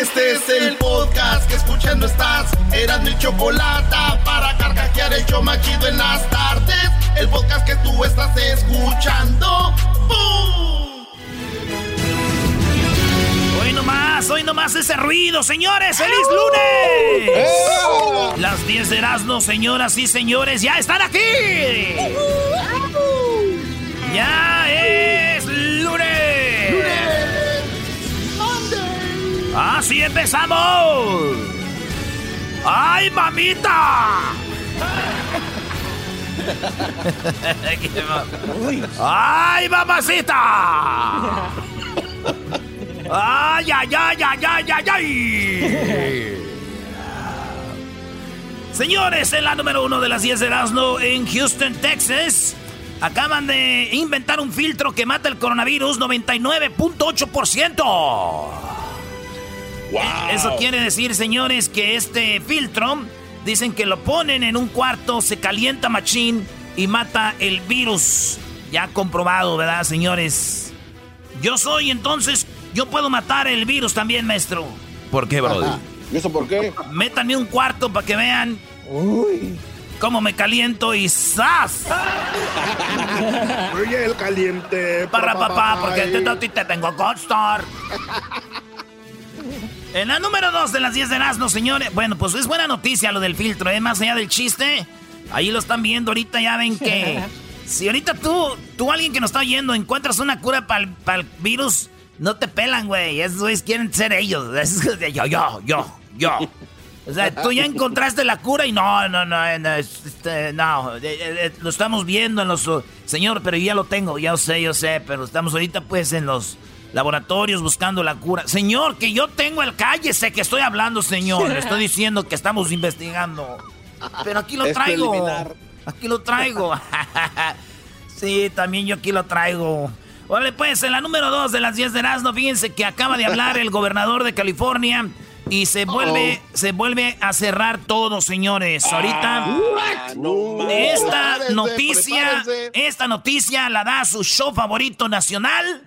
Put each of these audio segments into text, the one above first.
Este es el podcast que escuchando estás. Eran mi chocolate para carcajear el yo machido en las tardes. El podcast que tú estás escuchando. ¡Bum! Hoy nomás, hoy nomás ese ruido, señores. ¡Feliz lunes! Las 10 de Erasmo, señoras y señores, ya están aquí. Ya es Así empezamos. ¡Ay, mamita! ¡Ay, mamacita! ¡Ay, ay, ay, ay, ay, ay, ay! Señores, en la número uno de las 10 de Erasmo en Houston, Texas, acaban de inventar un filtro que mata el coronavirus 99.8%. Eso quiere decir, señores, que este filtro, dicen que lo ponen en un cuarto, se calienta machín y mata el virus. Ya comprobado, ¿verdad, señores? Yo soy entonces, yo puedo matar el virus también, maestro. ¿Por qué, Brody? ¿Y eso por qué? Métanme un cuarto para que vean Uy. cómo me caliento y ¡zas! Oye, el caliente. Para papá, porque te, te, te tengo Godstar. En la número 2 de las 10 de Erasmo, señores. Bueno, pues es buena noticia lo del filtro, ¿eh? Más allá del chiste. Ahí lo están viendo ahorita, ya ven que... Si ahorita tú, tú alguien que nos está oyendo, encuentras una cura para el virus, no te pelan, güey. Esos güeyes quieren ser ellos. Yo, yo, yo, yo. O sea, tú ya encontraste la cura y no, no, no, no, este, no, eh, eh, lo estamos viendo en los... Señor, pero ya lo tengo, ya sé, yo sé, pero estamos ahorita pues en los laboratorios buscando la cura. Señor, que yo tengo el cállese que estoy hablando, señor. Le estoy diciendo que estamos investigando. Pero aquí lo traigo. Aquí lo traigo. sí, también yo aquí lo traigo. Vale, pues en la número 2 de las 10 de Erasmo, fíjense que acaba de hablar el gobernador de California y se vuelve, se vuelve a cerrar todo, señores. Ahorita esta noticia, esta noticia la da su show favorito nacional.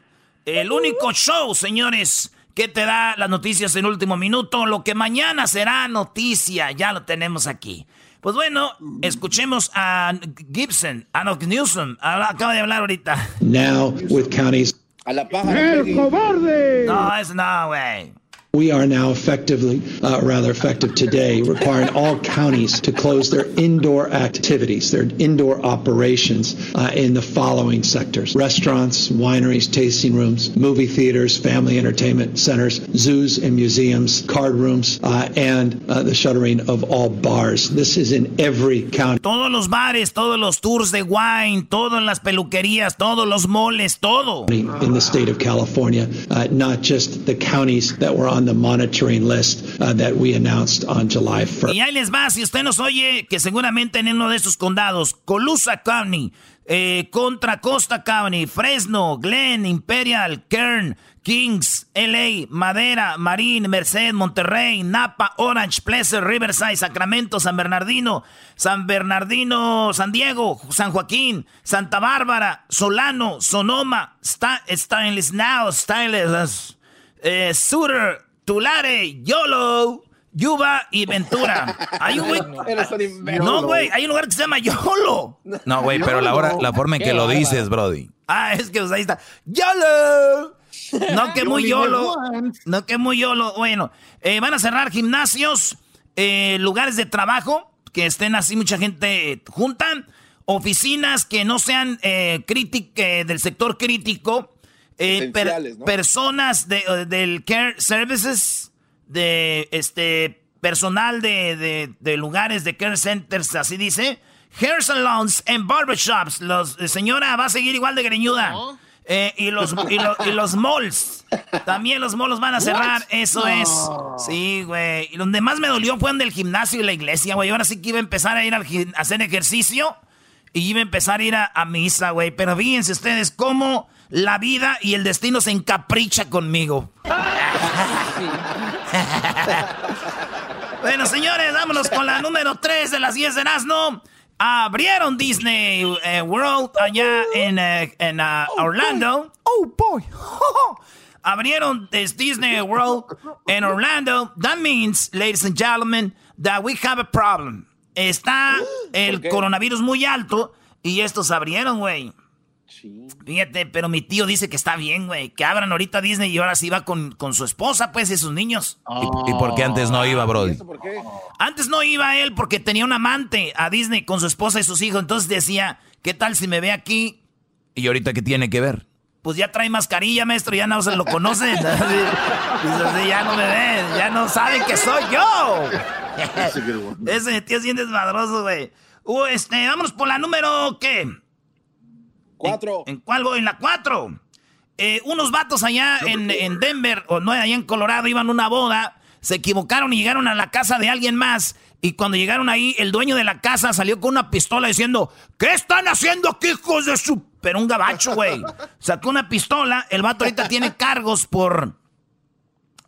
El único show, señores, que te da las noticias en último minuto. Lo que mañana será noticia. Ya lo tenemos aquí. Pues bueno, escuchemos a Gibson, a Newsom. Acaba de hablar ahorita. Now with counties. A la paja. ¡El cobarde! No, es no, güey. We are now effectively, uh, rather effective today, requiring all counties to close their indoor activities, their indoor operations uh, in the following sectors restaurants, wineries, tasting rooms, movie theaters, family entertainment centers, zoos and museums, card rooms, uh, and uh, the shuttering of all bars. This is in every county. Todos los bares, todos los tours de wine, todas las peluquerías, todos los moles, todo. In the state of California, uh, not just the counties that were on the monitoring list uh, that we announced on July 1st. Y ahí les va, si usted nos oye, que seguramente en uno de esos condados, Colusa County, eh, Contra Costa County, Fresno, Glen, Imperial, Kern, Kings, LA, Madera, Marín, Merced, Monterrey, Napa, Orange, Pleasant, Riverside, Sacramento, San Bernardino, San Bernardino, San Diego, San Joaquín, Santa Bárbara, Solano, Sonoma, Stainless Now, Stainless, eh, Sutter, Tulare, Yolo, Yuba y Ventura. Hay un güey. No, güey, hay un lugar que se llama Yolo. No, güey, pero la, hora, la forma en que lo dices, Brody. Ah, es que pues, ahí está. Yolo. No que muy yolo. No que muy yolo. Bueno, eh, van a cerrar gimnasios, eh, lugares de trabajo que estén así mucha gente junta, oficinas que no sean eh, del sector crítico, personas de, del care services, de este personal de, de, lugares de care centers, así dice. Hair salons and barbershops. Los, señora va a seguir igual de greñuda. Eh, y, los, y, los malls. También los malls van a cerrar. Eso es. Sí, güey. Y donde más me dolió fue en del gimnasio y la iglesia, güey. Ahora sí que iba a empezar a ir a hacer ejercicio. Y iba a empezar a ir a, misa, güey. Pero fíjense ustedes cómo la vida y el destino se encapricha conmigo. bueno, señores, vámonos con la número 3 de las 10 de Nazno abrieron Disney eh, World allá en, eh, en uh, Orlando. Oh, boy. abrieron this Disney World in Orlando. That means, ladies and gentlemen, that we have a problem. Está el coronavirus muy alto y estos abrieron, güey. Fíjate, pero mi tío dice que está bien, güey. Que abran ahorita Disney y ahora sí va con, con su esposa, pues, y sus niños. ¿Y, por qué antes no iba, Brody? Antes no iba él porque tenía un amante a Disney con su esposa y sus hijos. Entonces decía, ¿qué tal si me ve aquí? ¿Y ahorita qué tiene que ver? Pues ya trae mascarilla, maestro, ya no se lo conocen. ya no me ve, ya no saben que soy yo. Ese tío es bien desmadroso, güey. Uh, este, vámonos por la número, ¿qué? Cuatro. ¿En, cuál voy? En la cuatro. Eh, unos vatos allá en, en, Denver, o no, allá en Colorado, iban a una boda, se equivocaron y llegaron a la casa de alguien más. Y cuando llegaron ahí, el dueño de la casa salió con una pistola diciendo, ¿qué están haciendo aquí, hijos de su... Pero un gabacho, güey. Sacó una pistola, el vato ahorita tiene cargos por...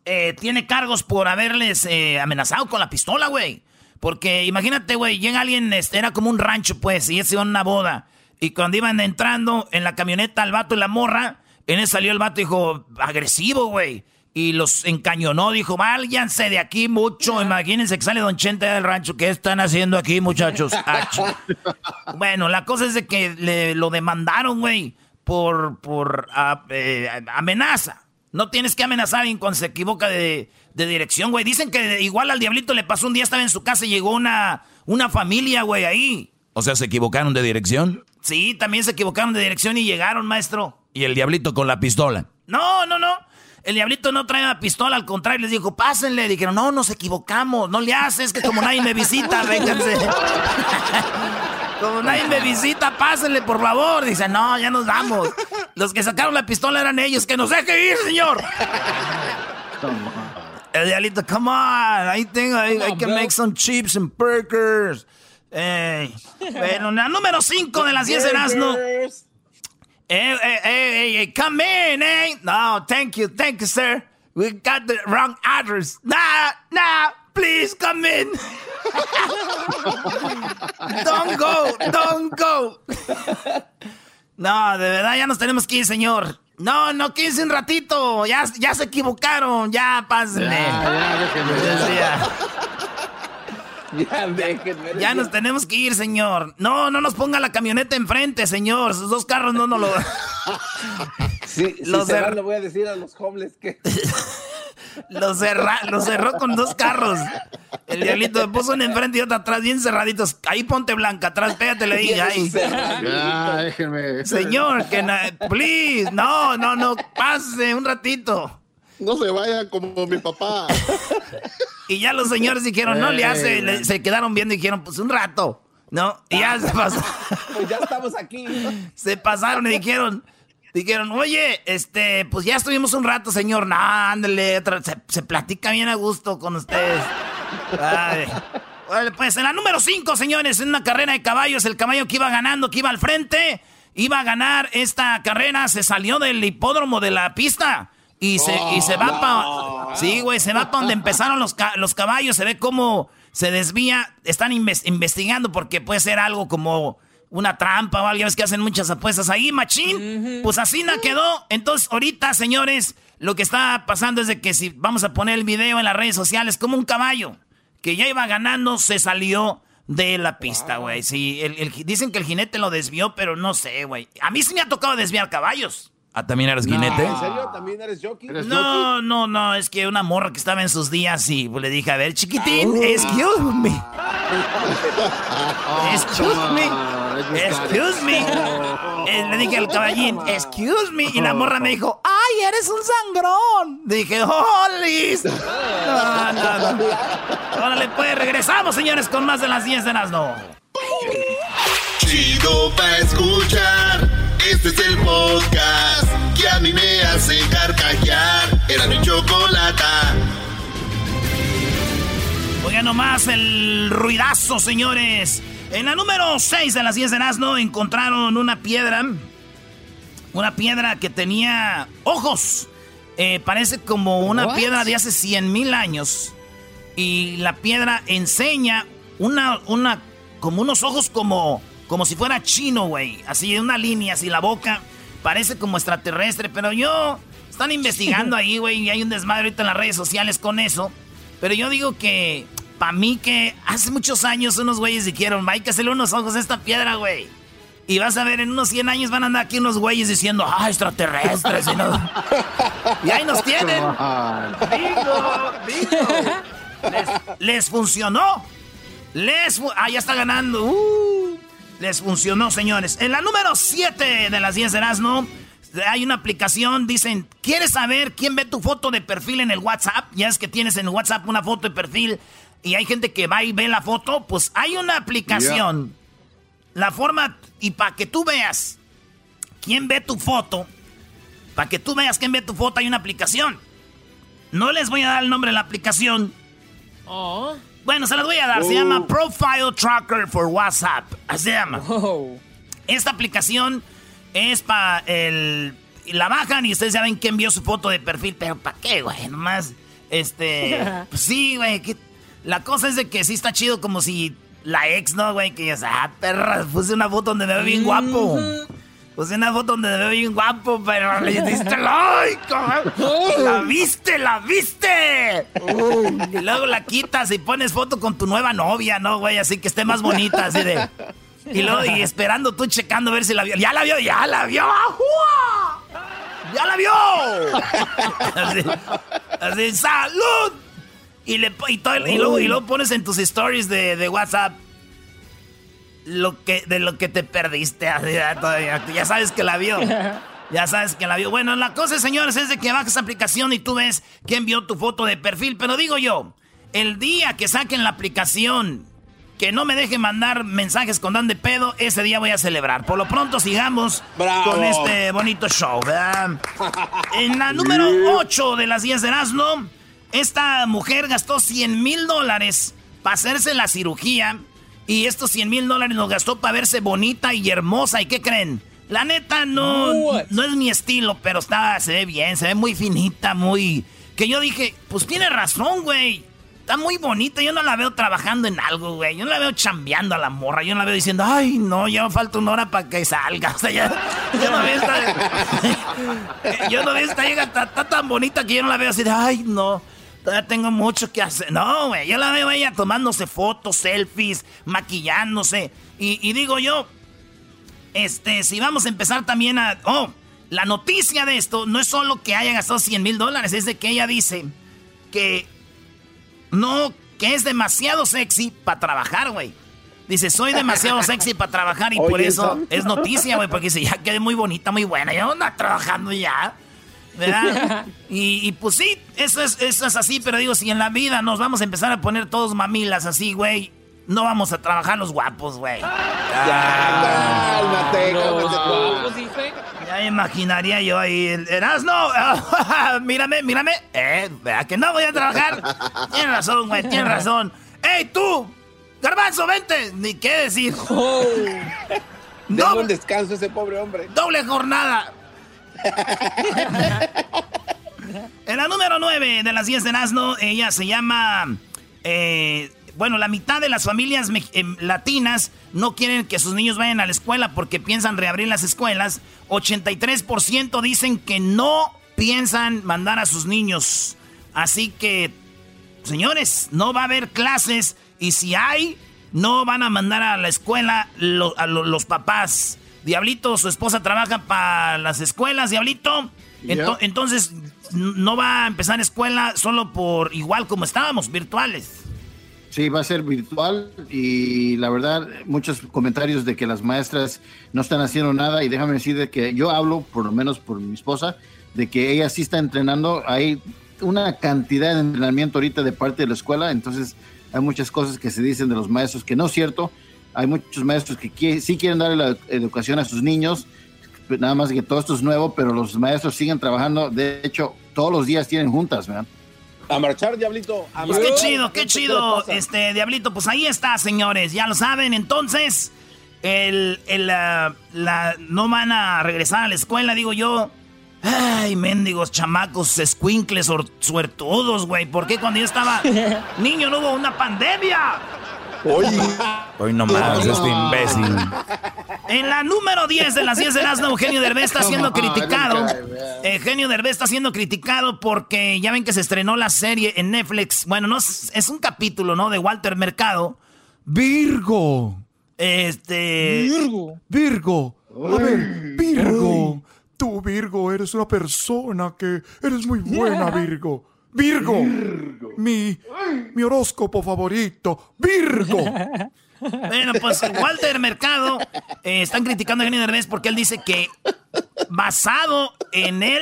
Eh, tiene cargos por haberles eh, amenazado con la pistola, güey. Porque imagínate, güey, llega alguien, este, era como un rancho, pues, y a una boda. Y cuando iban entrando en la camioneta el vato y la morra, en él salió el vato y dijo, agresivo, güey. Y los encañonó, dijo, váyanse de aquí mucho. Imagínense que sale Don Chente del rancho. ¿Qué están haciendo aquí, muchachos? bueno, la cosa es de que le, lo demandaron, güey, por, por ah, eh, amenaza. No tienes que amenazar en cuando se equivoca de, dirección, güey. Dicen que igual al diablito le pasó un día, estaba en su casa y llegó una, una familia, güey, ahí. O sea, ¿se equivocaron de dirección? Sí, también se equivocaron de dirección y llegaron, maestro. ¿Y el diablito con la pistola? No, no, no. El diablito no trae la pistola, al contrario, les dijo, pásenle. Dijeron, no, nos equivocamos, no le haces, que como nadie me visita, vénganse. como nadie me visita, pásenle, por favor. Dice, no, ya nos vamos. Los que sacaron la pistola eran ellos, que nos deje ir, señor. El diablito, come on, I think I, can make some chips and burgers. Eh, bueno, la número 5 de las 10 de Erasmo. Eh, eh, eh, eh, come in, eh. No, thank you, thank you, sir. We got the wrong address. Nah, nah, please come in. don't go, don't go. No, de verdad ya nos tenemos que ir, señor. No, no, quédense un ratito. Ya, ya se equivocaron. Ya, pásenle. Ya, ya, Ya, nos tenemos que ir, señor. No, no nos ponga la camioneta enfrente, señor. Sus dos carros no nos lo. sí, los si le voy a decir a los homeless que. lo, lo cerró con dos carros. El diablito me puso uno enfrente y otro atrás, bien cerraditos. Ahí ponte blanca, atrás, pégate, le dije. Ahí. Ya, déjenme. Señor, que please, no, no, no, pase un ratito. No se vaya como mi papá. Y ya los señores dijeron, no le hace, se quedaron viendo y dijeron, pues un rato, ¿no? Y ya se pasó. Pues ya estamos aquí. Se pasaron y dijeron, dijeron, oye, este, pues ya estuvimos un rato, señor. No, ándale, se, se platica bien a gusto con ustedes. pues en la número 5, señores, en una carrera de caballos, el caballo que iba ganando, que iba al frente, iba a ganar esta carrera, se salió del hipódromo de la pista y se, y se va para. Sí, güey, se va para donde empezaron los, los caballos. Se ve cómo se desvía. Están investigando porque puede ser algo como una trampa o algo. Es que hacen muchas apuestas ahí, machín. Pues así no quedó. Entonces, ahorita, señores, lo que está pasando es de que si vamos a poner el video en las redes sociales, como un caballo que ya iba ganando, se salió de la pista, güey. Sí, el, dicen que el jinete lo desvió, pero no sé, güey. A mí sí me ha tocado desviar caballos. Ah, ¿también eres jinete? ¿En serio? ¿También eres jockey? No, no, no, es que una morra que estaba en sus días y le dije, a ver, chiquitín, ah. excuse me. excuse me. Excuse me. Eh, le dije al caballín, excuse me. Y la morra me dijo, ay, eres un sangrón. Dije, oh, listo. No, no, no. Órale, pues regresamos, señores, con más de las 10 de las no. Chido pa' escuchar. Este es el podcast que a mí me hace carcajear. Era mi chocolata. Oigan nomás el ruidazo, señores. En la número 6 de las 10 de Nazno encontraron una piedra. Una piedra que tenía ojos. Eh, parece como una piedra de hace 100 mil años. Y la piedra enseña una, una, como unos ojos como como si fuera chino, güey. Así, en una línea, así la boca. Parece como extraterrestre, pero yo... Están investigando ahí, güey, y hay un desmadre ahorita en las redes sociales con eso. Pero yo digo que, para mí que hace muchos años unos güeyes dijeron, hay que hacerle unos ojos a esta piedra, güey. Y vas a ver, en unos 100 años van a andar aquí unos güeyes diciendo, ah, extraterrestres. y, no... y ahí nos tienen. Bingo, bingo. Les, les funcionó. Les... Ah, ya está ganando. Uh. Les funcionó, señores. En la número 7 de las 10 de Erasmo, hay una aplicación, dicen, ¿quieres saber quién ve tu foto de perfil en el WhatsApp? Ya es que tienes en el WhatsApp una foto de perfil y hay gente que va y ve la foto, pues hay una aplicación. La forma, y para que tú veas quién ve tu foto, para que tú veas quién ve tu foto, hay una aplicación. No les voy a dar el nombre de la aplicación. Oh. Bueno, se las voy a dar. Se llama oh. Profile Tracker for WhatsApp. Así se llama. Oh. Esta aplicación es para el... La bajan y ustedes saben que envió su foto de perfil. Pero ¿para qué, güey? Nomás, este... Pues sí, güey. La cosa es de que sí está chido como si la ex, ¿no, güey? Que ya, ah, perra, puse una foto donde me veo bien guapo. Puse una foto donde me veo bien guapo, pero le diste like. ¡La viste, la viste! Y luego la quitas y pones foto con tu nueva novia, ¿no, güey? Así que esté más bonita, así de... Y luego, esperando tú checando a ver si la vio. ¡Ya la vio, ya la vio! ¡Ya la vio! Así, ¡salud! Y, le, luego, pones en tus stories de WhatsApp lo que, de lo que te perdiste. Ya sabes que la vio. Ya sabes que la vio. Bueno, la cosa, señores, es de que bajas aplicación y tú ves quién vio tu foto de perfil. Pero digo yo, el día que saquen la aplicación, que no me dejen mandar mensajes con dan de pedo, ese día voy a celebrar. Por lo pronto sigamos con este bonito show, En la número 8 de las 10 de Erasmo, esta mujer gastó 100 mil dólares para hacerse la cirugía y estos 100 mil dólares los gastó para verse bonita y hermosa. ¿Y qué creen? La neta no, no es mi estilo, pero está, se ve bien, se ve muy finita, muy... Que yo dije, pues tiene razón, güey. Está muy bonita, yo no la veo trabajando en algo, güey. Yo no la veo chambeando a la morra. Yo no la veo diciendo, ay, no, ya me falta una hora para que salga. O sea, ya, yo no veo esta... yo no veo esta llega, está, está tan bonita que yo no la veo así de, ay, no. Todavía tengo mucho que hacer. No, güey. Yo la veo a ella tomándose fotos, selfies, maquillándose. Y, digo yo, este, si vamos a empezar también a... Oh, la noticia de esto no es solo que haya gastado 100 mil dólares, es de que ella dice que no, que es demasiado sexy para trabajar, güey. Dice, soy demasiado sexy para trabajar y por eso es noticia, güey, porque dice, ya quedé muy bonita, muy buena, ya anda trabajando ya. ¿Verdad? y, pues sí, eso es, eso es así, pero digo, si en la vida nos vamos a empezar a poner todos mamilas así, güey, no vamos a trabajar los guapos, güey. Ya, cálmate, cálmate Ya imaginaría yo ahí, eras no, mírame, mírame, eh, vea que no voy a trabajar. Tienes razón, güey, tienes razón. ¡Ey, tú! Garbanzo, vente. Ni qué decir. Oh. Doble descanso ese pobre hombre. Doble jornada. En la número 9 de las 10 de Nazno, ella se llama. Eh, bueno, la mitad de las familias eh, latinas no quieren que sus niños vayan a la escuela porque piensan reabrir las escuelas. 83% dicen que no piensan mandar a sus niños. Así que, señores, no va a haber clases y si hay, no van a mandar a la escuela a los papás. Diablito, su esposa trabaja para las escuelas, Diablito. entonces, no va a empezar escuela solo por igual como estábamos, virtuales. Sí, va a ser virtual y la verdad, muchos comentarios de que las maestras no están haciendo nada y déjame decir de que yo hablo, por lo menos por mi esposa, de que ella sí está entrenando. Hay una cantidad de entrenamiento ahorita de parte de la escuela, entonces hay muchas cosas que se dicen de los maestros que no es cierto. Hay muchos maestros que sí quieren darle la educación a sus niños, nada más que todo esto es nuevo, pero los maestros siguen trabajando. De hecho, todos los días tienen juntas, ¿verdad? A marchar, Diablito. pues qué chido, qué chido, este, Diablito. Pues ahí está, señores. Ya lo saben. Entonces, el, el, la, no van a regresar a la escuela, digo yo. Ay, mendigos, chamacos, escuincles, suertudos, güey. ¿Por qué cuando yo estaba niño no hubo una pandemia? Hoy. Hoy nomás, este imbécil. En la número 10 de las 10 de Erasmo, Eugenio Derbez está siendo criticado. Eugenio Derbez está siendo criticado porque ya ven que se estrenó la serie en Netflix. Bueno, no es, un capítulo, ¿no? De Walter Mercado. Virgo. Este. Virgo. Virgo. A ver, Virgo. Tú, Virgo, eres una persona que eres muy buena, Virgo. Virgo. Mi, mi horóscopo favorito. Virgo. Bueno, pues Walter Mercado eh, están criticando a Eugenio Derbez porque él dice que basado en él,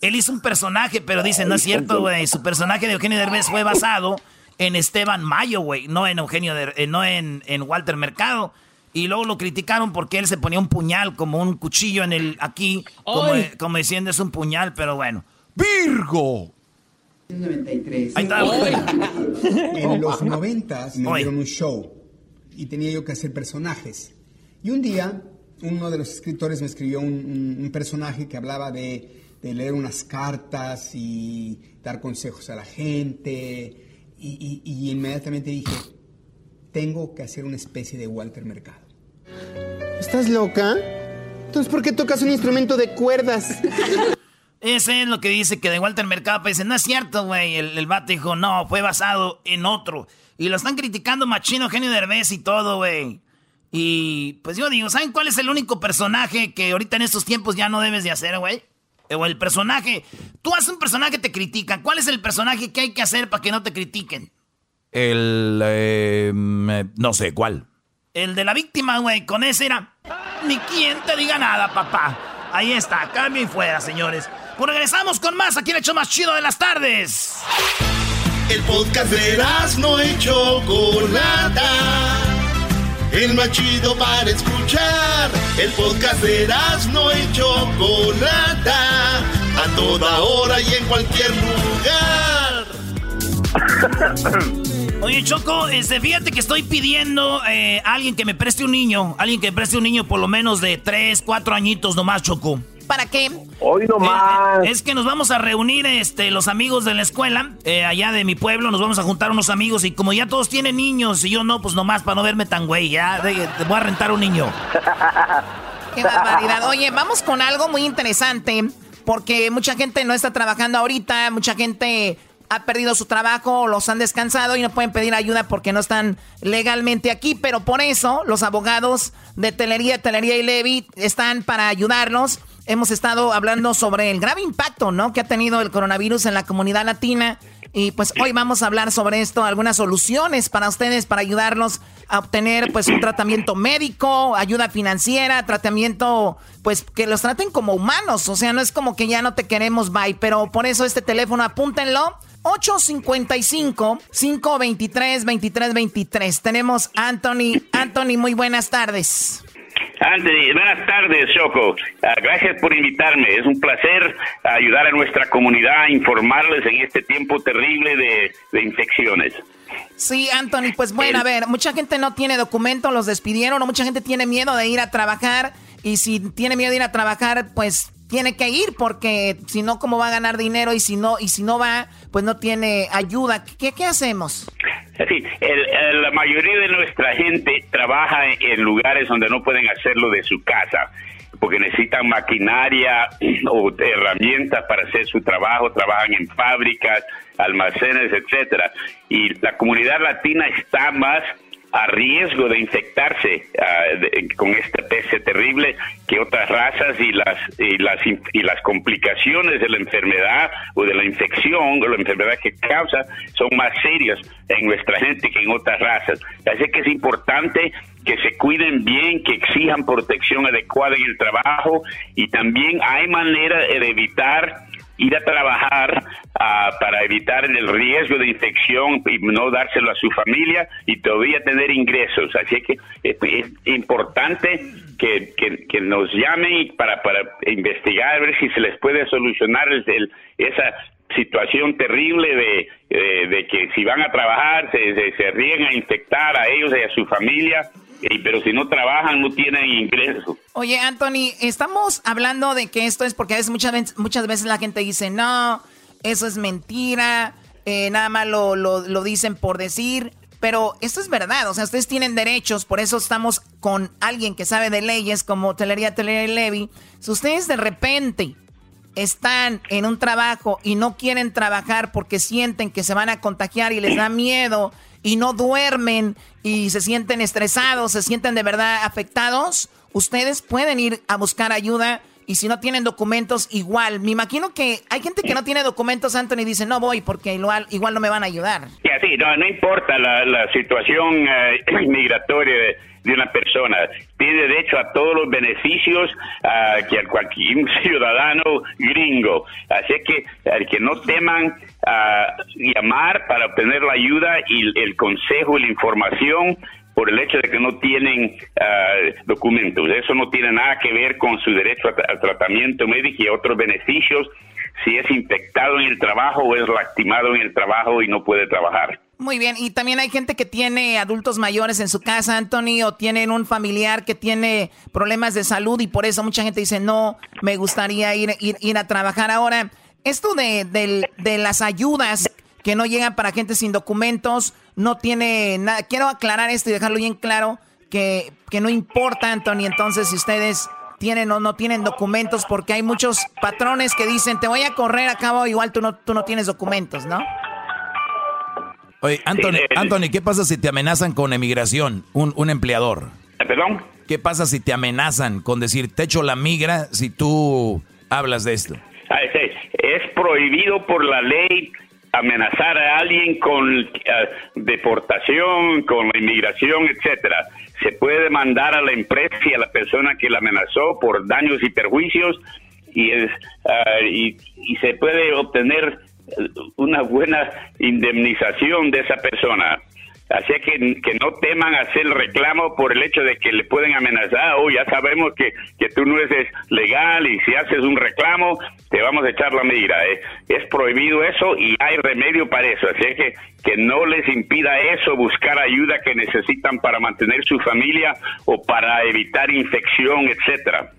él hizo un personaje, pero dice, no es cierto, güey. Su personaje de Eugenio Derbez fue basado en Esteban Mayo, güey, no en Eugenio, eh, no en, en, Walter Mercado. Y luego lo criticaron porque él se ponía un puñal como un cuchillo en el aquí, como, como diciendo es un puñal, pero bueno. Virgo, 93. Ahí está, En los 90 me dieron un show y tenía yo que hacer personajes. Y un día uno de los escritores me escribió un, personaje que hablaba de, leer unas cartas y dar consejos a la gente. Y, y inmediatamente dije, tengo que hacer una especie de Walter Mercado. ¿Estás loca? Entonces, ¿por qué tocas un instrumento de cuerdas? Ese es lo que dice que de Walter Mercado pues, dice, no es cierto, güey. El, el vato dijo, no, fue basado en otro. Y lo están criticando machino, genio de Herbes y todo, güey. Y pues yo digo, ¿saben cuál es el único personaje que ahorita en estos tiempos ya no debes de hacer, güey? O el personaje. Tú haces un personaje te critican. ¿Cuál es el personaje que hay que hacer para que no te critiquen? El... Eh, no sé, ¿cuál? El de la víctima, güey. Con ese era... Ni quien te diga nada, papá. Ahí está, cambio y fuera, señores. Pues regresamos con más aquí en el hecho más chido de las tardes. El podcast de no hecho Chocolata. El más chido para escuchar. El podcast de no hecho Chocolata. A toda hora y en cualquier lugar. Oye, Choco, este, fíjate que estoy pidiendo eh, a alguien que me preste un niño. Alguien que me preste un niño por lo menos de 3, 4 añitos nomás, Choco. ¿Para qué? Hoy nomás. Eh, es que nos vamos a reunir este, los amigos de la escuela, eh, allá de mi pueblo, nos vamos a juntar unos amigos y como ya todos tienen niños y yo no, pues nomás para no verme tan güey, ya te voy a rentar un niño. Qué barbaridad. Oye, vamos con algo muy interesante porque mucha gente no está trabajando ahorita, mucha gente ha perdido su trabajo, los han descansado y no pueden pedir ayuda porque no están legalmente aquí. Pero por eso los abogados de Telería, Telería y Levy están para ayudarlos. Hemos estado hablando sobre el grave impacto, ¿no? Que ha tenido el coronavirus en la comunidad latina. Y pues hoy vamos a hablar sobre esto, algunas soluciones para ustedes, para ayudarlos a obtener pues un tratamiento médico, ayuda financiera, tratamiento pues que los traten como humanos. O sea, no es como que ya no te queremos, bye. Pero por eso este teléfono, apúntenlo. 855-523-2323. Tenemos Anthony. Anthony, muy buenas tardes. Anthony, buenas tardes, Choco. Ah, gracias por invitarme. Es un placer ayudar a nuestra comunidad a informarles en este tiempo terrible de, de infecciones. Sí, Anthony, pues bueno, a ver, mucha gente no tiene documento, los despidieron, o mucha gente tiene miedo de ir a trabajar, y si tiene miedo de ir a trabajar, pues tiene que ir porque si no cómo va a ganar dinero y si no y si no va pues no tiene ayuda. Qué, hacemos sí la mayoría de nuestra gente trabaja en lugares donde no pueden hacerlo de su casa porque necesitan maquinaria o herramientas para hacer su trabajo trabajan en fábricas almacenes etcétera. Y la comunidad latina está más a riesgo de infectarse ah, con esta peste terrible que otras razas y las, y las y las complicaciones de la enfermedad o de la infección o la enfermedad que causa son más serias en nuestra gente que en otras razas. Así que es importante que se cuiden bien, que exijan protección adecuada en el trabajo y también hay manera de evitar ir a trabajar para evitar el riesgo de infección y no dárselo a su familia y todavía tener ingresos. Así que es, importante que, que, nos llamen para, para investigar, ver si se les puede solucionar esa situación terrible de, de, que si van a trabajar se, se, se a infectar a ellos y a su familia pero si no trabajan no tienen ingresos. Oye, Anthony, estamos hablando de que esto es porque a veces, muchas, veces, muchas veces la gente dice, no, eso es mentira, eh, nada más lo, dicen por decir. Pero esto es verdad, o sea, ustedes tienen derechos, por eso estamos con alguien que sabe de leyes como Telería Telería Levy. Si ustedes de repente están en un trabajo y no quieren trabajar porque sienten que se van a contagiar y les da miedo y no duermen y se sienten estresados, se sienten de verdad afectados, ustedes pueden ir a buscar ayuda y si no tienen documentos, igual. Me imagino que hay gente que no tiene documentos, Anthony, dice, no voy porque igual, igual no me van a ayudar. Sí, no, no importa la, situación eh, migratoria de, una persona. Tiene derecho a todos los beneficios uh, que cualquier ciudadano gringo. Así que el que no teman llamar para obtener la ayuda y el consejo y la información por el hecho de que no tienen ah, documentos. Eso no tiene nada que ver con su derecho a, tratamiento médico y a otros beneficios si es infectado en el trabajo o es lastimado en el trabajo y no puede trabajar. Muy bien, y también hay gente que tiene adultos mayores en su casa, Anthony, o tienen un familiar que tiene problemas de salud y por eso mucha gente dice, no, me gustaría ir, ir, ir a trabajar ahora. Esto de, de, las ayudas que no llegan para gente sin documentos, no tiene nada. Quiero aclarar esto y dejarlo bien claro, que, que no importa, Anthony, entonces si ustedes tienen o no tienen documentos, porque hay muchos patrones que dicen, te voy a correr a cabo, igual tú no, tú no tienes documentos, ¿no? Oye, Anthony, Anthony, ¿qué pasa si te amenazan con emigración, un, un empleador? ¿Perdón? ¿Qué pasa si te amenazan con decir, te echo la migra si tú hablas de esto? Ah, es prohibido por la ley amenazar a alguien con eh, deportación, con la inmigración, etcétera. Se puede demandar a la empresa y a la persona que la amenazó por daños y perjuicios y, es, y, y se puede obtener una buena indemnización de esa persona. Así que, que no teman hacer reclamo por el hecho de que le pueden amenazar. Oh, ya sabemos que, que tú no eres legal y si haces un reclamo te vamos a echar la medida. Eh. Es prohibido eso y hay remedio para eso. Así que que no les impida eso, buscar ayuda que necesitan para mantener su familia o para evitar infección, etcétera.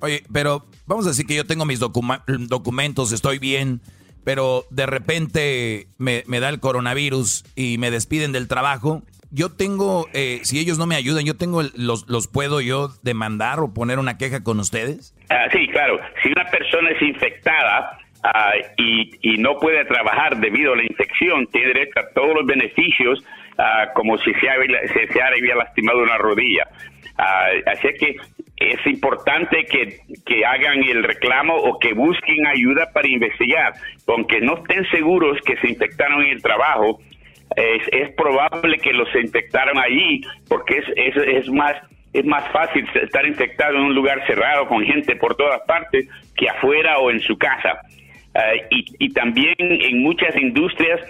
Oye, pero vamos a decir que yo tengo mis documentos, estoy bien pero de repente me, da el coronavirus y me despiden del trabajo, yo tengo, eh, si ellos no me ayudan, yo tengo, los, los puedo yo demandar o poner una queja con ustedes? Ah, sí, claro. Si una persona es infectada ah, y, y, no puede trabajar debido a la infección, tiene derecho a todos los beneficios ah, como si se, se, se había lastimado una rodilla. así que es importante que, que, hagan el reclamo o que busquen ayuda para investigar, aunque no estén seguros que se infectaron en el trabajo, es, probable que los infectaron allí, porque es, es, más es más fácil estar infectado en un lugar cerrado con gente por todas partes que afuera o en su casa. Eh, y también en muchas industrias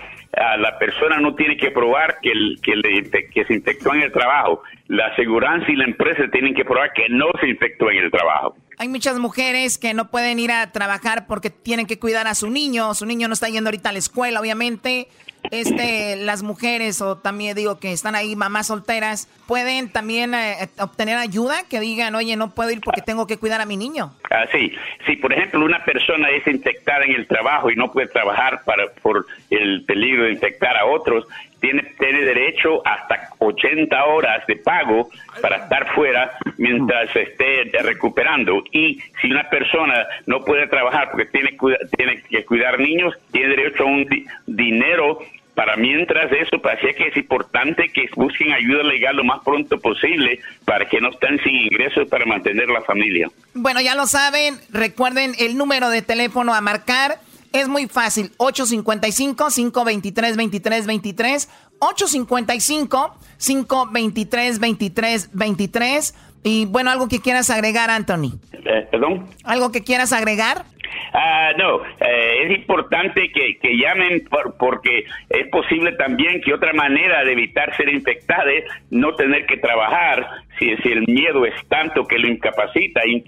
la persona no tiene que probar que, que, le, que se infectó en el trabajo. La aseguranza y la empresa tienen que probar que no se infectó en el trabajo. Hay muchas mujeres que no pueden ir a trabajar porque tienen que cuidar a su niño. Su niño no está yendo ahorita a la escuela, obviamente este, las mujeres o también digo que están ahí mamás solteras, pueden también eh, obtener ayuda que digan, oye, no puedo ir porque tengo que cuidar a mi niño. Ah, sí, por ejemplo, una persona es infectada en el trabajo y no puede trabajar para, por el peligro de infectar a otros, tiene, tiene derecho hasta 80 horas de pago para estar fuera mientras se esté recuperando. Y si una persona no puede trabajar porque tiene, tiene que cuidar niños, tiene derecho a un dinero para mientras eso, parecía que es importante que busquen ayuda legal lo más pronto posible para que no estén sin ingresos para mantener la familia. Bueno, ya lo saben, recuerden el número de teléfono a marcar. Es muy fácil, 855-523-2323, 855-523-2323. Y bueno, algo que quieras agregar, Anthony. Eh, ¿Perdón? ¿Algo que quieras agregar? Ah, no, eh, es importante que, llamen porque es posible también que otra manera de evitar ser infectada es no tener que trabajar si, si el miedo es tanto que lo incapacita y,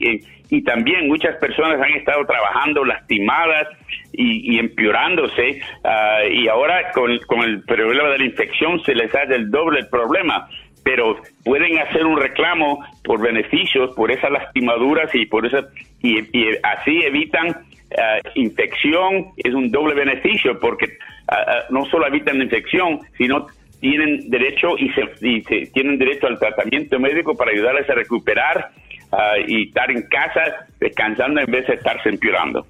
y, también muchas personas han estado trabajando lastimadas y, empeorándose ah, y ahora con, con el problema de la infección se les hace el doble el problema pero pueden hacer un reclamo por beneficios, por esas lastimaduras y por esa y, así evitan eh, infección, es un doble beneficio porque eh, eh, no solo evitan infección, sino tienen derecho y se, tienen derecho al tratamiento médico para ayudarles a recuperar y estar en casa descansando en vez de estarse empeorando.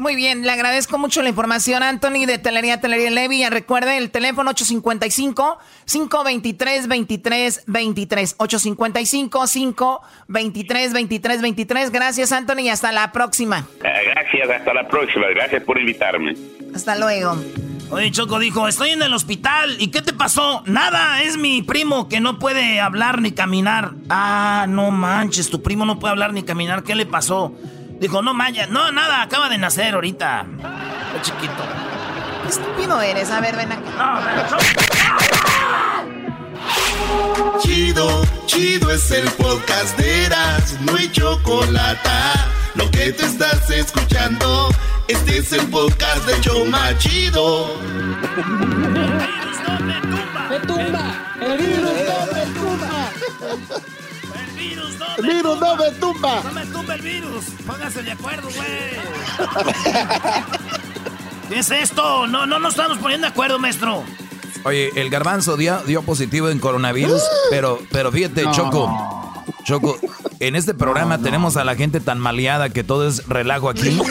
Muy bien, le agradezco mucho la información, Anthony, de Telería Telería Levy. Recuerde el teléfono 855-523-2323. 855-523-2323. Gracias, Anthony, y hasta la próxima. Eh, gracias, hasta la próxima. Gracias por invitarme. Hasta luego. Oye, Choco dijo, estoy en el hospital. ¿Y qué te pasó? Nada, es mi primo que no puede hablar ni caminar. Ah, no manches, tu primo no puede hablar ni caminar. ¿Qué le pasó? Dijo, no Maya, no, nada, acaba de nacer ahorita. Qué chiquito. Qué estúpido eres. A ver, ven acá. Chido, chido es el podcast de Eras, no hay chocolate. Lo que te estás escuchando, este es el podcast de Choma Chido. El virus no me tumba. Me tumba. El virus virus no me, virus tumba. no me tumba. No me tumba el virus. Pónganse de acuerdo, güey. ¿Qué es esto? No, no nos estamos poniendo de acuerdo, maestro. Oye, el garbanzo dio, dio positivo en coronavirus, pero, pero fíjate, Choco. Choco, en este programa tenemos a la gente tan maleada que todo es relajo aquí.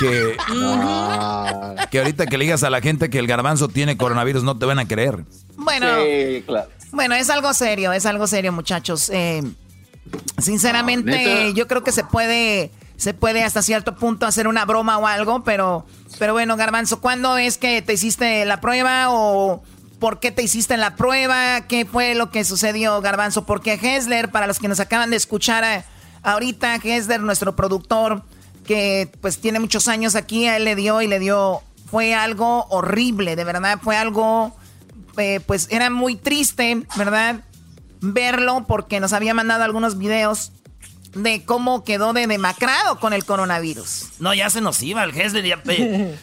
Que, que ahorita que le digas a la gente que el garbanzo tiene coronavirus no te van a creer. Bueno, sí, claro. Bueno, es algo serio, es algo serio, muchachos. Eh, sinceramente, yo creo que se puede, se puede hasta cierto punto hacer una broma o algo, pero, pero bueno, Garbanzo, ¿cuándo es que te hiciste la prueba o por qué te hiciste la prueba? ¿Qué fue lo que sucedió, Garbanzo? Porque Hesler, para los que nos acaban de escuchar eh, ahorita, Hesler, nuestro productor, que pues tiene muchos años aquí, a él le dio y le dio, fue algo horrible, de verdad, fue algo eh, pues era muy triste, ¿verdad? Verlo porque nos había mandado algunos videos de cómo quedó de demacrado con el coronavirus. No, ya se nos iba el Hesler.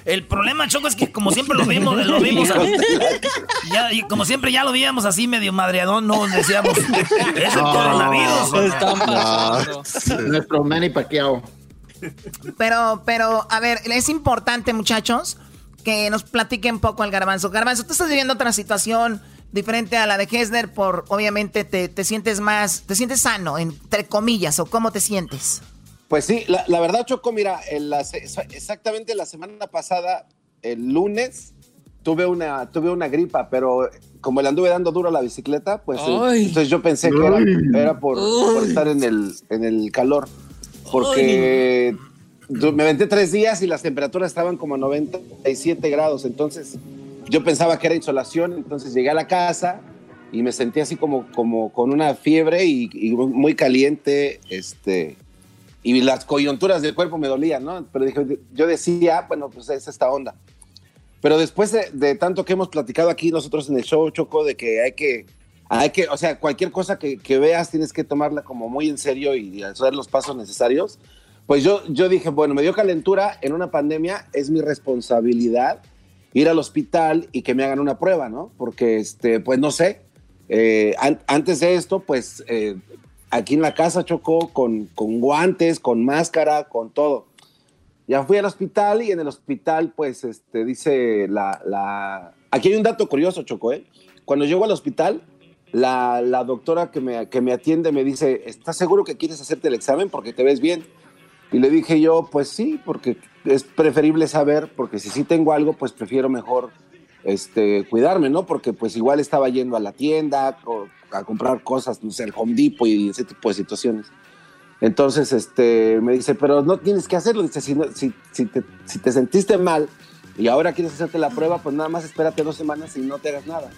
el problema, Choco, es que como siempre lo vimos, lo vimos ya, y como siempre ya lo veíamos así medio madreadón, no decíamos, es el coronavirus. Nuestro Manny Pacquiao. Pero, pero, a ver, es importante, muchachos, que nos platique un poco al garbanzo. Garbanzo, tú estás viviendo otra situación diferente a la de Hesner, por obviamente te, sientes más, te sientes sano, entre comillas, o cómo te sientes. Pues sí, la, verdad, Choco, mira, exactamente la semana pasada, el lunes, tuve una, tuve una gripa, pero como le anduve dando duro a la bicicleta, pues entonces yo pensé que era, por, estar en el, en el calor. Porque me aventé tres días y las temperaturas estaban como a 97 grados, entonces yo pensaba que era insolación, entonces llegué a la casa y me sentí así como, como con una fiebre y, muy caliente, este, y las coyunturas del cuerpo me dolían, ¿no? Pero dije, yo decía, bueno, pues es esta onda. Pero después de, tanto que hemos platicado aquí nosotros en el show, Choco, de que hay que, hay que, o sea, cualquier cosa que, que veas tienes que tomarla como muy en serio y hacer los pasos necesarios pues yo, yo dije, bueno, me dio calentura en una pandemia, es mi responsabilidad ir al hospital y que me hagan una prueba, ¿no? Porque, este, pues no sé, eh, antes de esto, pues eh, aquí en la casa chocó con, con guantes, con máscara, con todo. Ya fui al hospital y en el hospital, pues, este, dice la, la... Aquí hay un dato curioso, Choco, ¿eh? Cuando llego al hospital, la, la doctora que me, que me atiende me dice, ¿estás seguro que quieres hacerte el examen porque te ves bien? Y le dije yo, pues sí, porque es preferible saber, porque si sí tengo algo, pues prefiero mejor este, cuidarme, ¿no? Porque pues igual estaba yendo a la tienda a comprar cosas, no sé, el Home Depot y ese tipo de situaciones. Entonces, este, me dice, pero no tienes que hacerlo. Dice, si, si, te, si te sentiste mal y ahora quieres hacerte la prueba, pues nada más espérate dos semanas y no te hagas nada.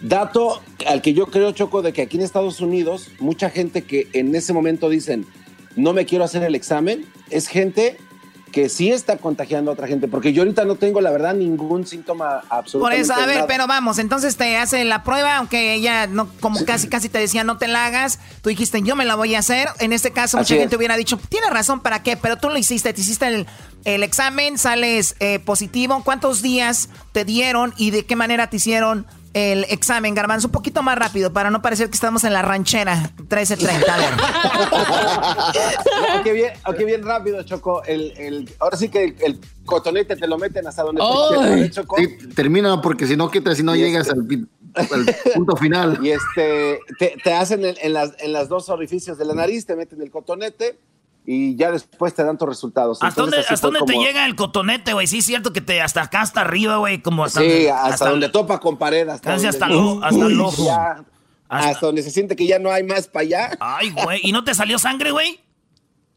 Dato al que yo creo, Choco, de que aquí en Estados Unidos, mucha gente que en ese momento dicen, no me quiero hacer el examen, es gente que sí está contagiando a otra gente, porque yo ahorita no tengo, la verdad, ningún síntoma absolutamente. Por eso, a ver, pero vamos, entonces te hace la prueba, aunque ella no, como casi casi te decía, no te la hagas, tú dijiste, yo me la voy a hacer. En este caso, mucha gente hubiera dicho, tiene razón, ¿para qué? Pero tú lo hiciste, te hiciste el, el examen, sales eh, positivo. ¿Cuántos días te dieron y de qué manera te hicieron el examen, Garbanzo, un poquito más rápido para no parecer que estamos en la ranchera 1330. ok, bien, okay, bien rápido, Choco. El, el, ahora sí que el, cotonete te lo meten hasta donde te Choco. termina porque si no, si no llegas este al, punto final. Y este, te, te hacen en, en, las, en las dos orificios de la nariz, te meten el cotonete y ya después te dan tus resultados. ¿Hasta dónde, hasta dónde te llega el cotonete, güey? Sí, es cierto que te hasta acá, hasta arriba, güey, como hasta... Sí, hasta, donde topa con pared. Hasta, donde, hasta, lo, hasta el ojo. hasta... donde se siente que ya no hay más para allá. Ay, güey, ¿y no te salió sangre, güey?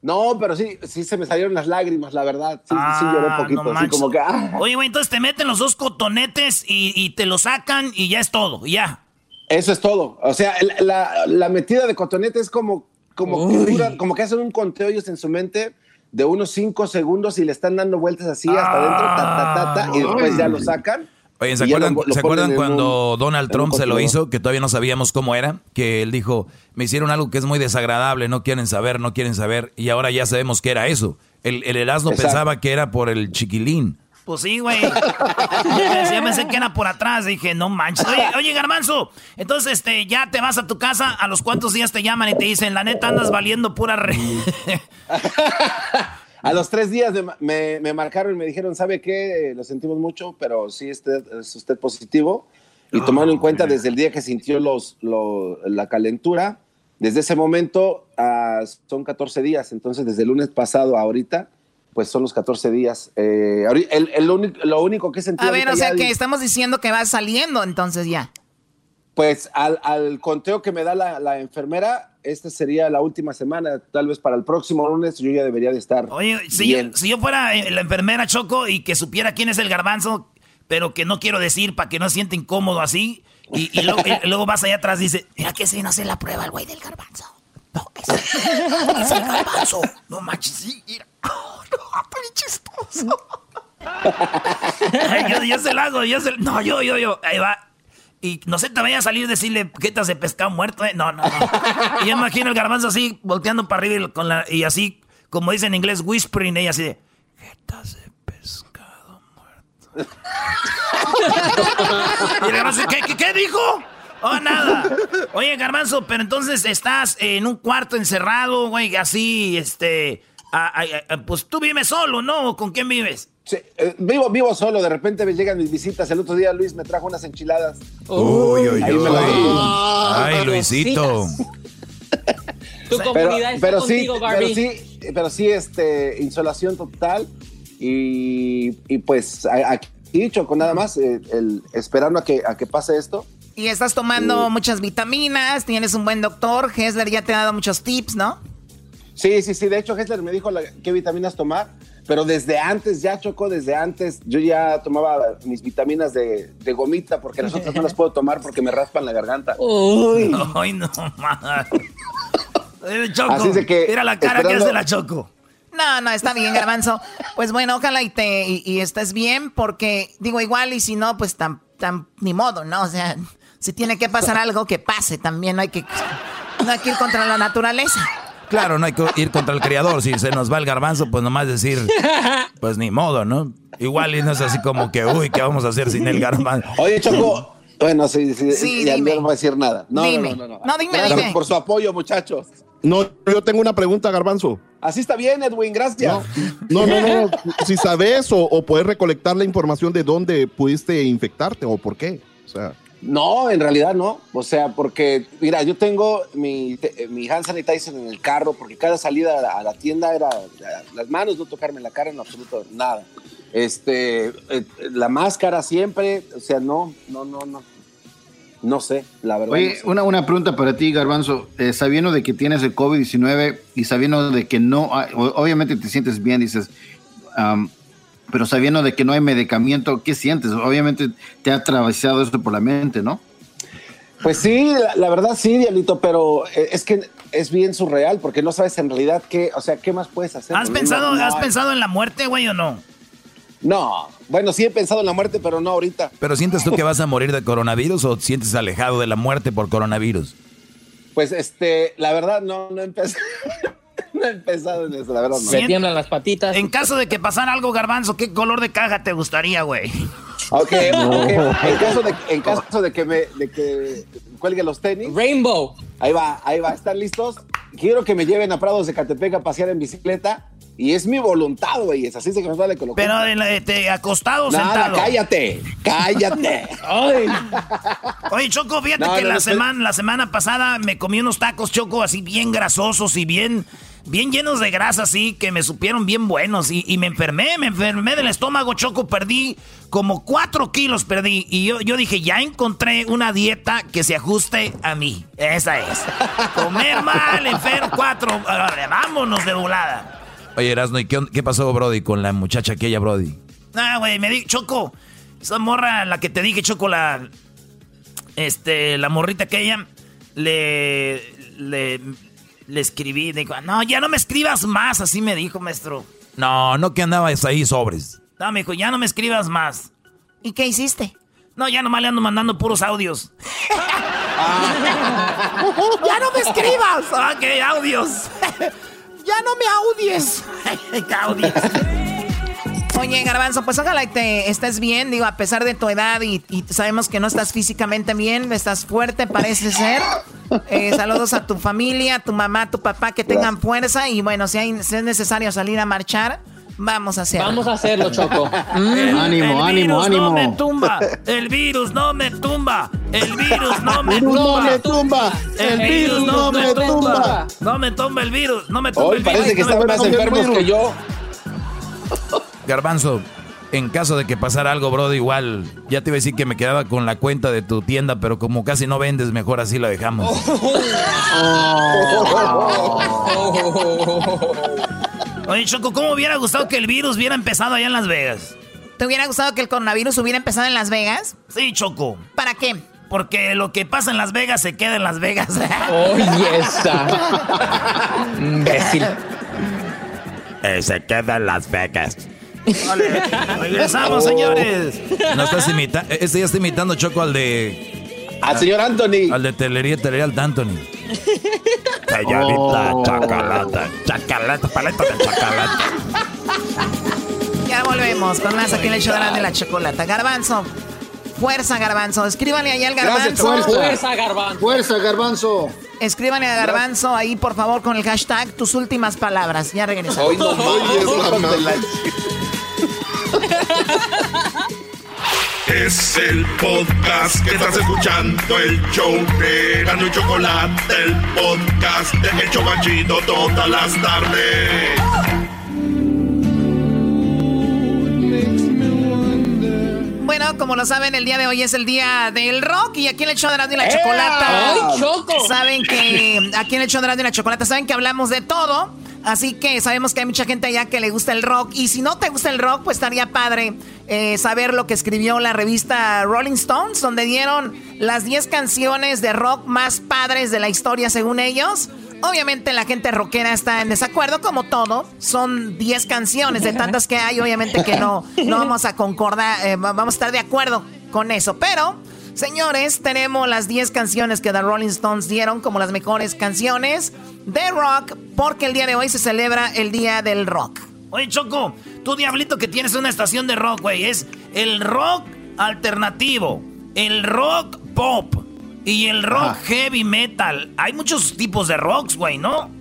No, pero sí, sí se me salieron las lágrimas, la verdad. Sí, sí lloré un ah, poquito, así como que... Ah. Oye, güey, entonces te meten los dos cotonetes y, y, te lo sacan y ya es todo, ya. Eso es todo. O sea, la, la metida de cotonete es como como que, como que hacen un conteo ellos en su mente de unos cinco segundos y le están dando vueltas así hasta adentro, ta, y después ya lo sacan. Oye, ¿se acuerdan, cuando Donald Trump se lo hizo? Que todavía no sabíamos cómo era. Que él dijo, me hicieron algo que es muy desagradable, no quieren saber, no quieren saber. Y ahora ya sabemos que era eso. El, el Erasmo pensaba que era por el chiquilín. Pues sí, güey. Yo pensé que era por atrás. Dije, no manches. Oye, oye, Garbanzo, entonces este, ya te vas a tu casa. ¿A los cuantos días te llaman y te dicen, la neta andas valiendo pura re... A los tres días me, me, marcaron y me dijeron, ¿sabe qué? Lo sentimos mucho, pero sí usted, es usted positivo. Y oh, tomaron en cuenta desde el día que sintió los, la calentura, desde ese momento ah, son 14 días. Entonces, desde el lunes pasado a ahorita, pues son los 14 días. Eh, el, lo, único, que sentido. A ver, o sea que estamos diciendo que va saliendo entonces ya. Pues al, conteo que me da la, enfermera, esta sería la última semana. Tal vez para el próximo lunes yo ya debería de estar. Oye, si, Yo, si yo fuera eh, la enfermera Choco y que supiera quién es el garbanzo, pero que no quiero decir para que no se sienta incómodo así, y, luego, vas allá atrás y dice, mira que se no hace la prueba el güey del garbanzo. No, es, es el garbanzo. No manches, sí, mira. Oh, no, chistoso. yo, yo se lo hago, yo se No, yo, yo, yo. Ahí va. Y no sé, te vaya a salir decirle quetas de pescado muerto, ¿eh? No, no, no. Y yo imagino el garbanzo así, volteando para arriba y, así, como dicen en inglés, whispering, ella así de. Quetas de pescado muerto. y el garbanzo, ¿qué, qué, qué dijo? Oh, nada. Oye, Garbanzo, pero entonces estás en un cuarto encerrado, güey, así, este. Pues tú vives solo, ¿no? ¿Con quién vives? Sí, eh, vivo, vivo solo, de repente me llegan mis visitas. El otro día Luis me trajo unas enchiladas. Uy, uy, uy. Ay, Luisito. tu comunidad pero, está sí, Pero sí, pero sí, este, insolación total. Y, y pues aquí, con nada más, eh, el, esperando a que, a que pase esto. Y estás tomando muchas vitaminas, tienes un buen doctor, Hessler ya te ha dado muchos tips, ¿no? Sí, sí, sí, de hecho Hessler me dijo qué vitaminas tomar, pero desde antes, ya chocó, desde antes, yo ya tomaba mis vitaminas de, gomita porque las otras no las puedo tomar porque me raspan la garganta. Uy, Ay, no, Choco, Así de que, mira la cara que hace la Choco. No, no, está bien, Garbanzo. Pues bueno, ojalá y te y, estés bien, porque digo igual, y si no, pues tan, tan ni modo, ¿no? O sea, si tiene que pasar algo, que pase. También no hay que, no hay que ir contra la naturaleza. Claro, no hay que ir contra el creador. Si se nos va el garbanzo, pues nomás decir, pues ni modo, ¿no? Igual y no es así como que, uy, ¿qué vamos a hacer sin el garbanzo? Oye, Choco, bueno, sí, sí, sí ya no voy a decir nada. No, dime. no, no, no. No, dime, dime. Por su apoyo, muchachos. No, yo tengo una pregunta, Garbanzo. Así está bien, Edwin, gracias. No, no, no. si sabes o, o, puedes recolectar la información de dónde pudiste infectarte o por qué. O sea. No, en realidad no. O sea, porque, mira, yo tengo mi, mi hand sanitizer en el carro porque cada salida a la tienda era las manos, no tocarme la cara en absoluto, nada. este, eh, la máscara siempre, o sea, no, no, no, no. No sé, la verdad. Oye, una, una pregunta para ti, Garbanzo. Eh, sabiendo de que tienes el COVID-19 y sabiendo de que no, obviamente te sientes bien, dices, pero sabiendo de que no hay medicamento, ¿qué sientes? Obviamente te ha atravesado esto por la mente, ¿no? Pues sí, la, verdad sí, Dialito, pero eh, es que es bien surreal porque no sabes en realidad qué, o sea, qué más puedes hacer. ¿Has pensado, ¿has pensado en la muerte, güey, o no? No, bueno, sí he pensado en la muerte, pero no ahorita. ¿Pero sientes tú que vas a morir de coronavirus o sientes alejado de la muerte por coronavirus? Pues este, la verdad no, no he empezado. no empezado en eso, la verdad no. Me tiemblan las patitas. En caso de que pasara algo, Garbanzo, ¿qué color de caja te gustaría, güey? Ok, En, caso de, en caso de que me de que cuelgue los tenis. Rainbow. Ahí va, ahí va. ¿Están listos? Quiero que me lleven a Prados de Catepec a pasear en bicicleta y es mi voluntad, güey. Es así se que nos vale colocar. Pero este, acostado o sentado. cállate. Cállate. Oye, Choco, fíjate que la, semana, la semana pasada me comí unos tacos, Choco, así bien grasosos y bien, bien llenos de grasa, así, que me supieron bien buenos. Y, me enfermé, me enfermé del estómago, Choco. Perdí como cuatro kilos, perdí. Y yo, yo dije, ya encontré una dieta que se ajuste a mí. Esa es. Comer mal, enfermo, cuatro. Vámonos de volada. Oye, Erasno, ¿y qué, pasó, Brody, con la muchacha aquella, Brody? Ah, güey, me di, Choco, esa morra, la que te dije, Choco, la, este, la morrita aquella, le, le, le escribí, dijo, no, ya no me escribas más, así me dijo, maestro. No, no que andabas ahí sobres. No, me dijo, ya no me escribas más. ¿Y qué hiciste? No, ya nomás le ando mandando puros audios. ¡Ya no me escribas! Ok, audios. Ya no me audies. Oye, Garbanzo, pues ojalá te estés bien, digo, a pesar de tu edad y, sabemos que no estás físicamente bien, estás fuerte, parece ser. Eh, saludos a tu familia, a tu mamá, a tu papá, que tengan fuerza y bueno, si, hay, si es necesario salir a marchar, Vamos a hacerlo. Vamos a hacerlo, Choco. ánimo, ánimo, ánimo. No me tumba. El virus no me tumba. El virus no me tumba. No me tumba. El virus no me tumba. No me tumba el virus. No me tumba Hoy el virus. Parece que están más enfermos que yo. Garbanzo, en caso de que pasara algo, bro, igual, ya te iba a decir que me quedaba con la cuenta de tu tienda, pero como casi no vendes, mejor así la dejamos. Oye, Choco, ¿cómo hubiera gustado que el virus hubiera empezado allá en Las Vegas? ¿Te hubiera gustado que el coronavirus hubiera empezado en Las Vegas? Sí, Choco. ¿Para qué? Porque lo que pasa en Las Vegas se queda en Las Vegas. Oye, esa. Imbécil. Eh, se queda en Las Vegas. Vale, regresamos, señores. No estás imitando. Este ya está imitando Choco al de. Al señor Anthony. Al de Telería, Telería al Anthony. Señorita oh. Chacalata. Chacalata, paleta de chacalata. Ya volvemos con más aquí en el show de la chocolata. Garbanzo. Fuerza, Garbanzo. Escríbanle ahí al Garbanzo. fuerza. Garbanzo. Fuerza, Garbanzo. Escríbanle a Garbanzo ahí, por favor, con el hashtag tus últimas palabras. Ya regresamos. Hoy no, Es el podcast que estás escuchando, el show de Gano y Chocolate, el podcast de Hecho Banchito todas las tardes. Bueno, como lo saben, el día de hoy es el día del rock y aquí en el show de la, de la chocolata. ¡Ay, Choco! Saben que aquí en el show de la, de la chocolata saben que hablamos de todo. Así que sabemos que hay mucha gente allá que le gusta el rock. Y si no te gusta el rock, pues estaría padre eh, saber lo que escribió la revista Rolling Stones, donde dieron las 10 canciones de rock más padres de la historia según ellos. Obviamente la gente rockera está en desacuerdo, como todo. Son 10 canciones de tantas que hay, obviamente que no, no vamos a concordar, eh, vamos a estar de acuerdo con eso. Pero Señores, tenemos las 10 canciones que The Rolling Stones dieron como las mejores canciones de rock porque el día de hoy se celebra el Día del Rock. Oye, Choco, tú diablito que tienes una estación de rock, güey, es el rock alternativo, el rock pop y el rock heavy metal. Hay muchos tipos de rocks, güey, ¿no?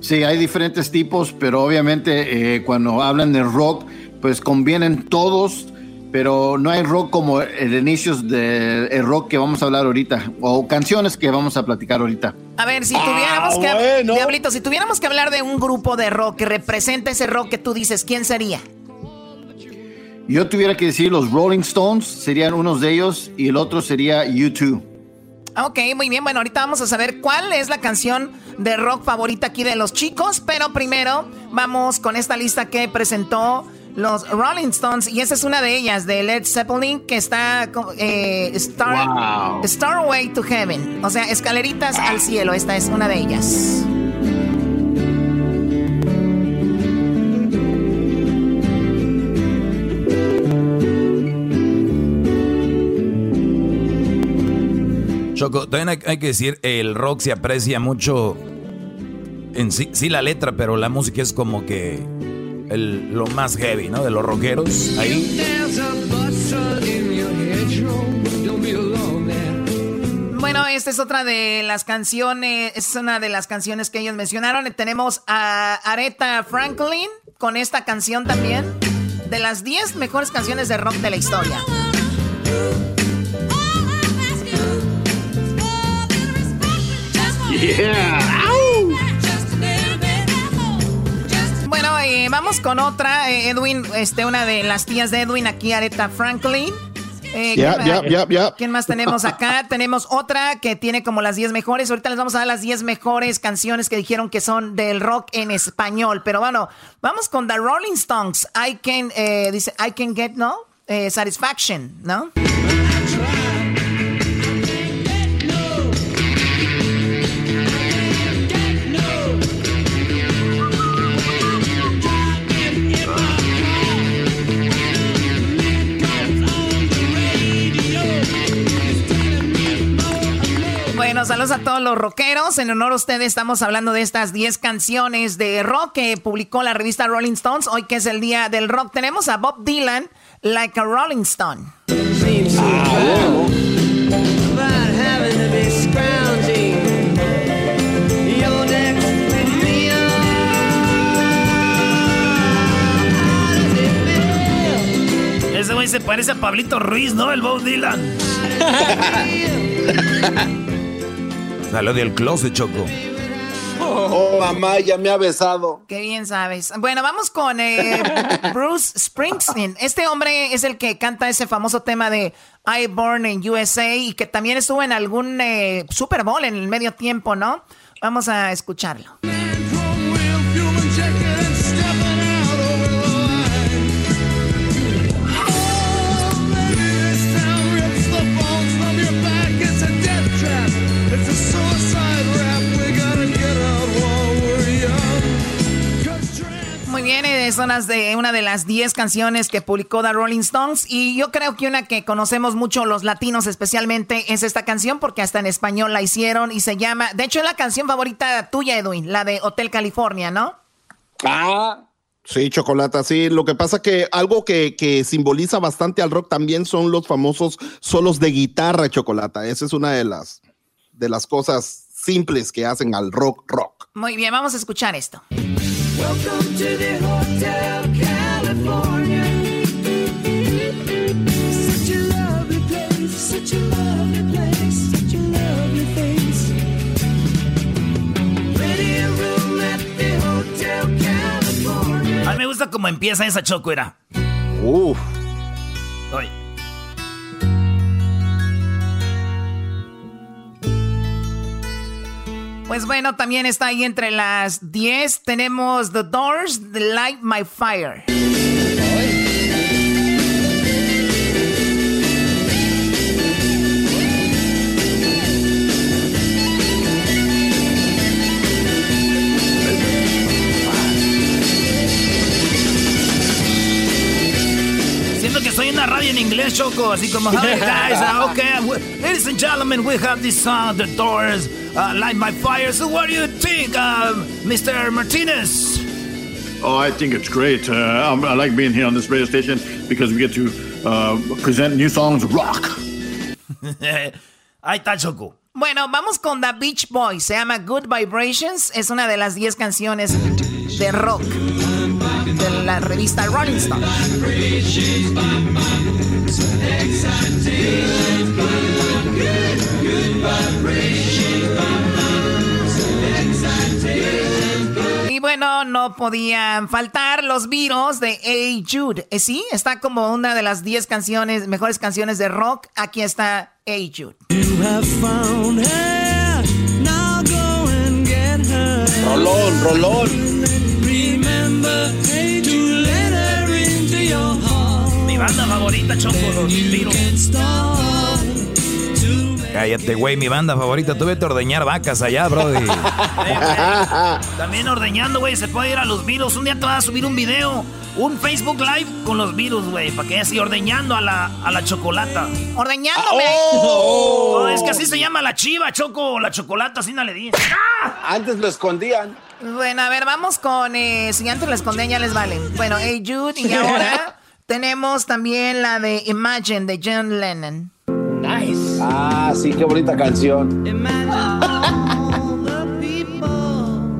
Sí, hay diferentes tipos, pero obviamente eh, cuando hablan de rock, pues convienen todos pero no hay rock como el inicios del rock que vamos a hablar ahorita, o canciones que vamos a platicar ahorita. A ver, si tuviéramos que, ah, Diablito, si tuviéramos que hablar de un grupo de rock que representa ese rock que tú dices, ¿quién sería? Yo tuviera que decir los Rolling Stones serían unos de ellos y el otro sería U2. Ok, muy bien. Bueno, ahorita vamos a saber cuál es la canción de rock favorita aquí de los chicos, pero primero vamos con esta lista que presentó los Rolling Stones y esa es una de ellas de Led Zeppelin que está eh, Star, Starway to Heaven, o sea, escaleritas al cielo. Esta es una de ellas. Choco, también hay, que decir, el rock se aprecia mucho en sí, sí la letra, pero la música es como que lo más heavy, ¿no? De los rockeros. Ahí. Bueno, esta es otra de las canciones, es una de las canciones que ellos mencionaron. Tenemos a Aretha Franklin con esta canción también, de las 10 mejores canciones de rock de la historia. Bueno, eh, vamos con otra. Eh, Edwin, este, una de las tías de Edwin aquí, Aretha Franklin. Eh, ¿quién, más tenemos acá? tenemos otra que tiene como las 10 mejores. Ahorita les vamos a dar las 10 mejores canciones que dijeron que son del rock en español. Pero bueno, vamos con The Rolling Stones. I can, dice, I can get no satisfaction, ¿no? Saludos a todos los rockeros. En honor a ustedes estamos hablando de estas 10 canciones de rock que publicó la revista Rolling Stones. Hoy que es el día del rock, tenemos a Bob Dylan, Like a Rolling Stone. Ese güey se parece a Pablito Ruiz, ¿no? El Bob Dylan. Salió del closet, Choco. Oh, mamá, ya me ha besado. Qué bien sabes. Bueno, vamos con eh, Bruce Springsteen. Este hombre es el que canta ese famoso tema de I Born in USA y que también estuvo en algún eh, Super Bowl en el medio tiempo, ¿no? Vamos a escucharlo. Viene son las de una de las 10 canciones que publicó The Rolling Stones y yo creo que una que conocemos mucho los latinos especialmente es esta canción porque hasta en español la hicieron y se llama, de hecho es la canción favorita tuya Edwin, la de Hotel California, ¿no? Ah, Sí, Chocolata, sí. Lo que pasa que algo que, que, simboliza bastante al rock también son los famosos solos de guitarra, Chocolata. Esa es una de las, de las cosas simples que hacen al rock rock. Muy bien, vamos a escuchar esto. Welcome to the Hotel California. Such a lovely place, such a lovely place, such a lovely face. Ready a room at the Hotel California. A mí me gusta cómo empieza esa choco, era. Uf. Oye. Pues bueno, también está ahí entre las 10. Tenemos The Doors, The Light My Fire. En la radio en inglés, Choco, así como, hey guys, uh, okay, ladies and gentlemen, we have this song, The Doors uh, light my fire. So, what do you think, uh, Mr. Martinez? Oh, I think it's great. Uh, I like being here on this radio station because we get to uh, present new songs rock. Ahí está Choco. Bueno, vamos con The Beach Boys. Se llama Good Vibrations. Es una de las 10 canciones de rock de la revista Rolling Stone. Y bueno, no podían faltar los virus de Hey Jude. ¿Eh, sí, está como una de las 10 canciones, mejores canciones de rock. Aquí está Hey Jude. Rolón, rolón. Mi banda favorita, Choco, los virus. Cállate, güey, mi banda favorita. Tuve que ordeñar vacas allá, brody. También ordeñando, güey, se puede ir a los virus. Un día te vas a subir un video, un Facebook Live con los virus, güey, para que así ordeñando a la, a la chocolata. ¡Ordeñándome! Oh. Oh, es que así se llama la chiva, Choco, la chocolata, así no le di. Antes lo escondían. Bueno, a ver, vamos con. Eh, si antes lo escondían, ya les vale. Bueno, Hey Jude, y ahora tenemos también la de Imagine de John Lennon. Nice. Ah, sí, qué bonita canción.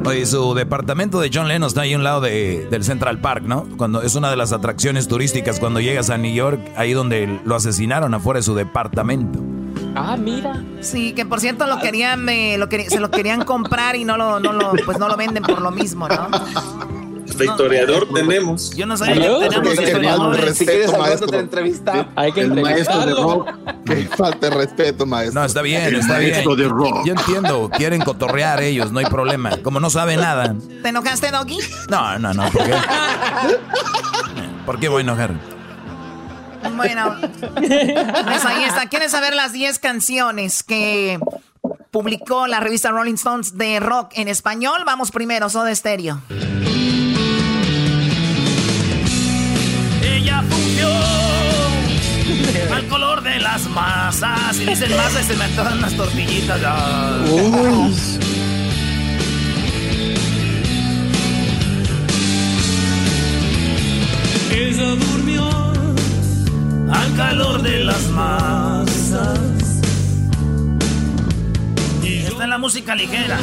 Oye, su departamento de John Lennon está ahí a un lado de, del Central Park, ¿no? Cuando es una de las atracciones turísticas cuando llegas a New York, ahí donde lo asesinaron afuera de su departamento. Ah, mira. Sí, que por cierto lo querían, eh, lo se lo querían comprar y no lo, no lo, pues no lo venden por lo mismo, ¿no? Hasta historiador tenemos. Yo no sabía que tenemos historiadores. Si quieres maestro, te entrevista. Hay que El maestro de rock. Que falta de respeto, maestro. No, está bien, está bien. de rock. Yo entiendo, quieren cotorrear ellos, no hay problema. Como no sabe nada. ¿Te enojaste, Doggy? No, no, no, ¿por qué? ¿Por qué voy a enojar? Bueno, pues ahí está. ¿Quieres saber las 10 canciones que publicó la revista Rolling Stones de rock en español? Vamos primero, Soda Stereo. Ella fundió al color de las masas. Y dicen masa y se me antojan unas tortillitas. Ella durmió al calor de las masas. Y esta es la música ligera.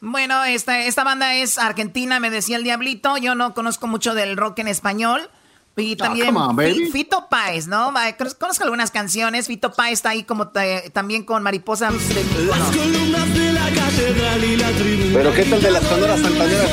Bueno, esta, esta banda es argentina, me decía el Diablito. Yo no conozco mucho del rock en español. Y también come on, Fito Páez, ¿no? Conozco algunas canciones. Fito Páez está ahí como ta- también con Mariposa. de Mícono. Pero qué tal de las sonoras santaneras,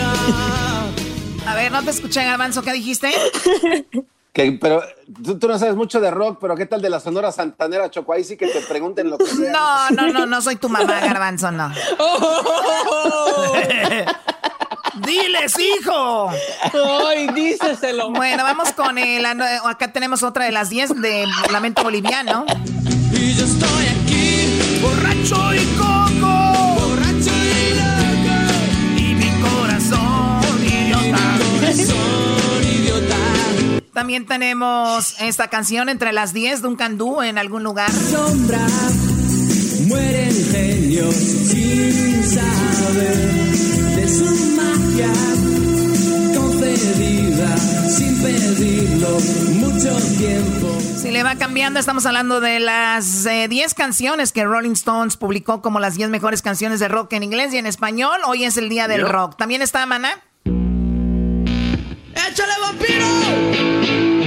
A ver, no te escuché, Garbanzo, ¿qué dijiste? Que, pero tú, tú no sabes mucho de rock, pero qué tal de la sonora santanera, Choco? Ahí sí que te pregunten lo que sea. No, no, no, no soy tu mamá, Garbanzo, no. ¡Diles, hijo! ¡Ay, díceselo! Bueno, vamos con el. Acá tenemos otra de las 10 de Lamento Boliviano. Y yo estoy aquí, borracho y coco, También tenemos esta canción entre las 10 de un candú en algún lugar. Sombra, sin saber de su magia concedida sin pedirlo mucho tiempo. Si le va cambiando, estamos hablando de las eh, 10 canciones que Rolling Stones publicó como las 10 mejores canciones de rock en inglés y en español. Hoy es el día del rock. También está Maná. ¡Échale vampiro!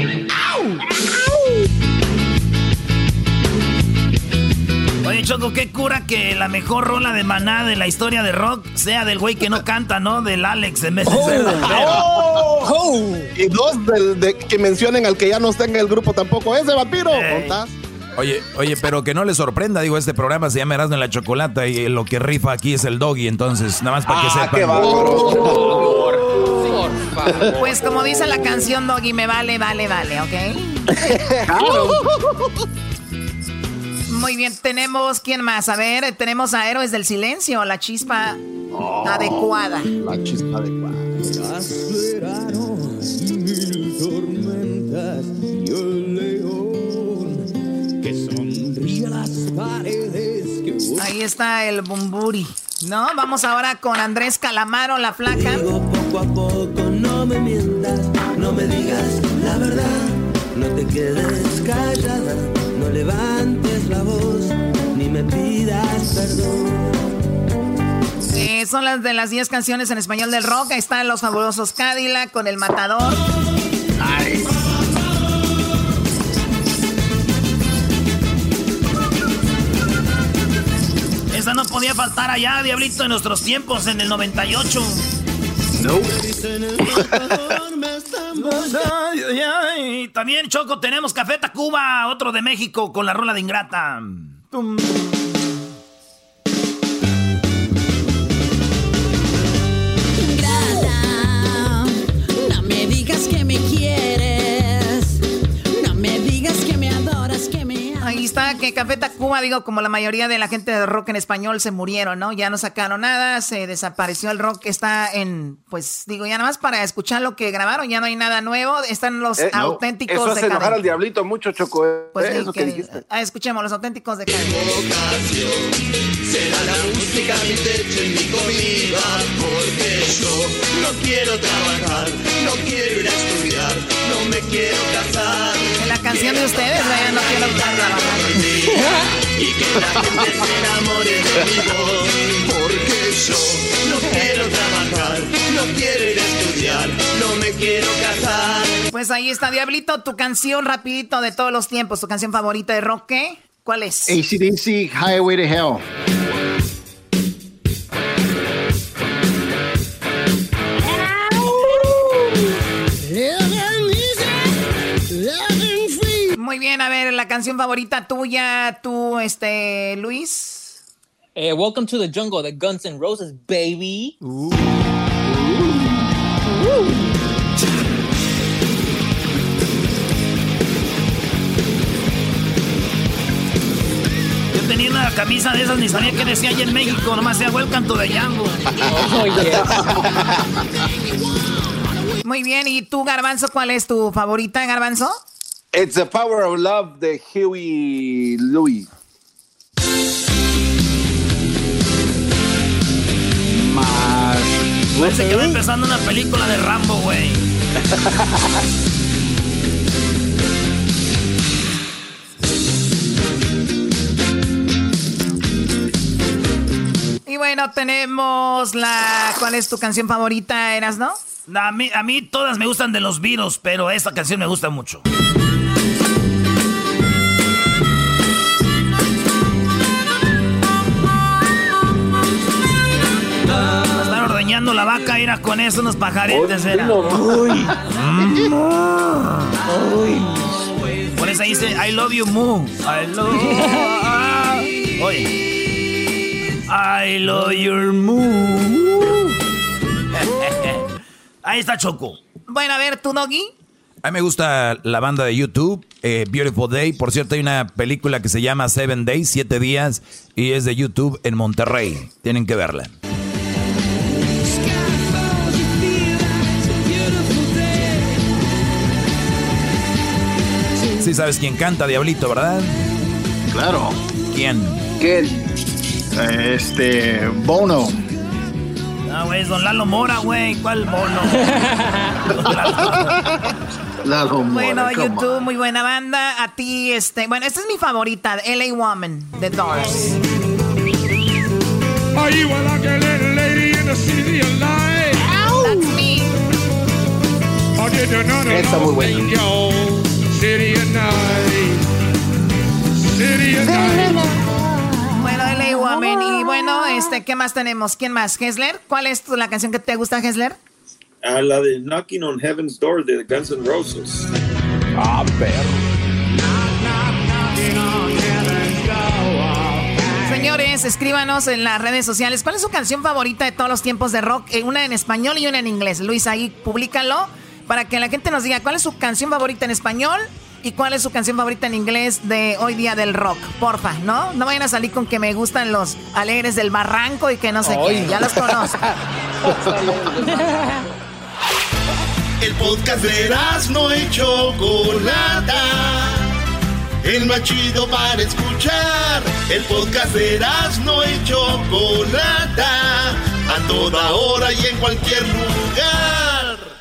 Oye, Choco, qué cura que la mejor rola de maná de la historia de rock sea del güey que no canta, ¿no? Del Alex en vez de ser del Bebo. Oh. Y dos del- de, que mencionen al que ya no está en el grupo tampoco. Ese vampiro. ¿contás? Oye, oye, pero que no le sorprenda, digo, este programa se llama Erasmo en la Chocolata y lo que rifa aquí es el doggy, entonces, nada más para que Ah, sepan. qué Pues como dice la canción Doggy, me vale, vale, vale, ¿ok? Muy bien, tenemos, ¿quién más? A ver, tenemos a Héroes del Silencio, la chispa adecuada. La chispa adecuada. Aceleraron mil tormentas y el león que sonríe a las paredes que Ahí está el bumburi, ¿no? Vamos ahora con Andrés Calamaro, la flaca. poco a poco no me mientas, no me digas la verdad, no te quedes callada, no levantes la voz, ni me pidas perdón. Eh, son las de las 10 canciones en español del rock. Ahí están los fabulosos Cadillac con el matador. Ay. Esa no podía faltar allá, Diablito, en nuestros tiempos, en el 98. No. También, Choco, tenemos Café Tacuba, otro de México, con la rola de Ingrata. Digo, como la mayoría de la gente de rock en español se murieron, ¿no? Ya no sacaron nada, se desapareció el rock, está en, pues digo, ya nada más para escuchar lo que grabaron, ya no hay nada nuevo, están los Eh, no, auténticos Eso hace de enojar al diablito mucho, Choco. eh. Pues sí, eso que que- dijiste. ah, escuchemos los auténticos de. Será la música mi techo y mi comida, porque yo no quiero trabajar, no quiero ir a estudiar, no me quiero casar. La canción de ustedes, no quiero trabajar. Y que la gente se enamore de mi voz, porque yo no quiero trabajar, no quiero ir a estudiar, no me quiero casar. Pues ahí está, Diablito, tu canción rapidito de todos los tiempos, tu canción favorita de rock, ¿qué? ¿Cuál es? ACDC, Highway to Hell. Muy bien, a ver, la canción favorita tuya, tú, este, Luis. Eh, welcome to the jungle de Guns N' Roses, baby. Yo tenía una camisa de esas, ni sabía que decía allá en México, nomás decía Welcome to the Jungle. Muy bien, ¿y tú, Garbanzo, cuál es tu favorita, Garbanzo? It's the power of love de Huey Louis. Más. Parece que va empezando una película de Rambo, güey. Y bueno, tenemos la... ¿Cuál es tu canción favorita, Eras, no? A mí, a mí todas me gustan de los virus, pero esta canción me gusta mucho. Ordeñando la vaca, era con eso unos pajaretes, era. Uy. Por eso dice, I love you, Moo. I love Oye. I love your Moo. Ahí está Choco. Bueno, a ver, ¿tú, Doggy? A mí me gusta la banda de YouTube, eh, Beautiful Day. Por cierto, hay una película que se llama Seven Days, Siete Días, y es de YouTube en Monterrey. Tienen que verla. Sí sabes quién canta, Diablito, ¿verdad? Claro. ¿Quién? ¿Quién? Este, Bono. Ah, güey, es Don Lalo Mora, güey. ¿Cuál mono? Lalo Mora, Bueno, come YouTube, muy buena banda. A ti, este... Bueno, esta es mi favorita, LA Woman, de Doors. Are you like a little lady in the city light? That's me. Está muy buena. City of night? City of night. Bueno, LA Woman. Y bueno, este, ¿qué más tenemos? ¿Quién más? ¿Hesler? ¿Cuál es tu- la canción que te gusta, Hesler? A la de Knocking on Heaven's Door de Guns N' Roses. Ah, perro. Señores, escríbanos en las redes sociales. ¿Cuál es su canción favorita de todos los tiempos de rock? Eh, Una en español y una en inglés. Luis, ahí públicalo para que la gente nos diga cuál es su canción favorita en español y cuál es su canción favorita en inglés de hoy día del rock. Porfa, ¿no? No vayan a salir con que me gustan los alegres del barranco y que no sé qué. Ay. Ya los conozco. El podcast de no y Chocolata. El más chido para escuchar. El podcast de no y Chocolata. A toda hora y en cualquier lugar.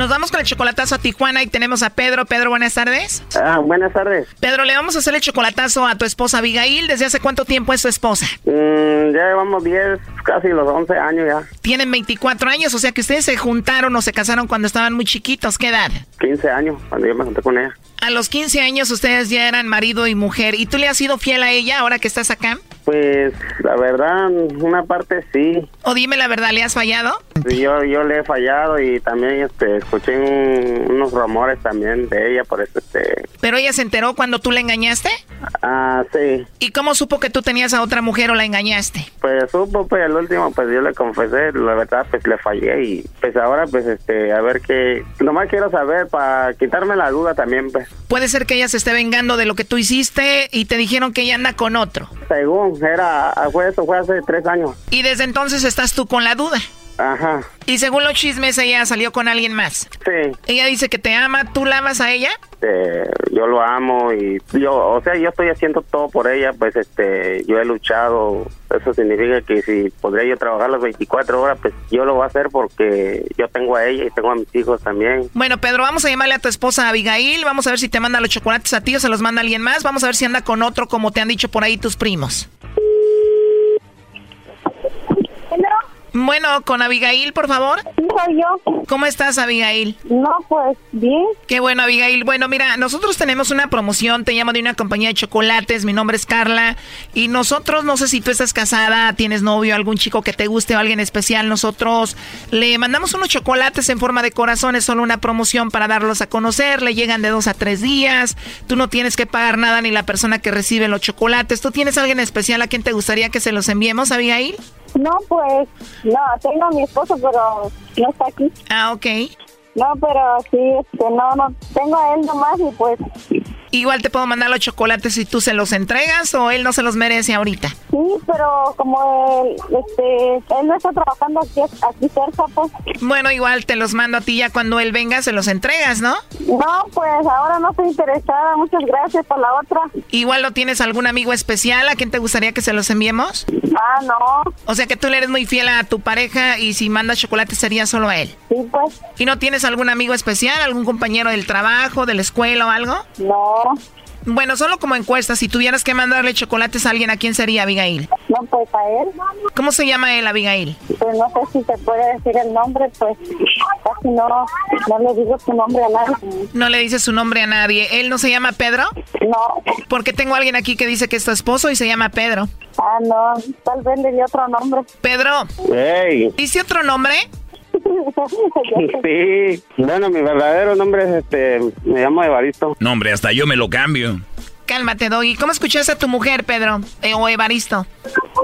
Nos vamos con el chocolatazo a Tijuana y tenemos a Pedro. Pedro, buenas tardes. Ah, buenas tardes. Pedro, le vamos a hacer el chocolatazo a tu esposa Abigail. ¿Desde hace cuánto tiempo es tu esposa? Mm, ya llevamos 10, casi los 11 años ya. Tienen 24 años, o sea que ustedes se juntaron o se casaron cuando estaban muy chiquitos. ¿Qué edad? 15 años, cuando yo me junté con ella. A los 15 años ustedes ya eran marido y mujer. ¿Y tú le has sido fiel a ella ahora que estás acá? Pues la verdad, una parte sí. O dime la verdad, ¿le has fallado? Yo, yo le he fallado y también este, escuché unos rumores también de ella, por eso este... ¿Pero ella se enteró cuando tú la engañaste? Ah, sí. ¿Y cómo supo que tú tenías a otra mujer o la engañaste? Pues supo, pues el último, pues yo le confesé, la verdad, pues le fallé y pues ahora, pues este, a ver qué... Nomás quiero saber para quitarme la duda también, pues. Puede ser que ella se esté vengando de lo que tú hiciste y te dijeron que ella anda con otro. Según, era, fue eso, fue hace tres años. Y desde entonces estás tú con la duda. Ajá. Y según los chismes, ella salió con alguien más. Sí. Ella dice que te ama, ¿tú la amas a ella? Este, yo lo amo y yo, o sea, yo estoy haciendo todo por ella, pues este, yo he luchado. Eso significa que si podría yo trabajar las 24 horas, pues yo lo voy a hacer porque yo tengo a ella y tengo a mis hijos también. Bueno, Pedro, vamos a llamarle a tu esposa Abigail, vamos a ver si te manda los chocolates a ti o se los manda alguien más, vamos a ver si anda con otro como te han dicho por ahí tus primos. Bueno, con Abigail, por favor. Sí, soy yo. ¿Cómo estás, Abigail? No, pues bien. Qué bueno, Abigail. Bueno, mira, nosotros tenemos una promoción, te llamo de una compañía de chocolates, mi nombre es Carla, y nosotros, no sé si tú estás casada, tienes novio, algún chico que te guste o alguien especial, nosotros le mandamos unos chocolates en forma de corazón, es solo una promoción para darlos a conocer, le llegan de dos a tres días, tú no tienes que pagar nada ni la persona que recibe los chocolates. ¿Tú tienes alguien especial a quien te gustaría que se los enviemos, Abigail? No, pues, no, tengo a mi esposo, pero no está aquí. Ah, ok. No, pero sí, este, no, no, tengo a él nomás y pues... Igual te puedo mandar los chocolates si tú se los entregas o él no se los merece ahorita. Sí, pero como él, este, él no está trabajando aquí, aquí cerca, pues... Bueno, igual te los mando a ti ya cuando él venga se los entregas, ¿no? No, pues ahora no estoy interesada, muchas gracias por la otra. Igual no tienes algún amigo especial a quien te gustaría que se los enviemos? Ah, no. O sea que tú le eres muy fiel a tu pareja y si mandas chocolate sería solo a él. Sí, pues. ¿Y no tienes algún amigo especial, algún compañero del trabajo, de la escuela o algo? No. Bueno, solo como encuesta, si tuvieras que mandarle chocolates a alguien, ¿a quién sería Abigail? No, pues a él. ¿Cómo se llama él, Abigail? Pues no sé si se puede decir el nombre, pues casi no, no le digo su nombre a nadie. No le dice su nombre a nadie. ¿Él no se llama Pedro? No. Porque tengo alguien aquí que dice que es tu esposo y se llama Pedro. Ah, no, tal vez le di otro nombre. Pedro. Hey. ¿Dice otro nombre? Sí, bueno, mi verdadero nombre es este, me llamo Evaristo. No, hombre, hasta yo me lo cambio. Cálmate, Doggy. ¿Cómo escuchaste a tu mujer, Pedro? Eh, o Evaristo.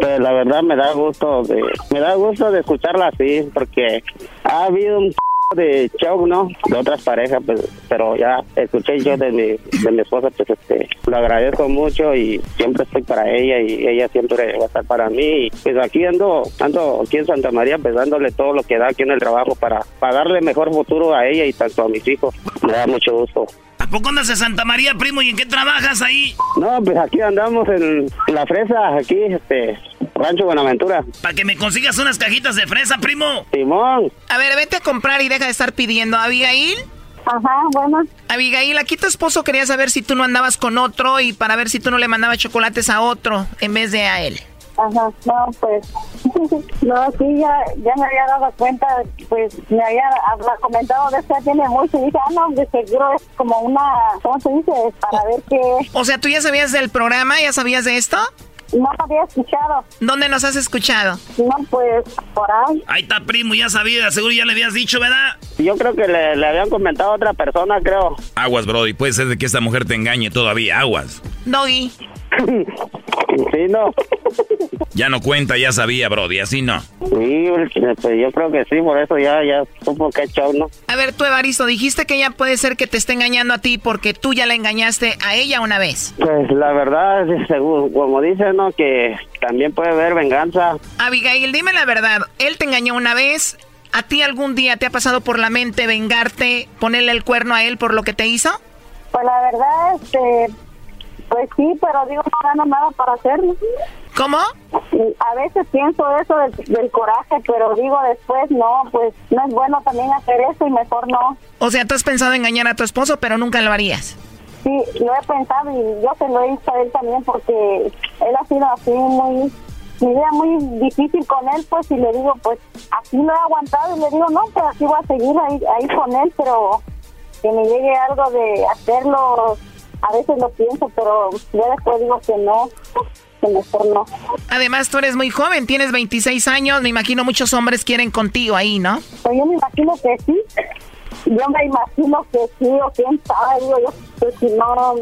Pues la verdad me da gusto de, me da gusto de escucharla así, porque ha habido un de show, ¿no? De otras parejas, pues, pero ya escuché yo de mi, de mi esposa, pues, este, lo agradezco mucho y siempre estoy para ella y ella siempre va a estar para mí. Y, pues aquí ando, ando aquí en Santa María, pues dándole todo lo que da aquí en el trabajo para, para darle mejor futuro a ella y tanto a mis hijos. Me da mucho gusto. ¿A poco andas en Santa María, primo? ¿Y en qué trabajas ahí? No, pues aquí andamos en la fresa, aquí, este, Rancho Buenaventura. Para que me consigas unas cajitas de fresa, primo. Simón. A ver, vete a comprar y deja de estar pidiendo. ¿Abigail? Ajá, bueno. Abigail, aquí tu esposo quería saber si tú no andabas con otro y para ver si tú no le mandabas chocolates a otro en vez de a él. Ajá, no, pues, no, sí, ya, ya me había dado cuenta, pues, me había, comentado de esto, ya tiene mucho, y dije, ah, no, de seguro es como una, ¿cómo se dice? Para ver qué... O sea, ¿tú ya sabías del programa? ¿Ya sabías de esto? No había escuchado. ¿Dónde nos has escuchado? No, pues, por ahí. Ahí está, primo, ya sabía, seguro ya le habías dicho, ¿verdad? Yo creo que le, le habían comentado a otra persona, creo. Aguas, Brody, puede ser de que esta mujer te engañe todavía, aguas. Doggy. Sí, no. Ya no cuenta, ya sabía, Brody, así no. Sí, pues yo creo que sí, por eso ya, ya supo que chao, ¿no? A ver, tú, Evaristo, dijiste que ella puede ser que te esté engañando a ti porque tú ya la engañaste a ella una vez. Pues la verdad, según, como dice, ¿no? Que también puede haber venganza. Abigail, dime la verdad. Él te engañó una vez. ¿A ti algún día te ha pasado por la mente vengarte, ponerle el cuerno a él por lo que te hizo? Pues la verdad, este, pues sí, pero digo, no gano nada para hacerlo. ¿Cómo? A veces pienso eso del, coraje, pero digo después, no, pues no es bueno también hacer eso y mejor no. O sea, tú has pensado engañar a tu esposo, pero nunca lo harías. Sí, lo he pensado y yo se lo he dicho a él también porque él ha sido así muy mi vida muy difícil con él, pues, y le digo, pues, así lo he aguantado, y le digo, no, pues así voy a seguir ahí, ahí con él, pero que me llegue algo de hacerlo, a veces lo pienso, pero yo después digo que no, que mejor no. Además, tú eres muy joven, tienes 26 años, me imagino muchos hombres quieren contigo ahí, ¿no? Pues yo me imagino que sí, yo me imagino que sí, o quién sabe, digo yo, pues si no,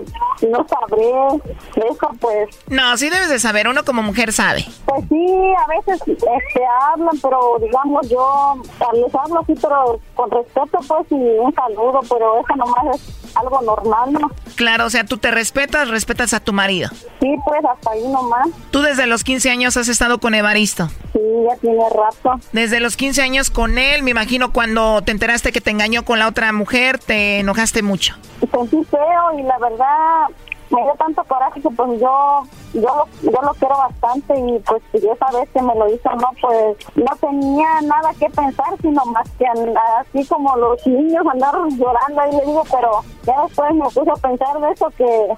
no sabré eso, pues... No, sí debes de saber, uno como mujer sabe. Pues sí, a veces este, hablan, pero digamos yo les hablo así, pero con respeto, pues, y un saludo, pero eso nomás es algo normal, ¿no? Claro, o sea, tú te respetas, respetas a tu marido. Sí, pues, hasta ahí nomás. ¿Tú desde los 15 años has estado con Evaristo? Sí, ya tiene rato. Desde los 15 años con él, me imagino cuando te enteraste que te engañó con la otra mujer, te enojaste mucho. Pues sí, feo, y la verdad, me dio tanto coraje que pues yo yo yo lo quiero bastante y pues si esa vez que me lo hizo no pues no tenía nada que pensar sino más que así como los niños andar llorando ahí le digo pero ya después me puse a pensar de eso que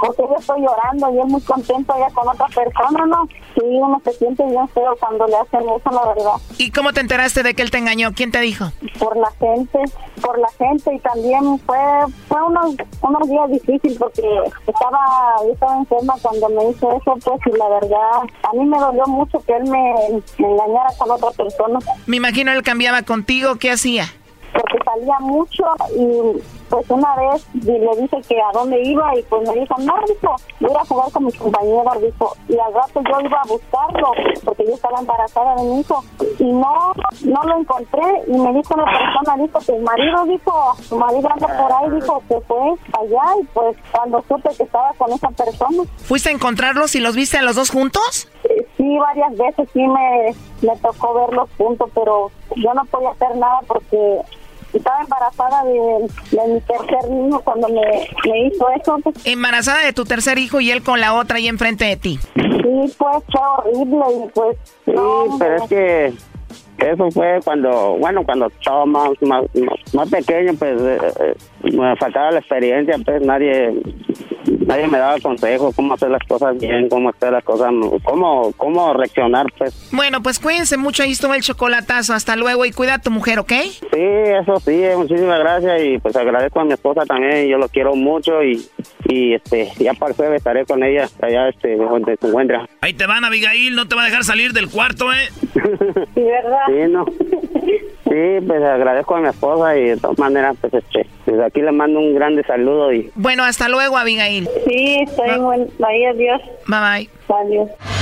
porque yo estoy llorando y él muy contento ya con otra persona no sí uno se siente bien feo cuando le hacen eso la verdad y cómo te enteraste de que él te engañó quién te dijo por la gente por la gente y también fue fue unos unos días difíciles porque estaba, yo estaba enferma cuando me hizo eso, pues, y la verdad, a mí me dolió mucho que él me, me engañara con otra persona. Me imagino él cambiaba contigo, ¿qué hacía? Porque salía mucho y pues una vez le dije que a dónde iba y pues me dijo, no, dijo, voy a jugar con mis compañeros, dijo, y al rato yo iba a buscarlo porque yo estaba embarazada de mi hijo y no, no lo encontré y me dijo una persona, dijo, tu marido, dijo, tu marido anda por ahí, dijo, que fue allá y pues cuando supe que estaba con esa persona. ¿Fuiste a encontrarlos y los viste a los dos juntos? Sí, varias veces sí me, me tocó verlos juntos, pero yo no podía hacer nada porque estaba embarazada de, mi tercer niño cuando me, hizo eso. Embarazada de tu tercer hijo y él con la otra ahí enfrente de ti. Sí, pues fue horrible y pues... Sí, pero es que eso fue cuando, bueno, cuando estaba más, más, más, pequeño, pues eh, eh, me faltaba la experiencia, pues nadie nadie me daba consejos cómo hacer las cosas bien, cómo hacer las cosas, cómo, cómo reaccionar, pues. Bueno, pues cuídense mucho, ahí estuvo el chocolatazo, hasta luego y cuida a tu mujer, ¿ok? Sí, eso sí, muchísimas gracias y pues agradezco a mi esposa también, yo lo quiero mucho y, y este, ya para el jueves estaré con ella allá, este, donde se encuentra. Ahí te van, Abigail, no te va a dejar salir del cuarto, ¿eh? sí, ¿verdad? Sí, no. Sí, pues agradezco a mi esposa y de todas maneras, pues este, desde aquí le mando un grande saludo y... Bueno, hasta luego, Abigail. Sí, estoy buen... Bye, adiós. Bye, bye. Adiós.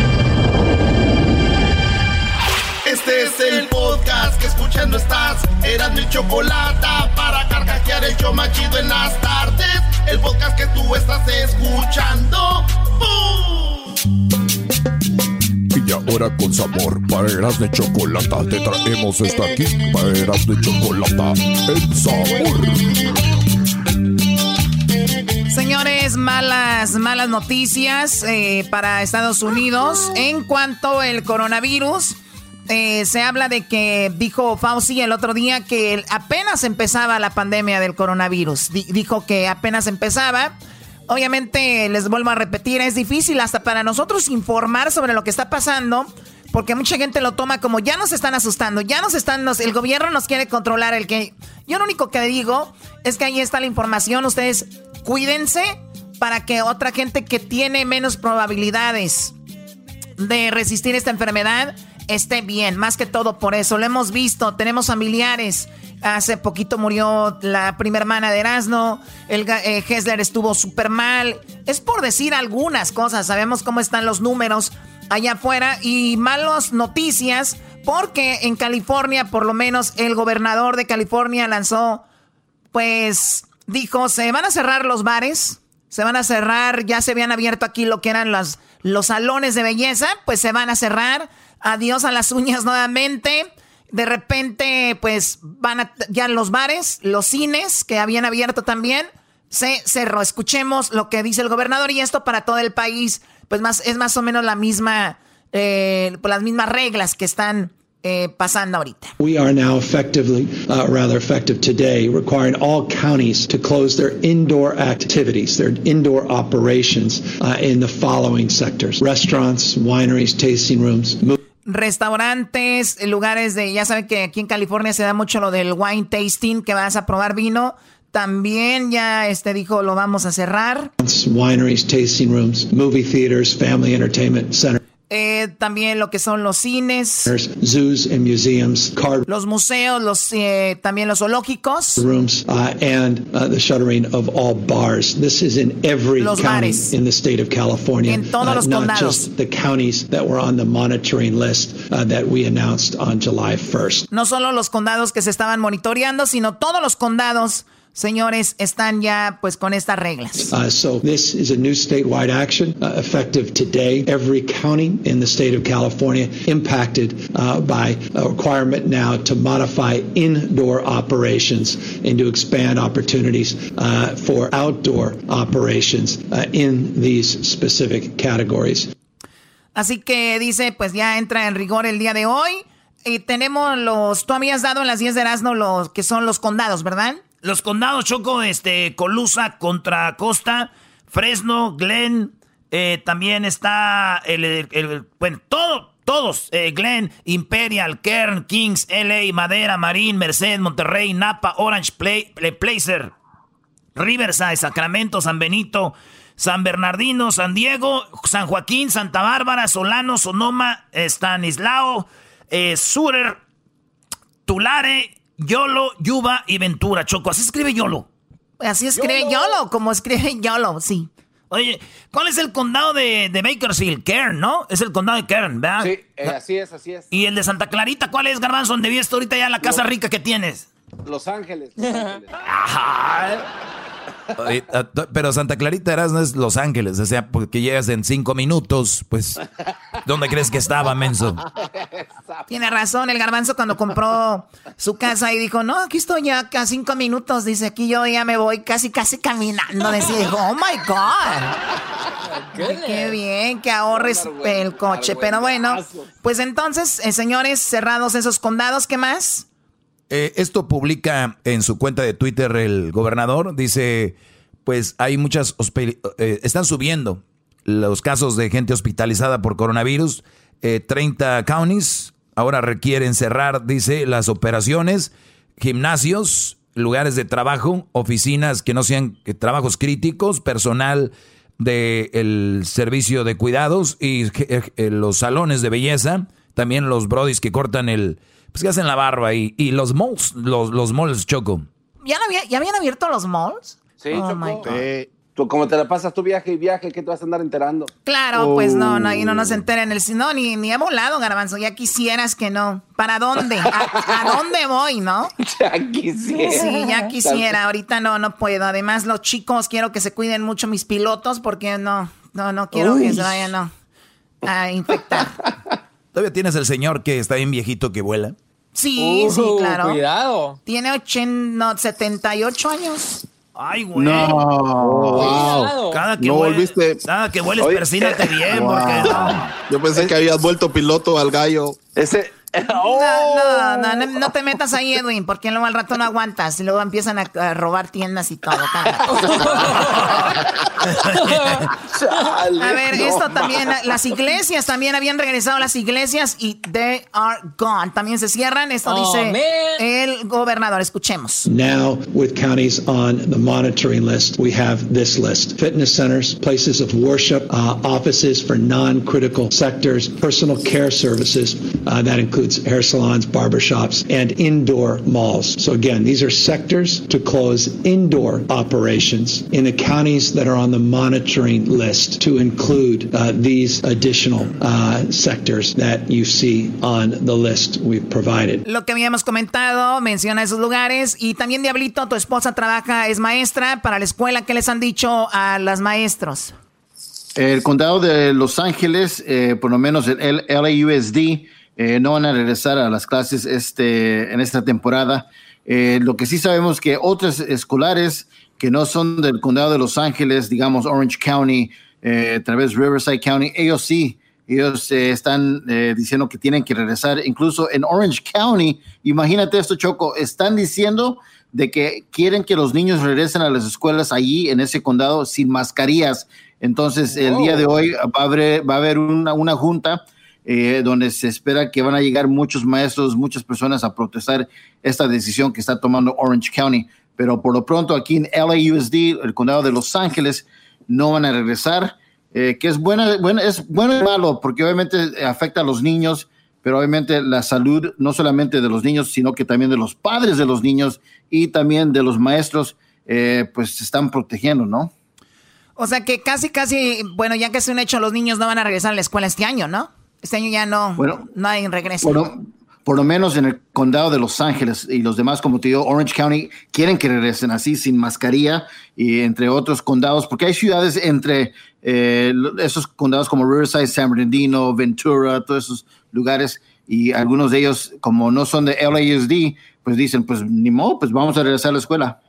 Este es el podcast que escuchando estás. Eran mi chocolate para carcajear el yo machido en las tardes. El podcast que tú estás escuchando. Y ahora con sabor para Eras de Chocolata te traemos esta aquí para Eras de Chocolata. El sabor. Señores, malas, malas noticias eh, para Estados Unidos en cuanto al coronavirus. Eh, se habla de que dijo Fauci el otro día que apenas empezaba la pandemia del coronavirus. dijo que apenas empezaba. Obviamente, les vuelvo a repetir, es difícil hasta para nosotros informar sobre lo que está pasando porque mucha gente lo toma como ya nos están asustando, ya nos están, el gobierno nos quiere controlar el que... Yo lo único que digo es que ahí está la información, ustedes cuídense para que otra gente que tiene menos probabilidades de resistir esta enfermedad esté bien, más que todo por eso. Lo hemos visto, tenemos familiares. Hace poquito murió la primera hermana de Erasmo, el eh, Hessler estuvo súper mal. Es por decir algunas cosas, sabemos cómo están los números allá afuera y malas noticias porque en California, por lo menos el gobernador de California lanzó, pues dijo, se van a cerrar los bares, se van a cerrar, ya se habían abierto aquí lo que eran los, los salones de belleza, pues se van a cerrar, adiós a las uñas nuevamente. De repente, pues van a, ya los bares, los cines que habían abierto también, se cerró. Escuchemos lo que dice el gobernador y esto para todo el país pues más, es más o menos la misma, eh, las mismas reglas que están eh, pasando ahorita. We are now effectively, uh, rather effective today, requiring all counties to close their indoor activities, their indoor operations uh, in the following sectors: restaurants, wineries, tasting rooms. Restaurantes, lugares de, ya saben que aquí en California se da mucho lo del wine tasting, que vas a probar vino también ya este dijo lo vamos a cerrar. Wineries, tasting rooms, movie theaters, family entertainment center. Eh, también lo que son los cines, zoos and museums, los museos, los eh, también los zoológicos, rooms, uh, and uh, the shuttering of all bars. This is in every los county bares. in the state of California. En todos uh, los not condados. just the counties that were on the monitoring list uh, that we announced on July 1st. No solo los condados que se estaban monitoreando, sino todos los condados señores, están ya pues con estas reglas. Uh, so this is a new statewide action uh, effective today. Every county in the state of California impacted uh, by a requirement now to modify indoor operations and to expand opportunities uh, for outdoor operations uh, in these specific categories. Así que dice, pues ya entra en rigor el día de hoy. Y tenemos los, tú habías dado en las 10 de Erasmo los que son los condados, ¿verdad? Los condados Choco, este, Colusa contra Costa, Fresno, Glen, eh, también está el, bueno, todo, todos, eh, Glen, Imperial, Kern, Kings, LA, Madera, Marín, Merced, Monterrey, Napa, Orange, Play, Placer, Riverside, Sacramento, San Benito, San Bernardino, San Diego, San Joaquín, Santa Bárbara, Solano, Sonoma, Stanislao, eh, Surer, Tulare, Yolo, Yuba y Ventura, Choco. Así escribe Yolo. Así escribe Yolo, como escribe Yolo, sí. Oye, ¿cuál es el condado de, de Bakersfield? Kern, ¿no? Es el condado de Kern, ¿verdad? Sí, eh, así es, así es. ¿Y el de Santa Clarita cuál es, Garbanzo? ¿Dónde vives ahorita ya la casa rica que tienes? Los Ángeles. Los Ángeles. Ajá. Pero Santa Clarita eras no es Los Ángeles, o sea, porque llegas en cinco minutos, pues, ¿dónde crees que estaba, menso? Tiene razón, el garbanzo cuando compró su casa y dijo, no, aquí estoy ya a cinco minutos, dice, aquí yo ya me voy casi, casi caminando, decía, dijo, oh my God. Qué bien que ahorres el coche, pero bueno, pues entonces, eh, señores, cerrados esos condados, ¿qué más? Eh, esto publica en su cuenta de Twitter el gobernador. Dice, pues hay muchas, eh, están subiendo los casos de gente hospitalizada por coronavirus. Eh, 30 counties ahora requieren cerrar, dice, las operaciones, gimnasios, lugares de trabajo, oficinas que no sean trabajos críticos, personal del servicio de cuidados y los salones de belleza, también los brodis que cortan el pues que hacen la barba y, y los malls, los, los malls, Choco. ¿Ya, ¿Ya habían abierto los malls? Sí, oh Choco. Eh, tú, como te la pasas tu viaje y viaje, ¿qué te vas a andar enterando? Claro, pues no, no, y no nos entera en el... No, ni, ni he volado, Garbanzo, ya quisieras que no. ¿Para dónde? ¿A, a dónde voy, no? Ya quisiera. Sí, ya quisiera, ahorita no, no puedo. Además, los chicos, quiero que se cuiden mucho mis pilotos porque no, no, no quiero Uy. que se vayan no, a infectar. ¿Todavía tienes el señor que está bien viejito que vuela? Sí, uh, sí, claro. Cuidado. Tiene 80, no, 78 años. Ay, güey. No. Wow. Cada que no hueles, volviste. cada que hueles, persínate bien, Wow. porque no. Yo pensé que habías vuelto piloto al gallo. Ese, No, no, no, no, te metas ahí, Edwin, porque luego al rato no aguantas y luego empiezan a, robar tiendas y todo. a ver, esto también, las iglesias también habían regresado a las iglesias y they are gone. También se cierran. Esto oh, dice el gobernador. Escuchemos. Now, with counties on the monitoring list, we have this list: fitness centers, places of worship, uh, offices for non-critical sectors, personal care services. Uh, that includes includes hair salons, barbershops, and indoor malls. So again, these are sectors to close indoor operations in the counties that are on the monitoring list to include uh, these additional uh, sectors that you see on the list we've provided. Lo que habíamos comentado menciona esos lugares y también Diablito, tu esposa trabaja, es maestra para la escuela. ¿Qué les han dicho a las maestros? El condado de Los Ángeles, eh, por lo menos el LAUSD, Eh, no van a regresar a las clases este, en esta temporada. Eh, lo que sí sabemos que otros escolares que no son del condado de Los Ángeles, digamos Orange County, eh, tal vez Riverside County, ellos sí, ellos están diciendo que tienen que regresar. Incluso en Orange County, imagínate esto, Choco, están diciendo de que quieren que los niños regresen a las escuelas allí en ese condado sin mascarillas. Entonces, el día de hoy va a haber, va a haber una, una junta eh, donde se espera que van a llegar muchos maestros, muchas personas a protestar esta decisión que está tomando Orange County. Pero por lo pronto aquí en LAUSD, el condado de Los Ángeles, no van a regresar, eh, que es bueno, bueno, es bueno y malo, porque obviamente afecta a los niños, pero obviamente la salud no solamente de los niños, sino que también de los padres de los niños y también de los maestros, eh, pues se están protegiendo, ¿no? O sea que casi, casi, bueno, ya que es un hecho, los niños no van a regresar a la escuela este año, ¿no? Este año ya no, bueno, no hay regreso. Bueno, por lo menos en el condado de Los Ángeles y los demás, como te digo, Orange County, quieren que regresen así, sin mascarilla, y entre otros condados, porque hay ciudades entre eh, esos condados como Riverside, San Bernardino, Ventura, todos esos lugares, y algunos de ellos, como no son de LASD, pues dicen, pues ni modo, pues vamos a regresar a la escuela.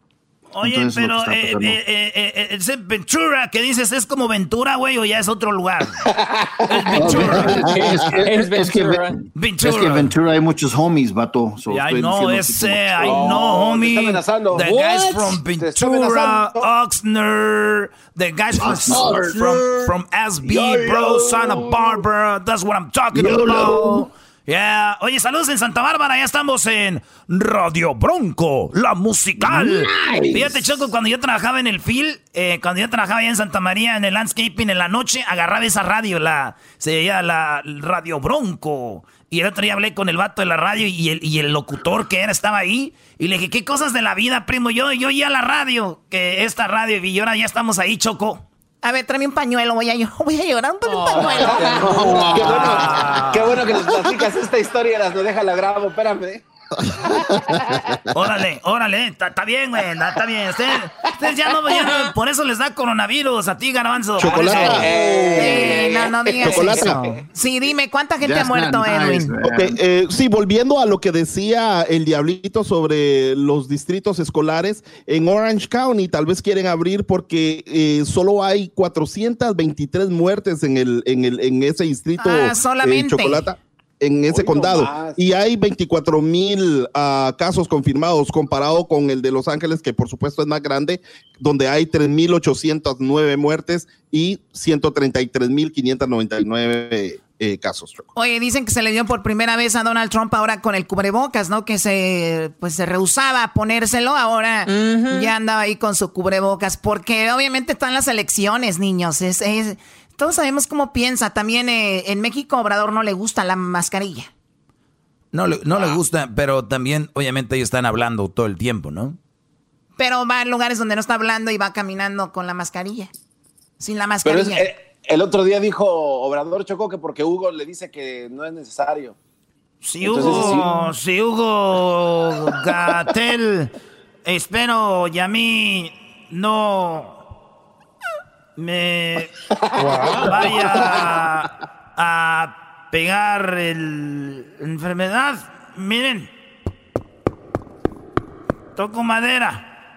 Oye, pero eh, eh, eh, ese Ventura que dices, ¿es como Ventura, güey, o ya es otro lugar? es Ventura. es, Ventura. Es que Ventura hay muchos homies, vato. So yeah, I know, ese, I know, homie. The guys from Ventura, Oxnard, the guys from, from, from SB, bro, Santa Barbara. That's what I'm talking about. Yeah. Oye, saludos en Santa Bárbara. Ya estamos en Radio Bronco, la musical. Fíjate, Choco, cuando yo trabajaba en el FIL, eh, cuando yo trabajaba allá en Santa María, en el landscaping, en la noche, agarraba esa radio, la, se veía la Radio Bronco. Y el otro día hablé con el vato de la radio y el, y el locutor que era estaba ahí. Y le dije, ¿qué cosas de la vida, primo? Yo, yo ya la radio, que esta radio, y ahora ya estamos ahí, Choco. A ver, tráeme un pañuelo, voy a, voy a llorar un pañuelo. qué, bueno, qué bueno que les platicas esta historia, las lo deja la grabo, espérame. órale, órale, está bien, güey, está bien. Ustedes, ya, no, ya por eso les da coronavirus a ti, Garbanzo. Chocolate. Eh, no, no digas eso. Sí, dime, ¿cuánta gente ha muerto, Edwin? Eh, sí, volviendo a lo que decía el Diablito sobre los distritos escolares, en Orange County tal vez quieren abrir porque eh, solo hay 423 muertes en, el, en, el, en ese distrito. Ah, solamente. Chocolata en ese condado. y hay 24 mil uh, casos confirmados comparado con el de Los Ángeles, que por supuesto es más grande, donde hay 3.809 muertes y 133.599 eh, casos. Oye, dicen que se le dio por primera vez a Donald Trump ahora con el cubrebocas, ¿no? Que se, pues, se rehusaba a ponérselo, ahora ya andaba ahí con su cubrebocas, porque obviamente están las elecciones, niños. es todos sabemos cómo piensa. También eh, en México Obrador no le gusta la mascarilla. No, no le ah. gusta, pero también obviamente ellos están hablando todo el tiempo, ¿no? Pero va a lugares donde no está hablando y va caminando con la mascarilla. Sin la mascarilla. Eh, el otro día dijo Obrador Chocó que porque Hugo le dice que no es necesario. Si Hugo, si Hugo Gatel, espero y a mí no me vaya a, pegar el enfermedad, miren, toco madera.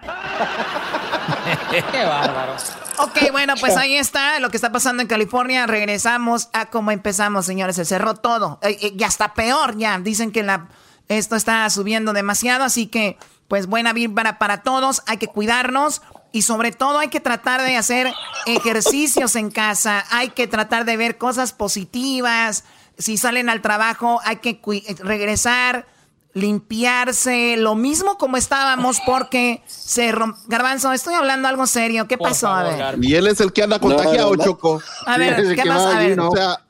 Qué bárbaro. Ok, bueno, pues ahí está lo que está pasando en California. Regresamos a cómo empezamos, señores. Se cerró todo. Eh, eh, y hasta peor, ya. Dicen que la, esto está subiendo demasiado, así que, pues, buena vibra para todos. Hay que cuidarnos. Y sobre todo hay que tratar de hacer ejercicios en casa. Hay que tratar de ver cosas positivas. Si salen al trabajo, hay que regresar limpiarse, lo mismo como estábamos porque se romp... Garbanzo, estoy hablando algo serio. ¿Qué pasó? a ver. Y él es el que anda contagiado, Choco. A ver, ¿qué pasó? A ver,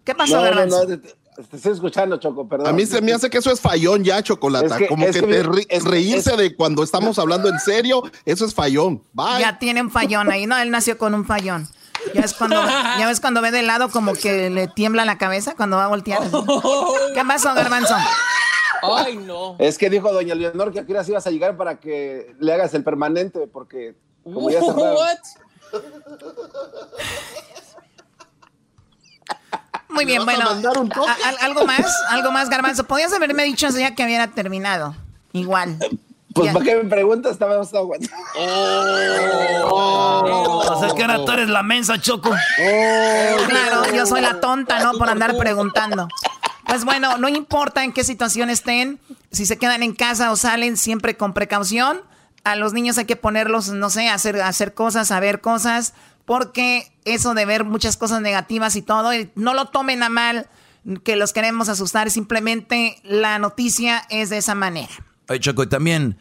¿qué pasó, Garbanzo? te estoy escuchando, Choco, perdón. A mí se me hace que eso es fallón ya, Chocolata. Como que, te reírse de cuando estamos hablando en serio, eso es fallón. Bye. Ya tiene un fallón ahí. No, él nació con un fallón. Ya, es cuando, ya ves cuando ve de lado como que le tiembla la cabeza cuando va a voltear. ¿Qué pasó, Garbanzo? Ay, no. Es que dijo doña Leonor que aquí sí ibas a llegar para que le hagas el permanente, porque como ya What? Muy bien, bueno. algo más, algo más, Garbanzo. Podías haberme dicho ya que había terminado. Igual. Pues, ¿para qué me preguntas? Estaba estado oh. O sea, que ahora tú eres la mensa, Choco. Oh, claro, yo soy la tonta, ¿no? Por andar preguntando. Pues bueno, no importa en qué situación estén, si se quedan en casa o salen, siempre con precaución. A los niños hay que ponerlos, no sé, a hacer, hacer cosas, a ver cosas, porque eso de ver muchas cosas negativas y todo, no lo tomen a mal que los queremos asustar, simplemente la noticia es de esa manera. Oye, Choco, y también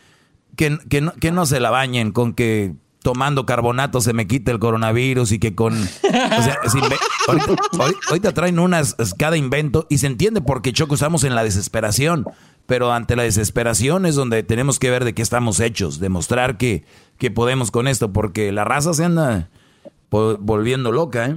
que, que, no, se la bañen con que tomando carbonato se me quite el coronavirus y que con... O sea, ahorita, traen unas, cada invento y se entiende porque Choco estamos en la desesperación, pero ante la desesperación es donde tenemos que ver de qué estamos hechos, demostrar que, que podemos con esto, porque la raza se anda volviendo loca, ¿eh?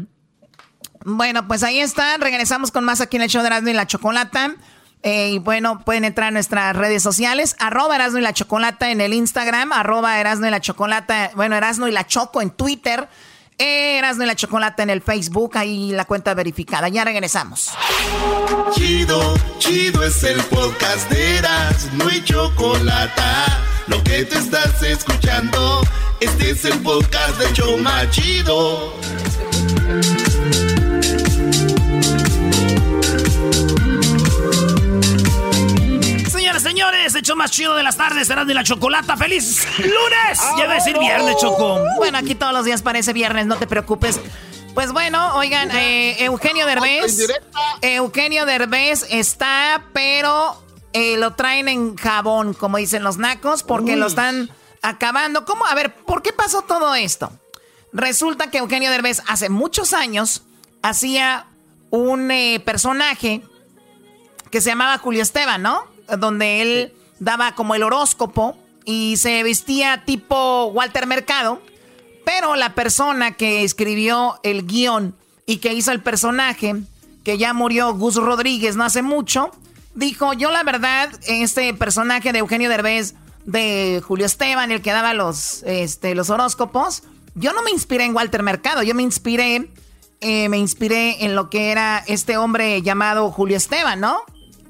Bueno, pues ahí está, regresamos con más aquí en el show de Erasmo y la Chocolata. Eh, y bueno, pueden entrar a nuestras redes sociales, arroba Erasno y la Chocolata en el Instagram, arroba Erasno y la Chocolata, bueno, Erasno y la Choco en Twitter, eh, Erasno y la Chocolata en el Facebook, ahí la cuenta verificada. Ya regresamos. Chido, chido es el podcast de Erasno y Chocolata. Lo que te estás escuchando, este es el podcast de Choma Chido. señores, hecho más chido de las tardes, será de la chocolata. ¡Feliz lunes! Ya va a decir viernes, Choco. Bueno, aquí todos los días parece viernes, no te preocupes. Pues bueno, oigan, eh, Eugenio Derbez. Eugenio Derbez está, pero eh, lo traen en jabón, como dicen los nacos, porque lo están acabando. ¿Cómo? A ver, ¿por qué pasó todo esto? Resulta que Eugenio Derbez hace muchos años hacía un eh, personaje que se llamaba Julio Esteban, ¿no? donde él daba como el horóscopo y se vestía tipo Walter Mercado, pero la persona que escribió el guion y que hizo el personaje, que ya murió Gus Rodríguez no hace mucho, dijo, yo la verdad, este personaje de Eugenio Derbez, de Julio Esteban, el que daba los, este, los horóscopos, yo no me inspiré en Walter Mercado, yo me inspiré, eh, me inspiré en lo que era este hombre llamado Julio Esteban, ¿no?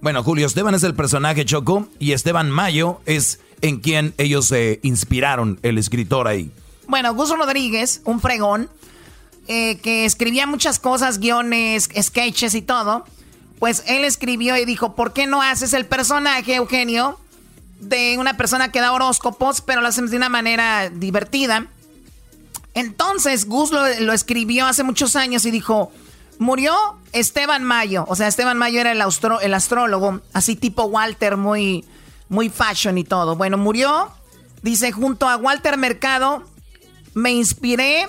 Bueno, Julio Esteban es el personaje Choco y Esteban Mayo es en quien ellos se inspiraron, el escritor ahí. Bueno, Gus Rodríguez, un fregón, eh, que escribía muchas cosas, guiones, sketches y todo, pues él escribió y dijo, ¿por qué no haces el personaje, Eugenio, de una persona que da horóscopos, pero lo hacemos de una manera divertida? Entonces Gus lo, escribió hace muchos años y dijo, Murió Esteban Mayo, o sea, Esteban Mayo era el, el astrólogo, así tipo Walter, muy, muy fashion y todo. Bueno, murió, dice, junto a Walter Mercado, me inspiré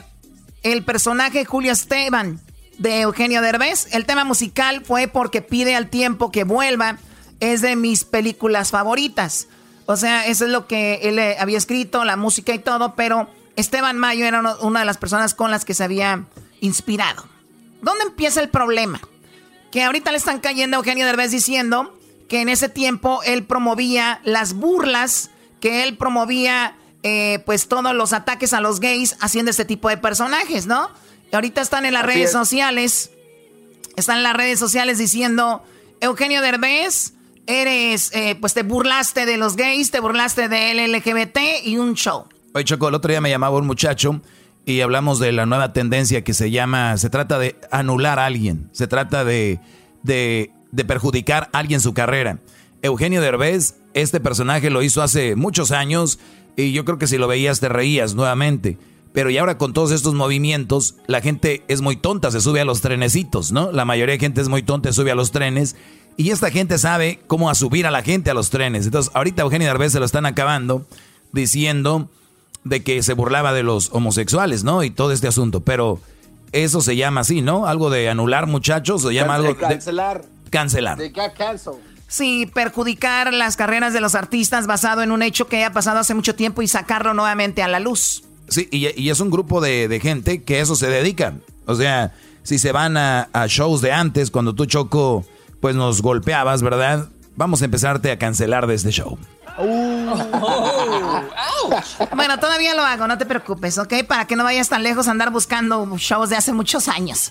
el personaje Julio Esteban de Eugenio Derbez. El tema musical fue porque pide al tiempo que vuelva, es de mis películas favoritas. O sea, eso es lo que él eh, había escrito, la música y todo, pero Esteban Mayo era una de las personas con las que se había inspirado. ¿Dónde empieza el problema? Que ahorita le están cayendo a Eugenio Derbez diciendo que en ese tiempo él promovía las burlas, que él promovía eh, pues todos los ataques a los gays haciendo este tipo de personajes, ¿no? Ahorita están en las redes sociales, están en las redes sociales diciendo, Eugenio Derbez, eres, eh, pues te burlaste de los gays, te burlaste del LGBT y un show. Oye, Choco, el otro día me llamaba un muchacho y hablamos de la nueva tendencia que se llama, se trata de anular a alguien, se trata de, de, de perjudicar a alguien su carrera. Eugenio Derbez, este personaje lo hizo hace muchos años y yo creo que si lo veías te reías nuevamente. Pero y ahora con todos estos movimientos, la gente es muy tonta, se sube a los trenecitos, ¿no? La mayoría de gente es muy tonta, se sube a los trenes. Y esta gente sabe cómo a subir a la gente a los trenes. Entonces, ahorita Eugenio Derbez se lo están acabando diciendo de que se burlaba de los homosexuales, ¿no? Y todo este asunto. Pero eso se llama así, ¿no? Algo de anular, muchachos, se llama algo de cancelar. cancelar. De cancel. Sí, perjudicar las carreras de los artistas basado en un hecho que haya pasado hace mucho tiempo y sacarlo nuevamente a la luz. Sí, y, es un grupo de, gente que eso se dedica. O sea, si se van a, shows de antes, cuando tú Choco, pues nos golpeabas, ¿verdad? Vamos a empezarte a cancelar de este show. Oh. bueno, todavía lo hago, no te preocupes, ¿ok? Para que no vayas tan lejos a andar buscando shows de hace muchos años.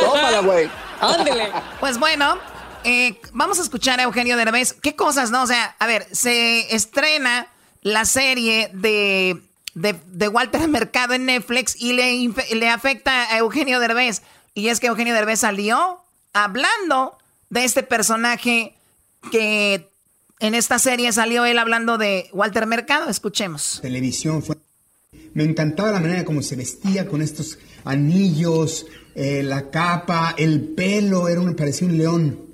Tómala, güey. Ándele. Pues bueno, eh, vamos a escuchar a Eugenio Derbez. ¿Qué cosas, no? O sea, a ver, se estrena la serie de, de, Walter Mercado en Netflix y le, le afecta a Eugenio Derbez. Y es que Eugenio Derbez salió hablando de este personaje que en esta serie salió él hablando de Walter Mercado. Escuchemos. Televisión. Me encantaba la manera como se vestía con estos anillos, eh, la capa, el pelo, era un, parecía un león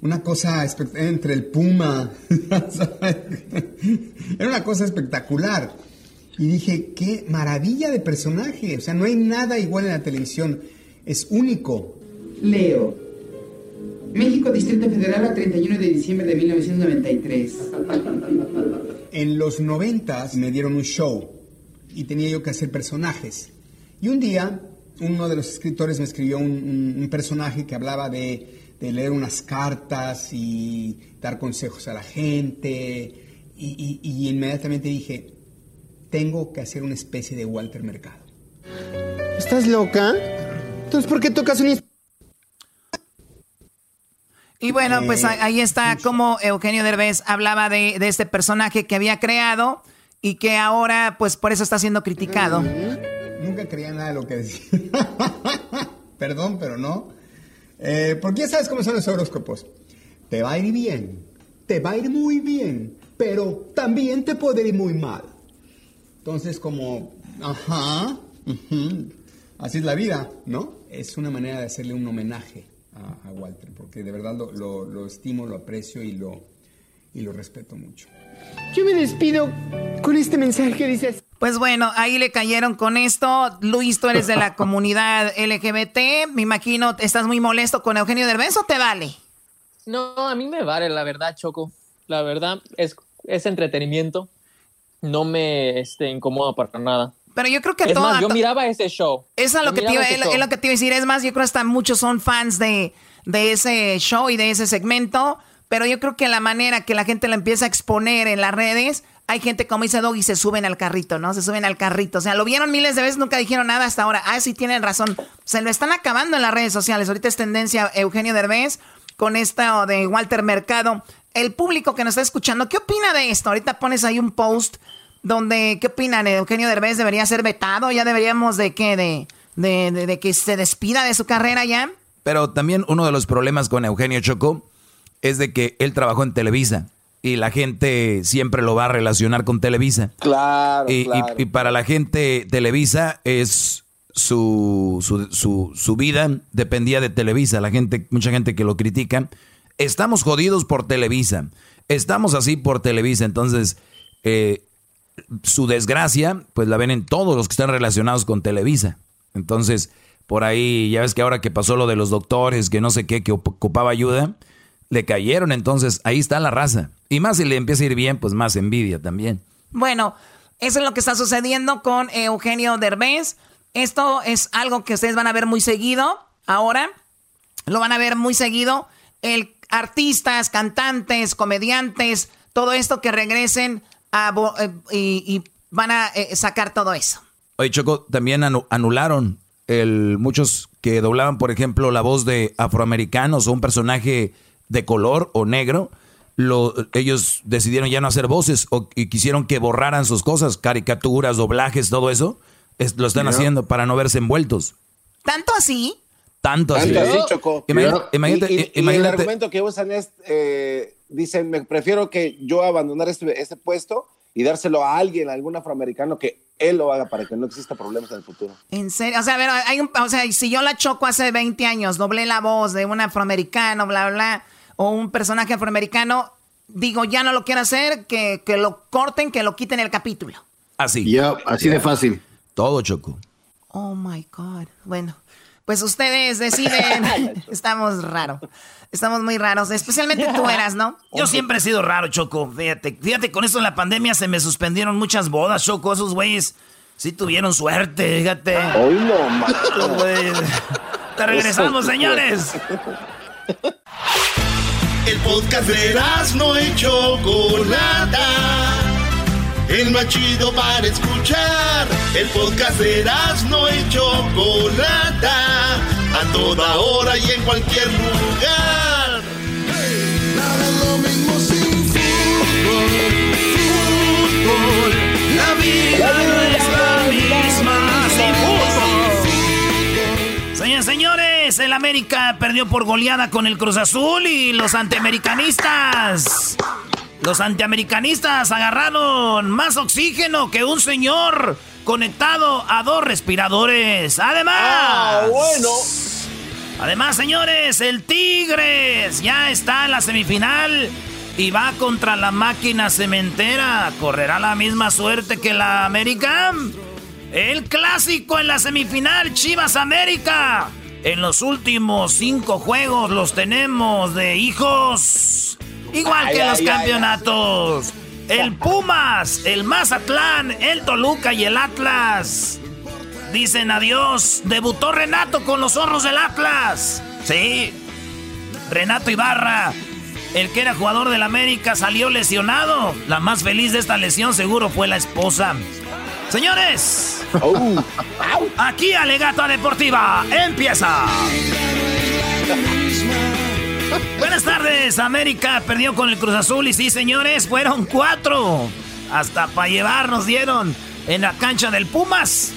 una cosa entre el puma. Era una cosa espectacular. Y dije, qué maravilla de personaje. O sea, no hay nada igual en la televisión. Es único. Leo. México, Distrito Federal, a 31 de diciembre de 1993. En los 90 me dieron un show y tenía yo que hacer personajes. Y un día, uno de los escritores me escribió un personaje que hablaba de de leer unas cartas y dar consejos a la gente. Y, inmediatamente dije, tengo que hacer una especie de Walter Mercado. ¿Estás loca? Entonces, ¿por qué tocas un... Y bueno, pues eh, ahí está como Eugenio Derbez hablaba de, este personaje que había creado y que ahora, pues por eso está siendo criticado. Nunca creía nada de lo que decía. Perdón, pero no. Eh, porque ya sabes cómo son los horóscopos. Te va a ir bien, te va a ir muy bien, pero también te puede ir muy mal. Entonces, como, ajá, así es la vida, ¿no? Es una manera de hacerle un homenaje a, Walter, porque de verdad lo, lo, estimo, lo aprecio y lo, y lo respeto mucho. Yo me despido con este mensaje, dices. Pues bueno, ahí le cayeron con esto. Luis, tú eres de la comunidad LGBT. Me imagino, ¿estás muy molesto con Eugenio Derbez o te vale? No, a mí me vale, la verdad, Choco. La verdad, es, es entretenimiento. No me este, incomoda para nada. Pero yo creo que es Más, yo miraba ese show. Es lo, que te iba, es, lo que te iba a decir. Es más, yo creo que hasta muchos son fans de, de ese show y de ese segmento. Pero yo creo que la manera que la gente lo empieza a exponer en las redes hay gente, como dice Doggy, se suben al carrito, ¿no? Se suben al carrito. O sea, lo vieron miles de veces, nunca dijeron nada hasta ahora. Ah, sí, tienen razón. Se lo están acabando en las redes sociales. Ahorita es tendencia Eugenio Derbez con esto de Walter Mercado. El público que nos está escuchando, ¿qué opina de esto? Ahorita pones ahí un post donde, ¿qué opinan? ¿Eugenio Derbez debería ser vetado? ¿Ya deberíamos de qué? De, de, de que se despida de su carrera ya? Pero también uno de los problemas con Eugenio Choco es de que él trabajó en Televisa y la gente siempre lo va a relacionar con Televisa. Claro. Y, y, para la gente, Televisa es su, su, su, vida dependía de Televisa. La gente, mucha gente que lo critica. Estamos jodidos por Televisa. Estamos así por Televisa. Entonces, eh, su desgracia, pues la ven en todos los que están relacionados con Televisa. Entonces, por ahí, ya ves que ahora que pasó lo de los doctores, que no sé qué, que ocupaba ayuda le cayeron, entonces ahí está la raza. Y más si le empieza a ir bien, pues más envidia también. Bueno, eso es lo que está sucediendo con Eugenio Derbez. Esto es algo que ustedes van a ver muy seguido ahora. Lo van a ver muy seguido. El, artistas, cantantes, comediantes, todo esto que regresen a, eh, y, van a eh, sacar todo eso. Oye, Choco, también anularon el, muchos que doblaban, por ejemplo, la voz de afroamericanos o un personaje de color o negro, lo, ellos decidieron ya no hacer voces o, y quisieron que borraran sus cosas, caricaturas, doblajes, todo eso. lo están haciendo para no verse envueltos. ¿Tanto así? Tanto así. Choco. Imagínate, y, el argumento que usan es, eh, dicen, me prefiero que yo abandonar este, este puesto y dárselo a alguien, a algún afroamericano que él lo haga para que no exista problemas en el futuro. En serio, o sea, a ver, hay un, o sea, si yo la choco hace 20 años, doblé la voz de un afroamericano, bla, bla, o un personaje afroamericano, digo, ya no lo quiero hacer, que, que lo corten, que lo quiten el capítulo. Así. Ya, así de fácil. Todo choco. Oh my God. Bueno, pues ustedes deciden. Estamos raros. Estamos muy raros. Especialmente tú eras, ¿no? Yo siempre he sido raro, Choco. Fíjate, fíjate, con esto en la pandemia se me suspendieron muchas bodas, Choco. Esos güeyes sí tuvieron suerte, fíjate. Hoy no, Te regresamos, señores. El podcast de no y Chocolata el más chido para escuchar. El podcast de no y Chocolata, a toda hora y en cualquier lugar. Nada lo mismo sin fútbol, fútbol. La vida no es la misma sin fútbol. Señores, señores, el América perdió por goleada con el Cruz Azul y los antiamericanistas los antiamericanistas agarraron más oxígeno que un señor conectado a dos respiradores. Además. Ah, bueno. Además, señores, el Tigres ya está en la semifinal y va contra la máquina cementera. ¿Correrá la misma suerte que la América? El clásico en la semifinal, Chivas América. En los últimos cinco juegos los tenemos de hijos. Igual que los campeonatos. El Pumas, el Mazatlán, el Toluca y el Atlas. Dicen adiós. Debutó Renato con los zorros del Atlas. Sí. Renato Ibarra, el que era jugador del América, salió lesionado. La más feliz de esta lesión seguro fue la esposa. Señores, oh. aquí Alegata Deportiva empieza. Buenas tardes, América perdió con el Cruz Azul y sí, señores, fueron cuatro. Hasta para llevarnos dieron en la cancha del Pumas.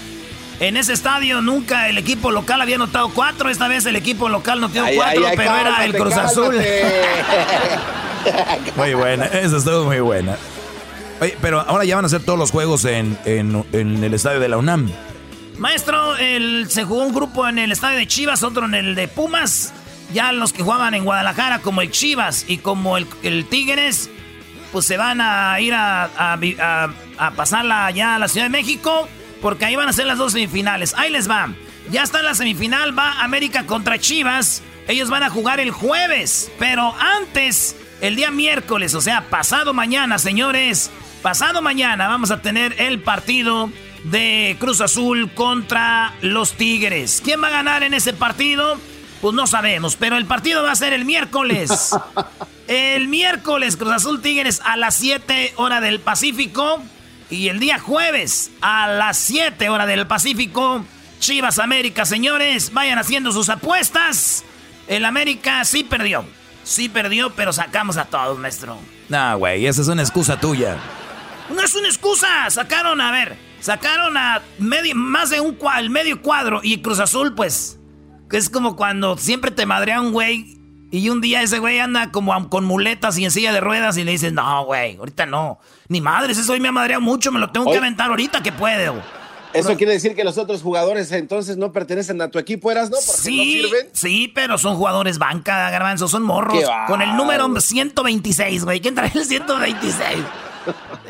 En ese estadio nunca el equipo local había notado cuatro. Esta vez el equipo local notó cuatro, pero era el Cruz Azul. muy buena, eso estuvo muy buena. Oye, pero ahora ya van a hacer todos los juegos en, el estadio de la UNAM. Maestro, el, se jugó un grupo en el estadio de Chivas, otro en el de Pumas. Ya los que jugaban en Guadalajara, como el Chivas y como el, Tigres, pues se van a ir a, a, pasarla allá a la Ciudad de México, porque ahí van a ser las dos semifinales. Ahí les va. Ya está la semifinal, va América contra Chivas. Ellos van a jugar el jueves, pero antes, el día miércoles, o sea, pasado mañana, señores, pasado mañana vamos a tener el partido de Cruz Azul contra los Tigres. ¿Quién va a ganar en ese partido? Pues no sabemos, pero el partido va a ser el miércoles. El miércoles Cruz Azul Tigres a las 7 hora del Pacífico. Y el día jueves a las 7 hora del Pacífico. Chivas América, señores, vayan haciendo sus apuestas. El América sí perdió. Sí perdió, pero sacamos a todos, maestro. No, güey, esa es una excusa tuya. No es una excusa. Sacaron, a ver, sacaron a medio, más de un el medio cuadro. Y Cruz Azul, pues, es como cuando siempre te madrea un güey y un día ese güey anda como con muletas y en silla de ruedas y le dices, no, güey, ahorita no. Ni madre, ese hoy me ha madreado mucho, me lo tengo que aventar ahorita que puedo. Eso quiere decir que los otros jugadores entonces no pertenecen a tu equipo, ¿eras, no? Porque sí, sí, pero son jugadores banca, garbanzo, son morros. Con el número 126, güey. ¿Quién trae el 126?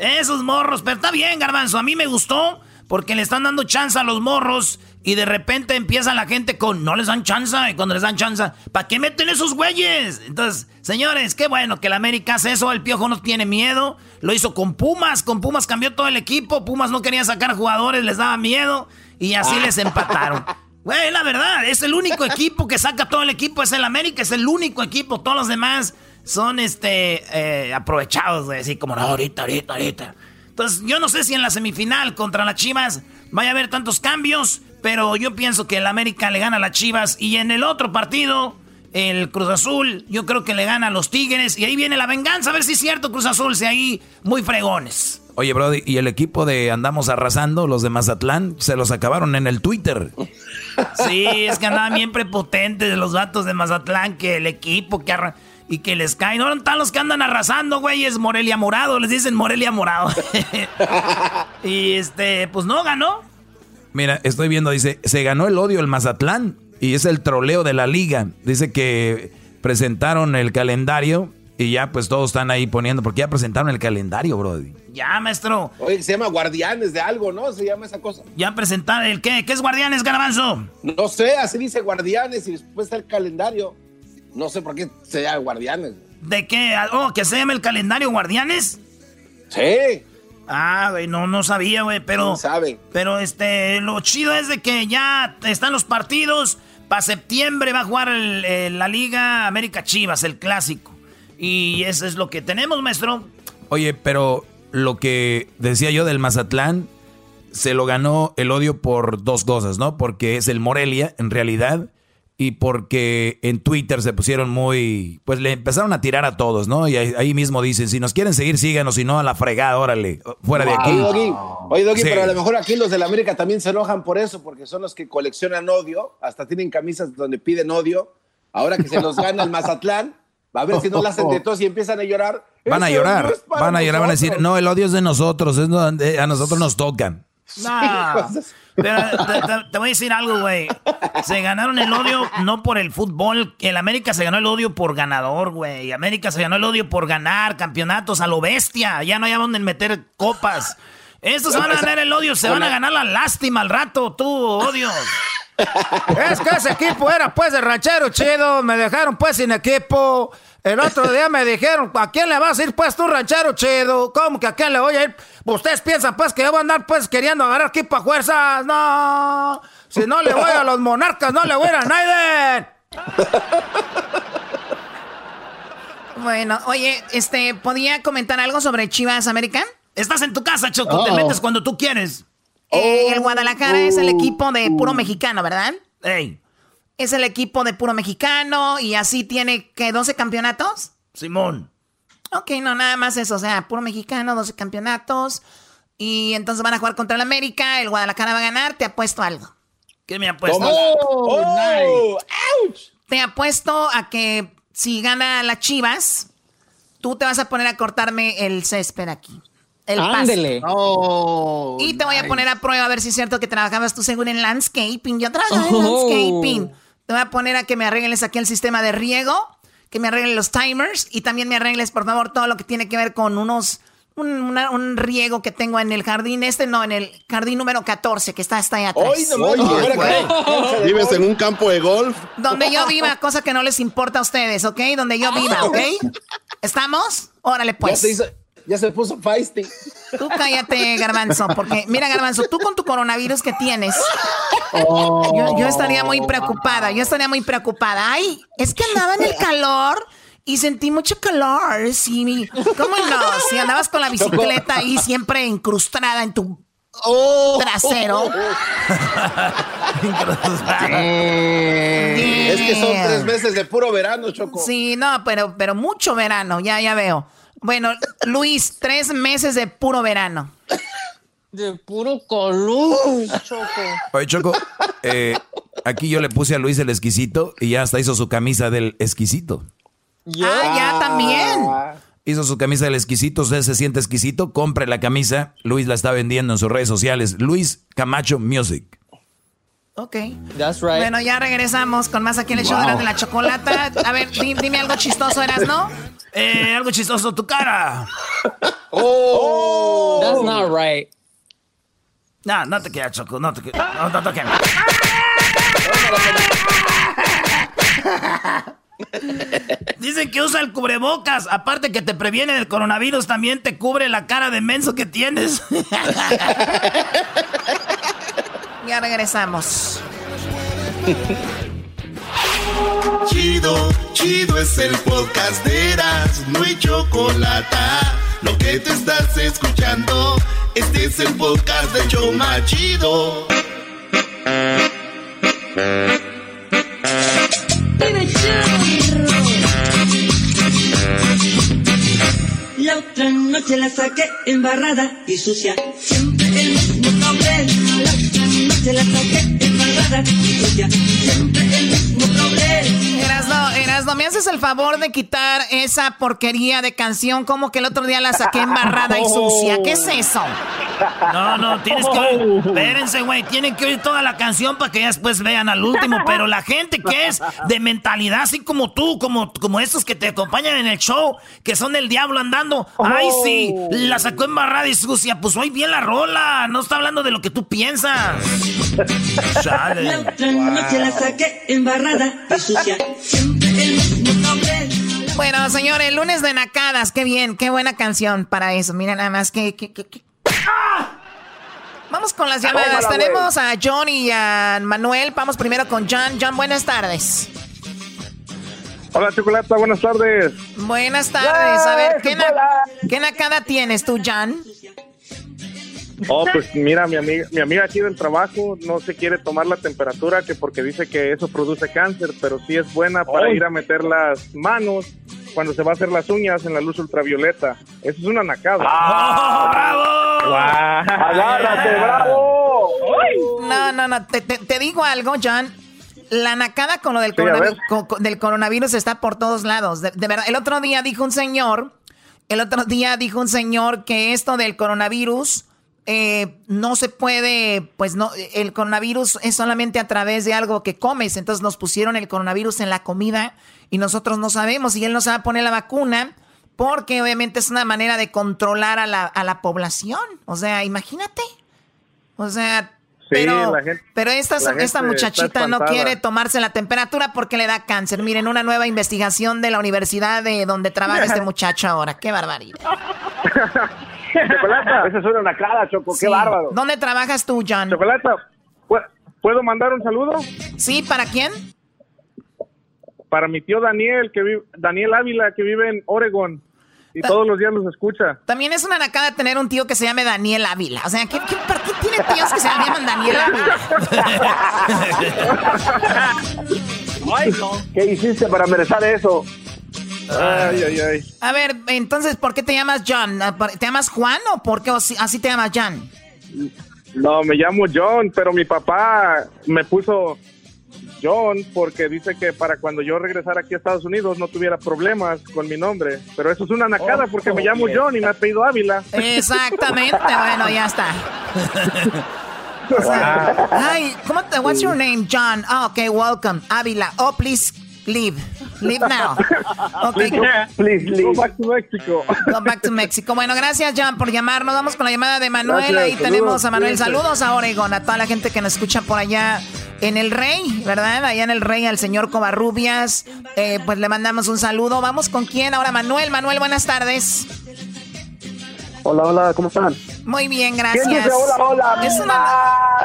Esos morros, pero está bien, garbanzo. A mí me gustó porque le están dando chance a los morros y de repente empieza la gente con no les dan chance y cuando les dan chance, ¿para qué meten esos güeyes? Entonces, señores, qué bueno que el América hace eso, el Piojo no tiene miedo, lo hizo con Pumas, con Pumas cambió todo el equipo, Pumas no quería sacar jugadores, les daba miedo y así les empataron. Güey, la verdad, es el único equipo que saca todo el equipo, es el América, es el único equipo, todos los demás son este eh, aprovechados, de decir como no, ahorita, ahorita, ahorita. Entonces, yo no sé si en la semifinal contra las Chivas vaya a haber tantos cambios, pero yo pienso que el América le gana a las Chivas y en el otro partido, el Cruz Azul. Yo creo que le gana a los Tigres. Y ahí viene la venganza. A ver si es cierto, Cruz Azul, si ahí muy fregones. Oye, Brody, y el equipo de Andamos Arrasando, los de Mazatlán, se los acabaron en el Twitter. Sí, es que andaban bien prepotentes los datos de Mazatlán, que el equipo que y que les caen. No están los que andan arrasando, güey, es Morelia Morado, les dicen Morelia Morado. y este, pues no ganó. Mira, estoy viendo, dice, se ganó el odio el Mazatlán y es el troleo de la liga. Dice que presentaron el calendario y ya pues todos están ahí poniendo, porque ya presentaron el calendario, Brody. Ya, maestro. Oye, se llama Guardianes de algo, ¿no? Se llama esa cosa. Ya presentaron el qué, ¿qué es Guardianes, Garbanzo? No sé, así dice Guardianes y después está el calendario. No sé por qué se llama Guardianes. ¿De qué? Oh, que se llama el calendario Guardianes. Sí. Ah, güey, no, no sabía, güey, pero... sabe? Pero, este, lo chido es de que ya están los partidos. Para septiembre va a jugar la Liga América Chivas, el clásico. Y eso es lo que tenemos, maestro. Oye, pero lo que decía yo del Mazatlán, se lo ganó el odio por dos cosas, ¿no? Porque es el Morelia, en realidad y porque en Twitter se pusieron muy, pues le empezaron a tirar a todos, ¿no? Y ahí, mismo dicen, si nos quieren seguir, síganos, si no, a la fregada, órale, fuera de aquí. Oye, Doggy, pero a lo mejor aquí los de la América también se enojan por eso, porque son los que coleccionan odio, hasta tienen camisas donde piden odio. Ahora que se los gana el Mazatlán, va a ver si no la hacen de todos y empiezan a llorar. Van a llorar, van a llorar, van a decir, no, el odio es de nosotros, es donde a nosotros nos tocan. No. Pero te, voy a decir algo, güey. Se ganaron el odio no por el fútbol. El América se ganó el odio por ganador, güey. América se ganó el odio por ganar campeonatos a lo bestia. Ya no hay a dónde meter copas. Estos se van a ganar el odio, se van a ganar la lástima al rato, tú, odio. Es que ese equipo era pues de ranchero chido, me dejaron pues sin equipo. El otro día me dijeron, ¿a quién le vas a ir pues tú, ranchero chido? ¿Cómo que a quién le voy a ir? ¿Ustedes piensan pues que yo voy a andar pues queriendo agarrar equipo a fuerzas? No. Si no le voy a los monarcas, no le voy a ir a Naiden. Bueno, oye, este, ¿podía comentar algo sobre Chivas América? Estás en tu casa, Choco, te metes cuando tú quieres. Eh, el Guadalajara es el equipo de puro mexicano, ¿verdad? Ey. Es el equipo de puro mexicano y así tiene, ¿qué? ¿12 campeonatos? Simón. Ok, no, nada más eso. O sea, puro mexicano, 12 campeonatos. Y entonces van a jugar contra el América. El Guadalajara va a ganar. Te apuesto algo. ¿Qué me apuesto? Oh, oh Te apuesto a que si gana las Chivas, tú te vas a poner a cortarme el césped aquí. El Ándele. Oh, y te voy a poner a prueba a ver si es cierto que trabajabas tú según en landscaping. Yo trabajo en oh. landscaping. Te voy a poner a que me arregles aquí el sistema de riego, que me arreglen los timers y también me arregles, por favor, todo lo que tiene que ver con unos un, riego que tengo en el jardín, este no, en el jardín número 14, que está hasta allá atrás. ¿Vives en un campo de golf? Donde yo viva, cosa que no les importa a ustedes, ¿ok? Donde yo viva, ¿ok? ¿Estamos? Órale, pues. Ya se puso feisty. Tú cállate, Garbanzo, porque mira, Garbanzo, tú con tu coronavirus que tienes, oh. yo, estaría muy preocupada, yo estaría muy preocupada. Ay, es que andaba en el calor y sentí mucho calor. Sí, ¿cómo no? Si andabas con la bicicleta ahí siempre incrustada en tu oh. trasero. es que son tres meses de puro verano, Choco. Sí, no, pero, pero mucho verano, ya, ya veo. Bueno, Luis, tres meses de puro verano. De puro color, Choco. Oye, Choco, eh, aquí yo le puse a Luis el exquisito y ya hasta hizo su camisa del exquisito. Ah, ya también. Hizo su camisa del exquisito, usted se siente exquisito, compre la camisa. Luis la está vendiendo en sus redes sociales. Luis Camacho Music. Ok. That's right. Bueno, ya regresamos con más aquí en el show de la chocolata. A ver, dime algo chistoso, ¿eras, no? Eh, algo chistoso, tu cara. Oh. That's not right. No, no te queda, Choco, no te queda. No, no te queda. Dicen que usa el cubrebocas. Aparte que te previene del coronavirus, también te cubre la cara de menso que tienes. Ya regresamos. Chido, chido es el podcast de Eras, no hay chocolate. Lo que te estás escuchando, este es el podcast de Choma Chido. La otra noche la saqué embarrada y sucia. Siempre el mismo noche la saqué embarrada y sucia. Erasno, ¿me haces el favor de quitar esa porquería de canción como que el otro día la saqué embarrada y sucia? ¿Qué es eso? No, no, tienes que oír. Espérense, güey. Tienen que oír toda la canción para que ya después vean al último. Pero la gente que es de mentalidad, así como tú, como, como estos que te acompañan en el show, que son el diablo andando. Ay, sí, la sacó embarrada y sucia. Pues hoy bien la rola. No está hablando de lo que tú piensas. Chale. La otra noche la saqué embarrada y sucia. Bueno, señores, lunes de nacadas. Qué bien, qué buena canción para eso. Mira nada más que... que- que- que- ¡Ah! Vamos con las llamadas. Tómala, güey. Tenemos a John y a Manuel. Vamos primero con John. John, buenas tardes. Hola, Chocolata, buenas tardes. Buenas tardes. A ver, ¿qué, na- qué nacada tienes tú, John? Oh, pues mira, mi amiga, mi amiga aquí del trabajo no se quiere tomar la temperatura que porque dice que eso produce cáncer, pero sí es buena para Ay. ir a meter las manos cuando se va a hacer las uñas en la luz ultravioleta. Eso es una nacada. ¡Bravo! ¡Agárrate, bravo! No, no, no. Te, te- te digo algo, John. La nacada con lo del, Sí, a coronavi- ver. co- co- del coronavirus está por todos lados. De, de verdad, el otro día dijo un señor, el otro día dijo un señor que esto del coronavirus eh, no se puede, pues no, el coronavirus es solamente a través de algo que comes. Entonces nos pusieron el coronavirus en la comida y nosotros no sabemos y él no se va a poner la vacuna porque obviamente es una manera de controlar a la, a la población. O sea, imagínate. O sea, Sí, pero, la gente- pero esta, esta muchachita no quiere tomarse la temperatura porque le da cáncer. Miren, una nueva investigación de la universidad de donde trabaja este muchacho ahora. Qué barbaridad. Chocolata. Esa es una nacada, Choco, Sí. ¿Dónde trabajas tú, John? Chocolata, ¿pu- ¿puedo mandar un saludo? Sí, ¿para quién? Para mi tío Daniel, que vive, Daniel Ávila, que vive en Oregon y todos los días los escucha. También es una nacada tener un tío que se llame Daniel Ávila. O sea, ¿qué, qué, ¿por qué tiene tíos que se llaman Daniel Ávila? ¿Qué hiciste para merecer eso? Ay, ay, ay. A ver, entonces, ¿por qué te llamas John? ¿Te llamas Juan o por qué así, te llamas John? No, me llamo John, pero mi papá me puso John porque dice que para cuando yo regresara aquí a Estados Unidos no tuviera problemas con mi nombre. Pero eso es una nacada Oh, porque me llamo bien. John y me ha pedido Ávila. Exactamente, bueno, ya está. O sea, Hi, ¿cómo te, what's your name? John. Oh, okay, welcome. Ávila. Oh, please leave. Leave now. Okay. Please leave. Go back to Mexico. Go back to Mexico. Bueno, gracias, John, por llamarnos. Vamos con la llamada de Manuel. Gracias, Ahí saludos, tenemos a Manuel. Saludos a Oregon, a toda la gente que nos escucha por allá en el Rey, ¿verdad? Allá en el Rey, al señor Covarrubias. Eh, pues le mandamos un saludo. Vamos con quién ahora, Manuel. Manuel, buenas tardes. Hola, hola, ¿cómo están? Muy bien, gracias. ¿Quién dice hola, hola? Es una...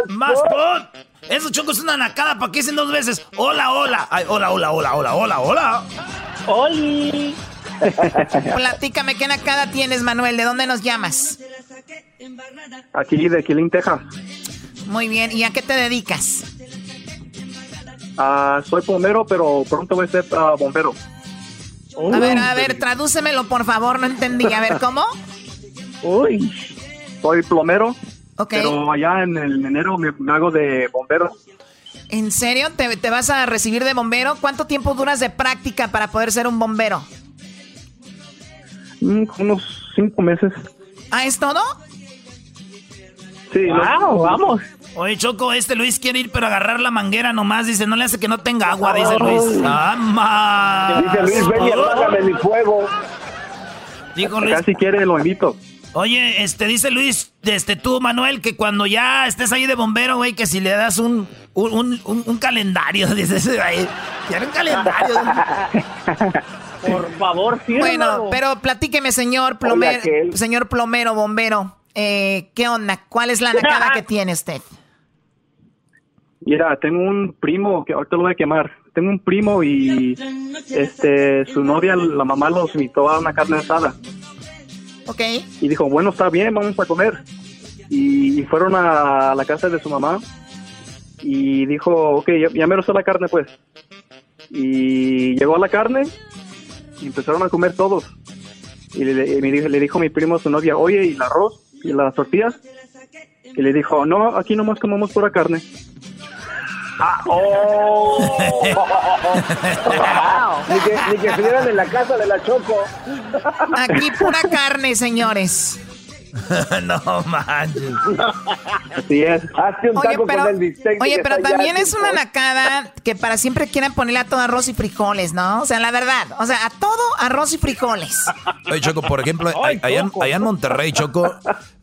¡Más pon! Eso, Choco, es una nacada. ¿Para qué dicen dos veces? Hola, hola. Ay, hola, hola, hola, hola, hola, hola. ¡Oli! Platícame, ¿qué nacada tienes, Manuel? ¿De dónde nos llamas? Aquí de Killing, Texas. Muy bien, ¿y a qué te dedicas? Ah, soy bombero, pero pronto voy a ser ah, bombero. A ver, a ver, tradúcemelo, por favor, no entendí. A ver, ¿cómo? Uy. Soy plomero. Pero allá en el enero me, me hago de bombero. ¿En serio? ¿Te, te vas a recibir de bombero? ¿Cuánto tiempo duras de práctica para poder ser un bombero? Mm, unos cinco meses. ¿Ah, es todo? Sí, Wow, vamos. Oye, Choco, este Luis quiere ir, pero agarrar la manguera nomás. Dice, no le hace que no tenga agua, dice Luis. ¡Ah, más! Dice Luis, ven y apágame mi fuego. Dijo Luis. Casi quiere, lo invito. Oye, este, dice Luis, este, tú, Manuel, que cuando ya estés ahí de bombero, güey, que si le das un, un, un, un- un calendario, dices, güey, quiero un calendario. Por favor, Bueno, pero platíqueme, señor plomero, señor plomero, bombero. Eh, ¿Qué onda? ¿Cuál es la nacada que tiene usted? Mira, tengo un primo que ahorita lo voy a quemar. Tengo un primo y este su novia, la mamá los invitó a una carne asada. Ok. Y dijo, bueno, está bien, vamos a comer. Y, fueron a la casa de su mamá y dijo, ok, ya, ya me está la carne pues. Y llegó a la carne y empezaron a comer todos. y le, me dijo, le dijo mi primo a su novia, oye, ¿y el arroz? ¿Y las tortillas? Y le dijo, no, aquí nomás comemos pura carne. Ah, oh. ni, que, ni que estuvieran en la casa de la Choco. Aquí pura carne, señores. no manches. Así es. Hazte un Oye, taco pero, con el bistec. oye, pero también es una nacada que para siempre quieren ponerle a todo arroz y frijoles, ¿no? O sea, la verdad. O sea, a todo arroz y frijoles. Oye, Choco, por ejemplo, Ay, allá, allá en Monterrey, Choco,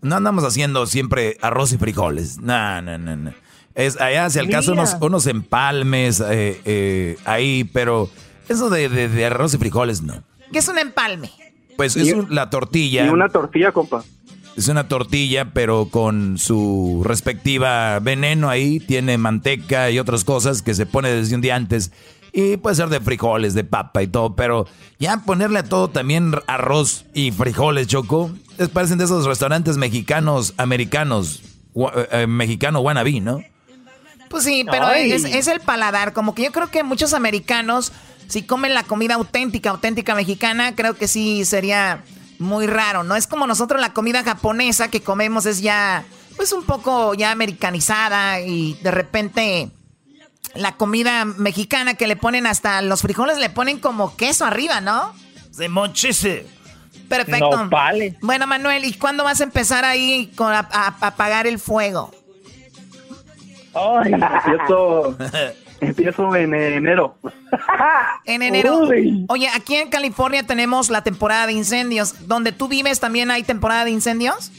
no andamos haciendo siempre arroz y frijoles. No, no, no, no. Es allá, si al caso, unos, unos empalmes eh, eh, ahí, pero eso de, de- de arroz y frijoles, no. ¿Qué es un empalme? Pues es un- la tortilla. Y una tortilla, compa. Es una tortilla, pero con su respectiva veneno ahí. Tiene manteca y otras cosas que se pone desde un día antes. Y puede ser de frijoles, de papa y todo. Pero ya ponerle a todo también arroz y frijoles, Choco. Es, parecen de esos restaurantes mexicanos, americanos. eh, mexicano wannabe, ¿no? Pues sí, pero es, es el paladar. Como que yo creo que muchos americanos, si comen la comida auténtica, auténtica mexicana, creo que sí sería muy raro. No es como nosotros la comida japonesa que comemos es ya, pues un poco ya americanizada y de repente la comida mexicana que le ponen hasta los frijoles le ponen como queso arriba, ¿no? Se mochese. Perfecto. Bueno, Manuel, ¿y cuándo vas a empezar ahí con a, a- a apagar el fuego? Ay, empiezo, empiezo en enero. En enero. Uy. Oye, aquí en California tenemos la temporada de incendios. ¿Donde tú vives también hay temporada de incendios?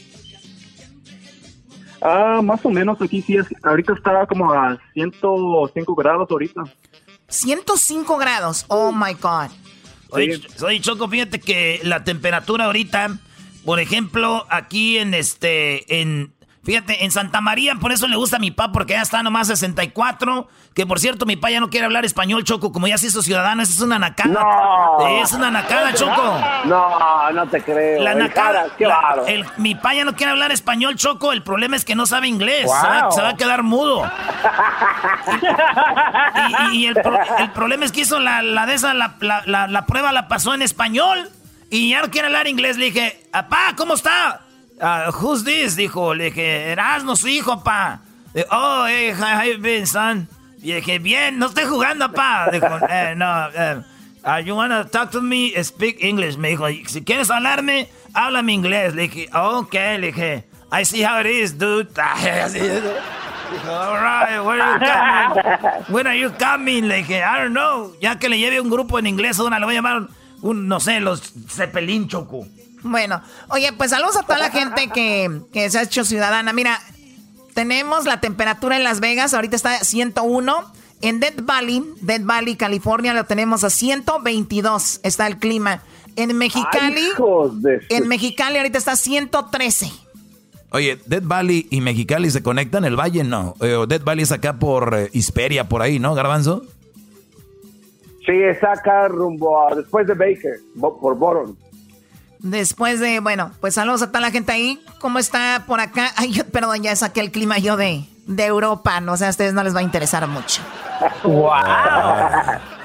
Ah, más o menos aquí sí es. Ahorita está como a 105 grados ahorita. 105 grados. Oh my God. Oye, oye, Choco, fíjate que la temperatura ahorita, por ejemplo, aquí en este, en, fíjate, en Santa María, por eso le gusta a mi papá, porque ya está nomás 64. Que por cierto, mi papá ya no quiere hablar español, Choco, como ya se hizo ciudadano, esa es una nacada. No. Es una nacada, Choco. No, no te creo. La nacada. Qué la- el- mi papá ya no quiere hablar español, Choco. El problema es que no sabe inglés. Wow. Se, va, se va a quedar mudo. y, y- y el, pro- el problema es que hizo la, la de esa, la, la- la- la prueba la pasó en español. Y ya no quiere hablar inglés. Le dije, papá, ¿cómo está? "Ah, who's this? Dijo, le dije, Erasmo, su hijo, pa. Dijo, oh, hey, how you been, son? Y dije, bien, no estoy jugando, pa. Dijo, eh, no, eh, ah, you wanna talk to me, speak English. Me dijo, si quieres hablarme, háblame inglés. Le dije, ok, le dije, I see how it is, dude. All right, where are you coming? When are you coming? Le dije, I don't know. Ya que le lleve un grupo en inglés, una le voy a llamar, un, no sé, los Cepelín Choco. Bueno, oye, pues saludos a toda la gente que, que se ha hecho ciudadana. Mira, tenemos la temperatura en Las Vegas, ahorita está a 101. En Death Valley, Death Valley, California, lo tenemos a 122. Está el clima. En Mexicali, Ay, en Mexicali ahorita está 113. Oye, Dead Valley y Mexicali se conectan, el Valle no. Eh, Dead Valley es acá por eh, Hisperia, por ahí, ¿no, Garbanzo? Sí, es acá rumbo a después de Baker, por Boron. Después de, bueno, pues saludos a toda la gente ahí. ¿Cómo está por acá? Ay, yo, perdón, ya saqué el clima yo de, de Europa. No sé, a ustedes no les va a interesar mucho.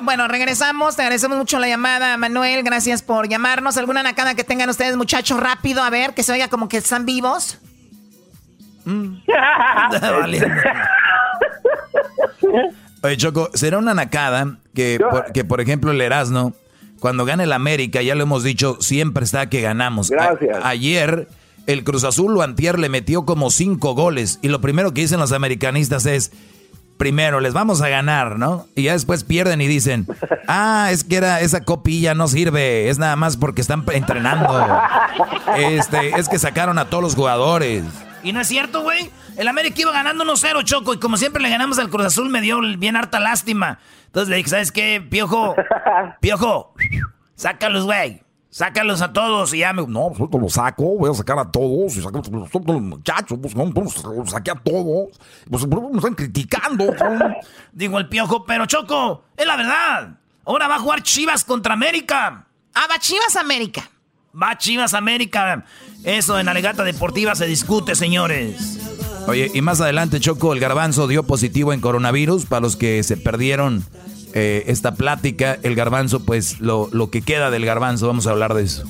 Bueno, regresamos. Te agradecemos mucho la llamada, Manuel. Gracias por llamarnos. ¿Alguna nacada que tengan ustedes, muchachos? Rápido, a ver, que se oiga como que están vivos. Oye, Choco, será una nacada que, por, que, por ejemplo, el Erasmo, cuando gane el América, ya lo hemos dicho, siempre está que ganamos. A- Gracias. ayer, el Cruz Azul o Antier le metió como cinco goles. Y lo primero que dicen los americanistas es, primero, les vamos a ganar, ¿no? Y ya después pierden y dicen, ah, es que era, esa copilla no sirve, es nada más porque están entrenando. Este, es que sacaron a todos los jugadores. Y no es cierto, güey. El América iba ganando 1-0, Choco. Y como siempre le ganamos al Cruz Azul, me dio bien harta lástima. Entonces le dije, ¿sabes qué, Piojo? Piojo, sácalos, güey. Sácalos a todos. Y ya me... No, pues ahorita lo saco, voy a sacar a todos, y saco a todos los muchachos, pues no, pues, los saqué a todos, pues me están criticando. ¿no? Digo el Piojo, pero Choco, es la verdad. Ahora va a jugar Chivas contra América. Ah, va Chivas América. Va Chivas América. Eso en Alegata Deportiva se discute, señores. Oye, y más adelante, Choco, el garbanzo dio positivo en coronavirus para los que se perdieron eh, esta plática. El garbanzo, pues lo, lo que queda del garbanzo, vamos a hablar de eso.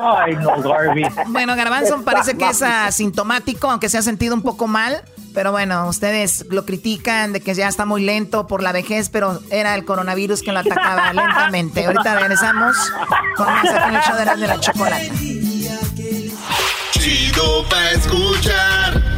Ay, no, Garby. Bueno, Garbanzo parece que es asintomático, aunque se ha sentido un poco mal. Pero bueno, ustedes lo critican de que ya está muy lento por la vejez, pero era el coronavirus que lo atacaba lentamente. Ahorita regresamos con más aquí de, de la chocolate. Chido pa' escuchar.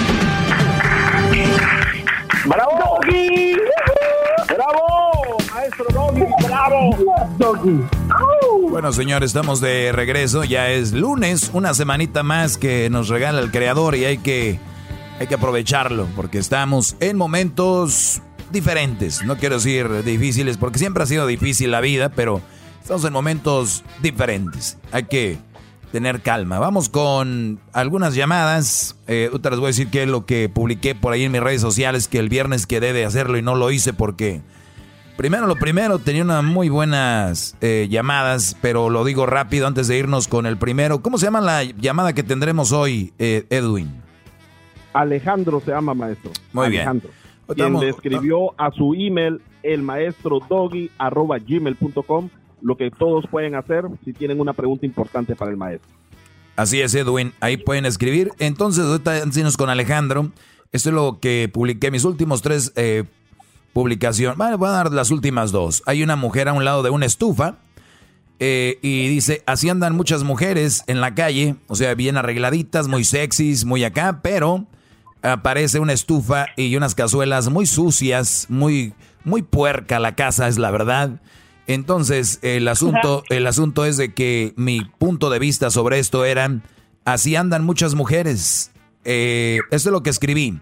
¡Bravo! ¡Doggy! ¡Bravo! ¡Maestro Doggy! ¡Bravo! ¡Doggy! Bueno, señores, estamos de regreso. Ya es lunes, una semanita más que nos regala el creador y hay que, hay que aprovecharlo porque estamos en momentos diferentes. No quiero decir difíciles porque siempre ha sido difícil la vida, pero estamos en momentos diferentes. Hay que tener calma. Vamos con algunas llamadas. Eh, les voy a decir que es lo que publiqué por ahí en mis redes sociales, que el viernes quedé de hacerlo y no lo hice porque... Primero, lo primero, tenía unas muy buenas eh, llamadas, pero lo digo rápido antes de irnos con el primero. ¿Cómo se llama la llamada que tendremos hoy, eh, Edwin? Alejandro se llama maestro. Muy Alejandro, bien. Quien le escribió a su email el maestro gmail.com lo que todos pueden hacer si tienen una pregunta importante para el maestro. Así es, Edwin. Ahí pueden escribir. Entonces, ahorita con Alejandro. Esto es lo que publiqué, mis últimos tres eh, publicaciones. Vale, voy a dar las últimas dos. Hay una mujer a un lado de una estufa. eh, y dice, así andan muchas mujeres en la calle, o sea, bien arregladitas, muy sexys, muy acá, pero aparece una estufa y unas cazuelas muy sucias, muy, muy puerca la casa, es la verdad. Entonces, el asunto, el asunto es de que mi punto de vista sobre esto era, así andan muchas mujeres. Eh, esto es lo que escribí.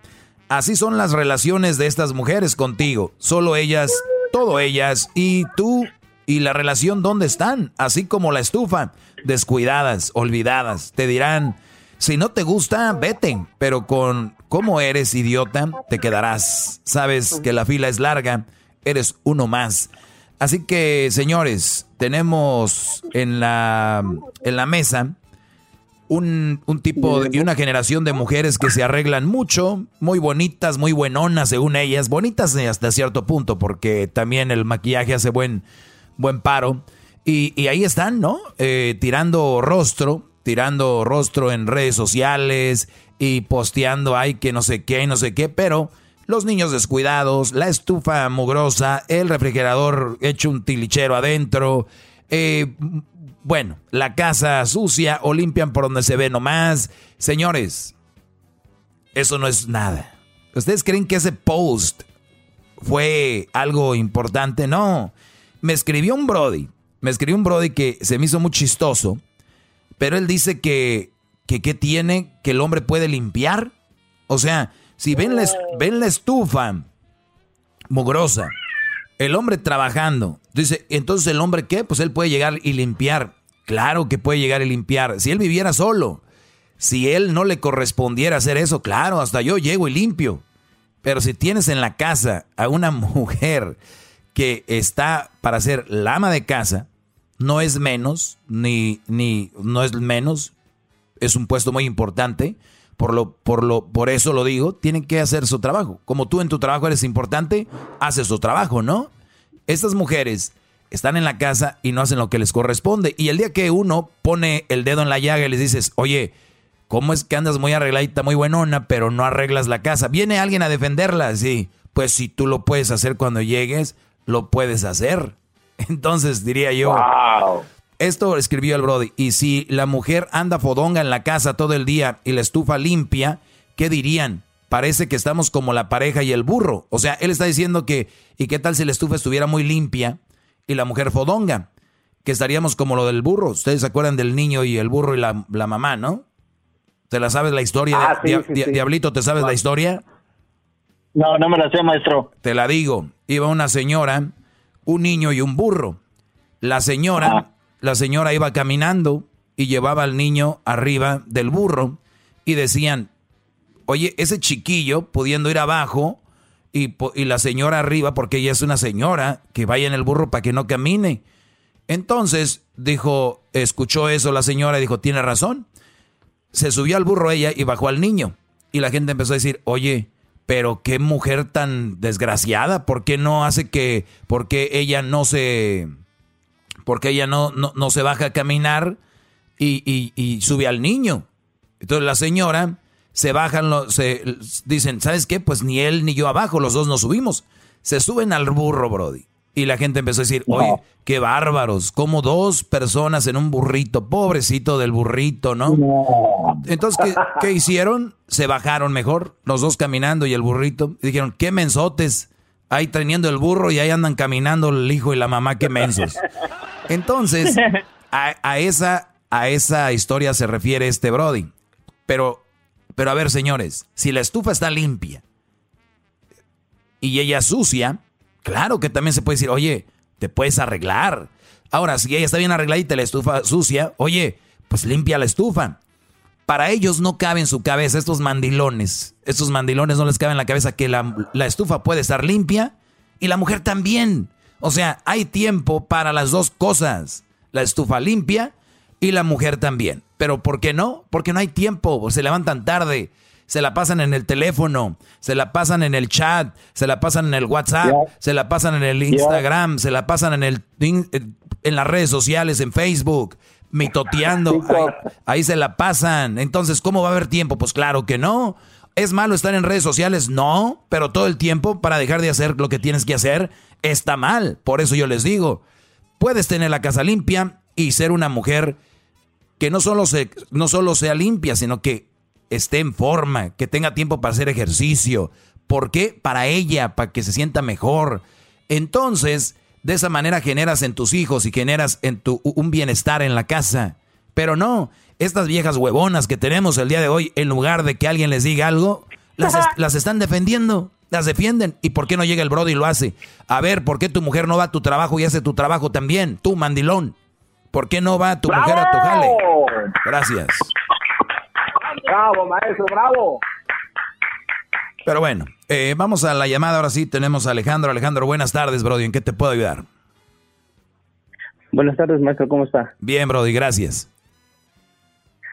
Así son las relaciones de estas mujeres contigo. Solo ellas, todo ellas, y tú y la relación, ¿dónde están? Así como la estufa, descuidadas, olvidadas. Te dirán, si no te gusta, vete, pero con cómo eres idiota, te quedarás. Sabes que la fila es larga, eres uno más. Así que, señores, tenemos en la, en la mesa un, un tipo de- y una generación de mujeres que se arreglan mucho, muy bonitas, muy buenonas según ellas, bonitas hasta cierto punto, porque también el maquillaje hace buen, buen paro. Y, y ahí están, ¿no? Eh, tirando rostro, tirando rostro en redes sociales y posteando ay que no sé qué, no sé qué, pero los niños descuidados, la estufa mugrosa, el refrigerador hecho un tilichero adentro, eh, bueno, la casa sucia o limpian por donde se ve nomás. Señores, eso no es nada. ¿Ustedes creen que ese post fue algo importante? No. Me escribió un Brody. Me escribió un Brody que se me hizo muy chistoso. Pero él dice que, que ¿qué tiene que el hombre puede limpiar. O sea, si ven la, es- ven la estufa mugrosa, el hombre trabajando, dice, entonces el hombre qué? Pues él puede llegar y limpiar. Claro que puede llegar y limpiar. Si él viviera solo, si él no le correspondiera hacer eso, claro, hasta yo llego y limpio. Pero si tienes en la casa a una mujer que está para ser la ama de casa, no es menos, ni, ni no es menos, es un puesto muy importante. Por, lo, por, lo, por eso lo digo, tienen que hacer su trabajo. Como tú en tu trabajo eres importante, haces su trabajo, ¿no? Estas mujeres están en la casa y no hacen lo que les corresponde. Y el día que uno pone el dedo en la llaga y les dices, oye, ¿cómo es que andas muy arregladita, muy buenona, pero no arreglas la casa? Viene alguien a defenderla, sí. Pues si tú lo puedes hacer cuando llegues, lo puedes hacer. Entonces diría yo, esto escribió el Brody. Y si la mujer anda fodonga en la casa todo el día y la estufa limpia, ¿qué dirían? Parece que estamos como la pareja y el burro. O sea, él está diciendo que, ¿y qué tal si la estufa estuviera muy limpia y la mujer fodonga? Que estaríamos como lo del burro. Ustedes se acuerdan del niño y el burro y la, la mamá, ¿no? ¿Te la sabes la historia? de- Ah, sí, Dia- sí, Dia- sí. Diablito, ¿te sabes la historia? No, no me la sé, maestro. Te la digo. Iba una señora un niño y un burro. La señora, la señora iba caminando y llevaba al niño arriba del burro y decían, oye, ese chiquillo pudiendo ir abajo y, la señora arriba, porque ella es una señora, que vaya en el burro para que no camine. Entonces dijo, escuchó eso la señora y dijo, tiene razón. Se subió al burro ella y bajó al niño. Y la gente empezó a decir, oye, pero qué mujer tan desgraciada, ¿por qué no hace que, por qué ella no se, porque ella no, no, se baja a caminar y, y, sube al niño? Entonces la señora se bajan, se dicen, ¿sabes qué? Pues ni él ni yo abajo, los dos nos subimos. Se suben al burro, Brody. Y la gente empezó a decir, oye, qué bárbaros, como dos personas en un burrito, pobrecito del burrito, ¿no? Entonces, ¿qué, hicieron? Se bajaron mejor, los dos caminando y el burrito. Y dijeron, qué mensotes, ahí teniendo el burro y ahí andan caminando el hijo y la mamá, qué mensos. Entonces, a, esa, a esa historia se refiere este Brody. Pero, pero a ver, señores, si la estufa está limpia y ella sucia, Claro que también se puede decir, oye, te puedes arreglar. Ahora, si ella está bien arregladita y la estufa sucia, oye, pues limpia la estufa. Para ellos no cabe en su cabeza estos mandilones. Estos mandilones no les cabe en la cabeza que la, la estufa puede estar limpia y la mujer también. O sea, hay tiempo para las dos cosas. La estufa limpia y la mujer también. Pero ¿por qué no? Porque no hay tiempo. Se levantan tarde se la pasan en el teléfono, se la pasan en el chat, se la pasan en el WhatsApp, se la pasan en el Instagram, se la pasan en el en las redes sociales, en Facebook, mitoteando, ahí, se la pasan. Entonces, ¿cómo va a haber tiempo? Pues claro que no. ¿Es malo estar en redes sociales? No, pero todo el tiempo para dejar de hacer lo que tienes que hacer está mal. Por eso yo les digo, puedes tener la casa limpia y ser una mujer que no solo, no solo sea limpia, sino que esté en forma, que tenga tiempo para hacer ejercicio. ¿Por qué? Para ella, para que se sienta mejor. Entonces, de esa manera generas en tus hijos y generas en tu un bienestar en la casa. Pero no, estas viejas huevonas que tenemos el día de hoy, en lugar de que alguien les diga algo, las, las están defendiendo, las defienden. ¿Y por qué no llega el brody y lo hace? A ver, ¿por qué tu mujer no va a tu trabajo y hace tu trabajo también? Tú, mandilón. ¿Por qué no va tu mujer a tu jale? Gracias. Bravo, maestro, bravo. Pero bueno, eh, vamos a la llamada. Ahora sí, tenemos a Alejandro. Alejandro, buenas tardes, Brody. ¿En qué te puedo ayudar? Buenas tardes, maestro. ¿Cómo está? Bien, Brody, gracias.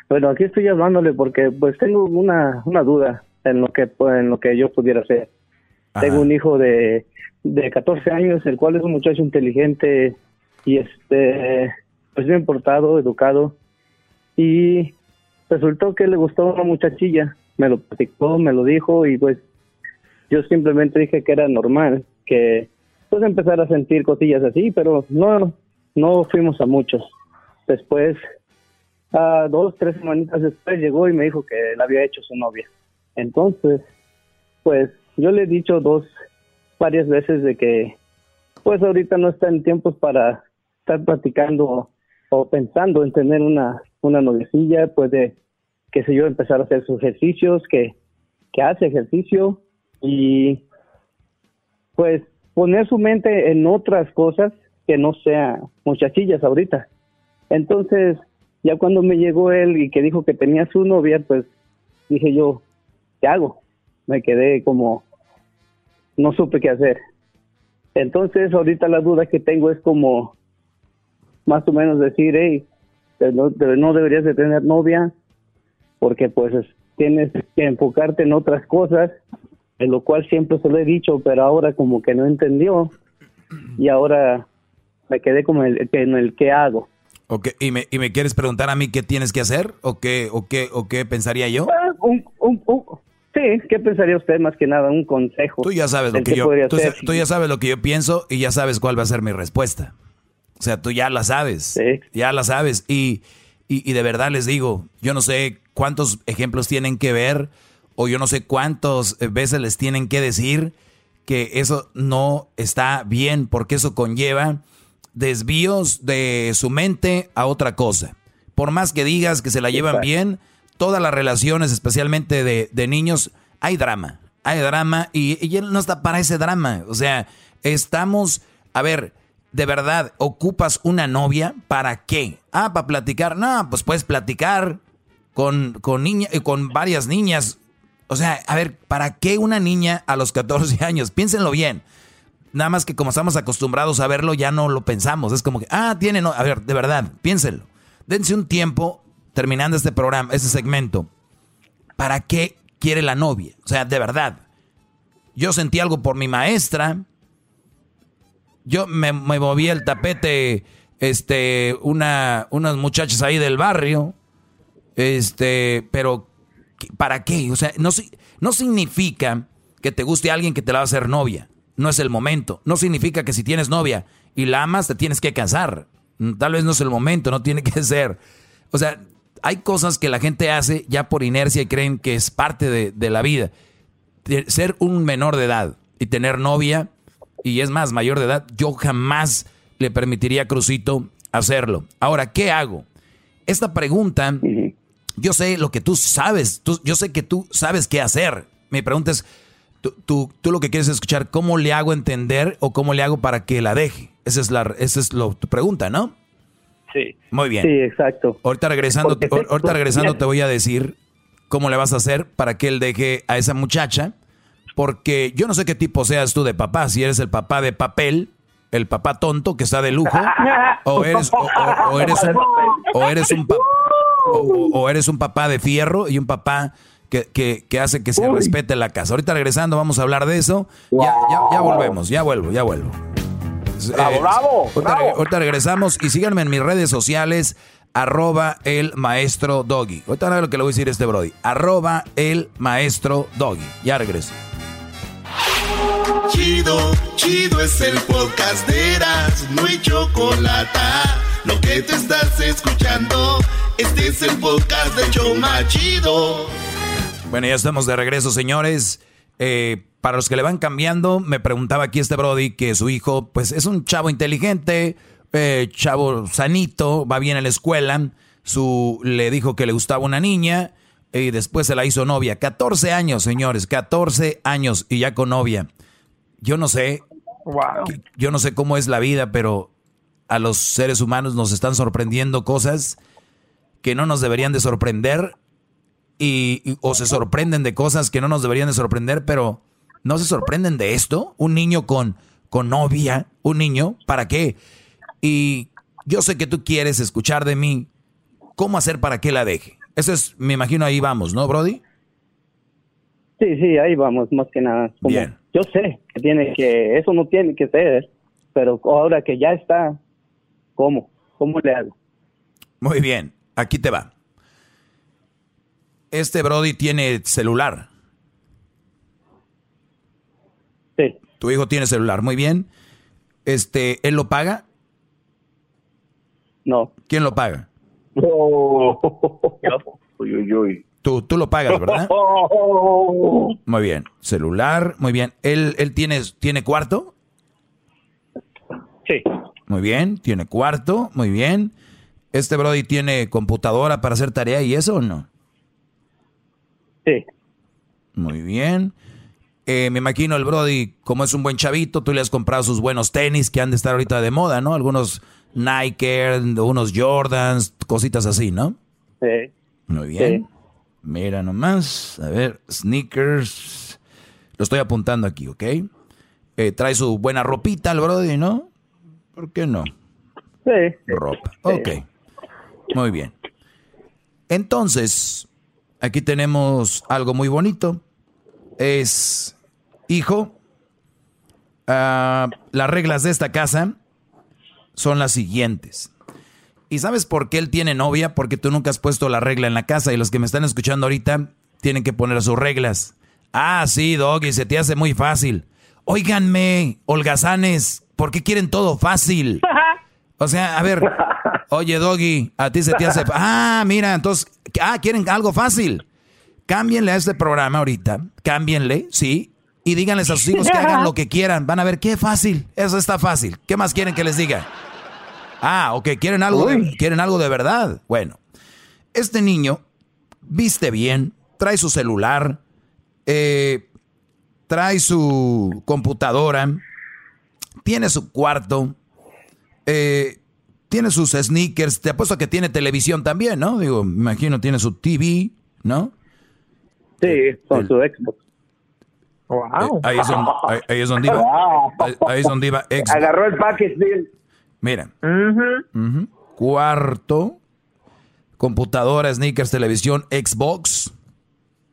Bueno, aquí estoy hablándole porque pues tengo una, una duda en lo que en lo que yo pudiera hacer. Tengo un hijo de, de 14 años, el cual es un muchacho inteligente y este pues bien portado, educado y resultó que le gustó una muchachilla, me lo platicó, me lo dijo y pues yo simplemente dije que era normal, que pues empezar a sentir cosillas así, pero no, no fuimos a muchos. Después, a dos, tres semanitas después llegó y me dijo que le había hecho su novia. Entonces, pues yo le he dicho dos, varias veces de que pues ahorita no está en tiempos para estar platicando o pensando en tener una una noviecilla, puede, qué sé yo, empezar a hacer sus ejercicios, que, que hace ejercicio y pues poner su mente en otras cosas que no sea muchachillas ahorita. Entonces, ya cuando me llegó él y que dijo que tenía su novia, pues dije yo, ¿qué hago? Me quedé como, no supe qué hacer. Entonces, ahorita la duda que tengo es como, más o menos decir, hey, no, no deberías de tener novia porque pues tienes que enfocarte en otras cosas, en lo cual siempre se lo he dicho, pero ahora como que no entendió y ahora me quedé como el, en el qué hago. Okay. ¿Y, me, ¿Y me quieres preguntar a mí qué tienes que hacer o qué, o qué, o qué pensaría yo? Ah, un, un, sí, ¿qué pensaría usted más que nada? Un consejo. Tú ya sabes lo que, yo, tú ya sabes lo que yo pienso y ya sabes cuál va a ser mi respuesta. O sea, tú ya la sabes. Ya la sabes. Y, y, de verdad les digo, yo no sé cuántos ejemplos tienen que ver o yo no sé cuántas veces les tienen que decir que eso no está bien porque eso conlleva desvíos de su mente a otra cosa. Por más que digas que se la llevan bien, todas las relaciones, especialmente de, de niños, hay drama. Hay drama y, y él no está para ese drama. O sea, estamos, a ver, de verdad, ¿ocupas una novia para qué? Ah, para platicar. No, pues puedes platicar con, con, niña, eh, con varias niñas. O sea, a ver, ¿para qué una niña a los 14 años? Piénsenlo bien. Nada más que como estamos acostumbrados a verlo, ya no lo pensamos. Es como que, ah, tiene, no. A ver, de verdad, piénsenlo. Dense un tiempo terminando este programa, este segmento. ¿Para qué quiere la novia? O sea, de verdad. Yo sentí algo por mi maestra. Yo me, moví el tapete, este, una, unas muchachas ahí del barrio. Este, pero ¿para qué? O sea, no, no significa que te guste alguien que te la va a hacer novia. No es el momento. No significa que si tienes novia y la amas, te tienes que casar. Tal vez no es el momento, no tiene que ser. O sea, hay cosas que la gente hace ya por inercia y creen que es parte de, la vida. Ser un menor de edad y tener novia, y es más, mayor de edad, yo jamás le permitiría a Crucito hacerlo. Ahora, ¿qué hago? Esta pregunta, yo sé lo que tú sabes, yo sé que tú sabes qué hacer. Mi pregunta es, tú, tú, lo que quieres escuchar, ¿cómo le hago entender o cómo le hago para que la deje? Esa es, la, esa es lo, tu pregunta, ¿no? Sí. Muy bien. Sí, exacto. Ahorita regresando, ahorita regresando te voy a decir cómo le vas a hacer para que él deje a esa muchacha. Porque yo no sé qué tipo seas tú de papá, si eres el papá de papel, el papá tonto que está de lujo, o eres, o, eres, un, o eres un o, eres un papá de fierro y un papá que, que, hace que se respete la casa. Ahorita regresando vamos a hablar de eso. Ya, ya, ya volvemos, ya vuelvo, ya vuelvo. Bravo, bravo, ahorita, regresamos y síganme en mis redes sociales, arroba el maestro doggy. Ahorita nada lo que le voy a decir a este Brody. Arroba el maestro doggy. Ya regreso. Chido, chido es el podcast de Eras, no hay chocolate. Lo que te estás escuchando, este es el podcast de Choma Chido. Bueno, ya estamos de regreso, señores. Eh, para los que le van cambiando, me preguntaba aquí este Brody que su hijo, pues es un chavo inteligente, eh, chavo sanito, va bien a la escuela. Su, le dijo que le gustaba una niña y después se la hizo novia. 14 años, señores, 14 años y ya con novia. Yo no sé, yo no sé cómo es la vida, pero a los seres humanos nos están sorprendiendo cosas que no nos deberían de sorprender y, o se sorprenden de cosas que no nos deberían de sorprender, pero ¿No se sorprenden de esto? Un niño con, con novia, un niño, ¿para qué? Y yo sé que tú quieres escuchar de mí cómo hacer para que la deje. Eso es, me imagino ahí vamos, ¿no, Brody? Sí, sí, ahí vamos, más que nada. Bien. Yo sé que tiene que, eso no tiene que ser, pero ahora que ya está, ¿cómo? ¿Cómo le hago? Muy bien, aquí te va. Este Brody tiene celular. Tu hijo tiene celular, muy bien. Este, ¿él lo paga? No. ¿Quién lo paga? Tú, tú lo pagas, ¿verdad? Muy bien. Celular, muy bien. ¿Él, él tiene, tiene cuarto? Sí. Muy bien, tiene cuarto, muy bien. ¿Este Brody tiene computadora para hacer tarea y eso o no? Sí. Muy bien. Eh, me imagino el Brody, como es un buen chavito, tú le has comprado sus buenos tenis que han de estar ahorita de moda, ¿no? Algunos Nike, unos Jordans, cositas así, ¿no? Sí. Muy bien. Mira nomás, a ver, sneakers. Lo estoy apuntando aquí, ¿ok? Eh, trae su buena ropita el Brody, ¿no? ¿Por qué no? Sí. Ropa. Ok. Muy bien. Entonces, aquí tenemos algo muy bonito. Es hijo, ah, las reglas de esta casa son las siguientes. ¿Y sabes por qué él tiene novia? Porque tú nunca has puesto la regla en la casa y los que me están escuchando ahorita tienen que poner sus reglas. Ah, sí, Doggy, se te hace muy fácil. Óiganme, holgazanes, ¿por qué quieren todo fácil? O sea, a ver, oye, Doggy, a ti se te hace... Ah, mira, entonces, ah, quieren algo fácil. Cámbienle a este programa ahorita, cámbienle, sí, y díganles a sus hijos que hagan lo que quieran. Van a ver qué fácil. Eso está fácil. ¿Qué más quieren que les diga? Ah, ok, quieren algo, de, quieren algo de verdad. Bueno, este niño viste bien, trae su celular, eh, trae su computadora, tiene su cuarto, Eh, tiene sus sneakers, te apuesto que tiene televisión también, ¿no? Digo, me imagino tiene su TV, ¿no? Sí, con su Xbox. Wow. ahí, es donde, ahí, es donde iba. Ahí, es donde iba. Xbox. Agarró el package deal. Mira. Cuarto. Computadora, sneakers, televisión, Xbox.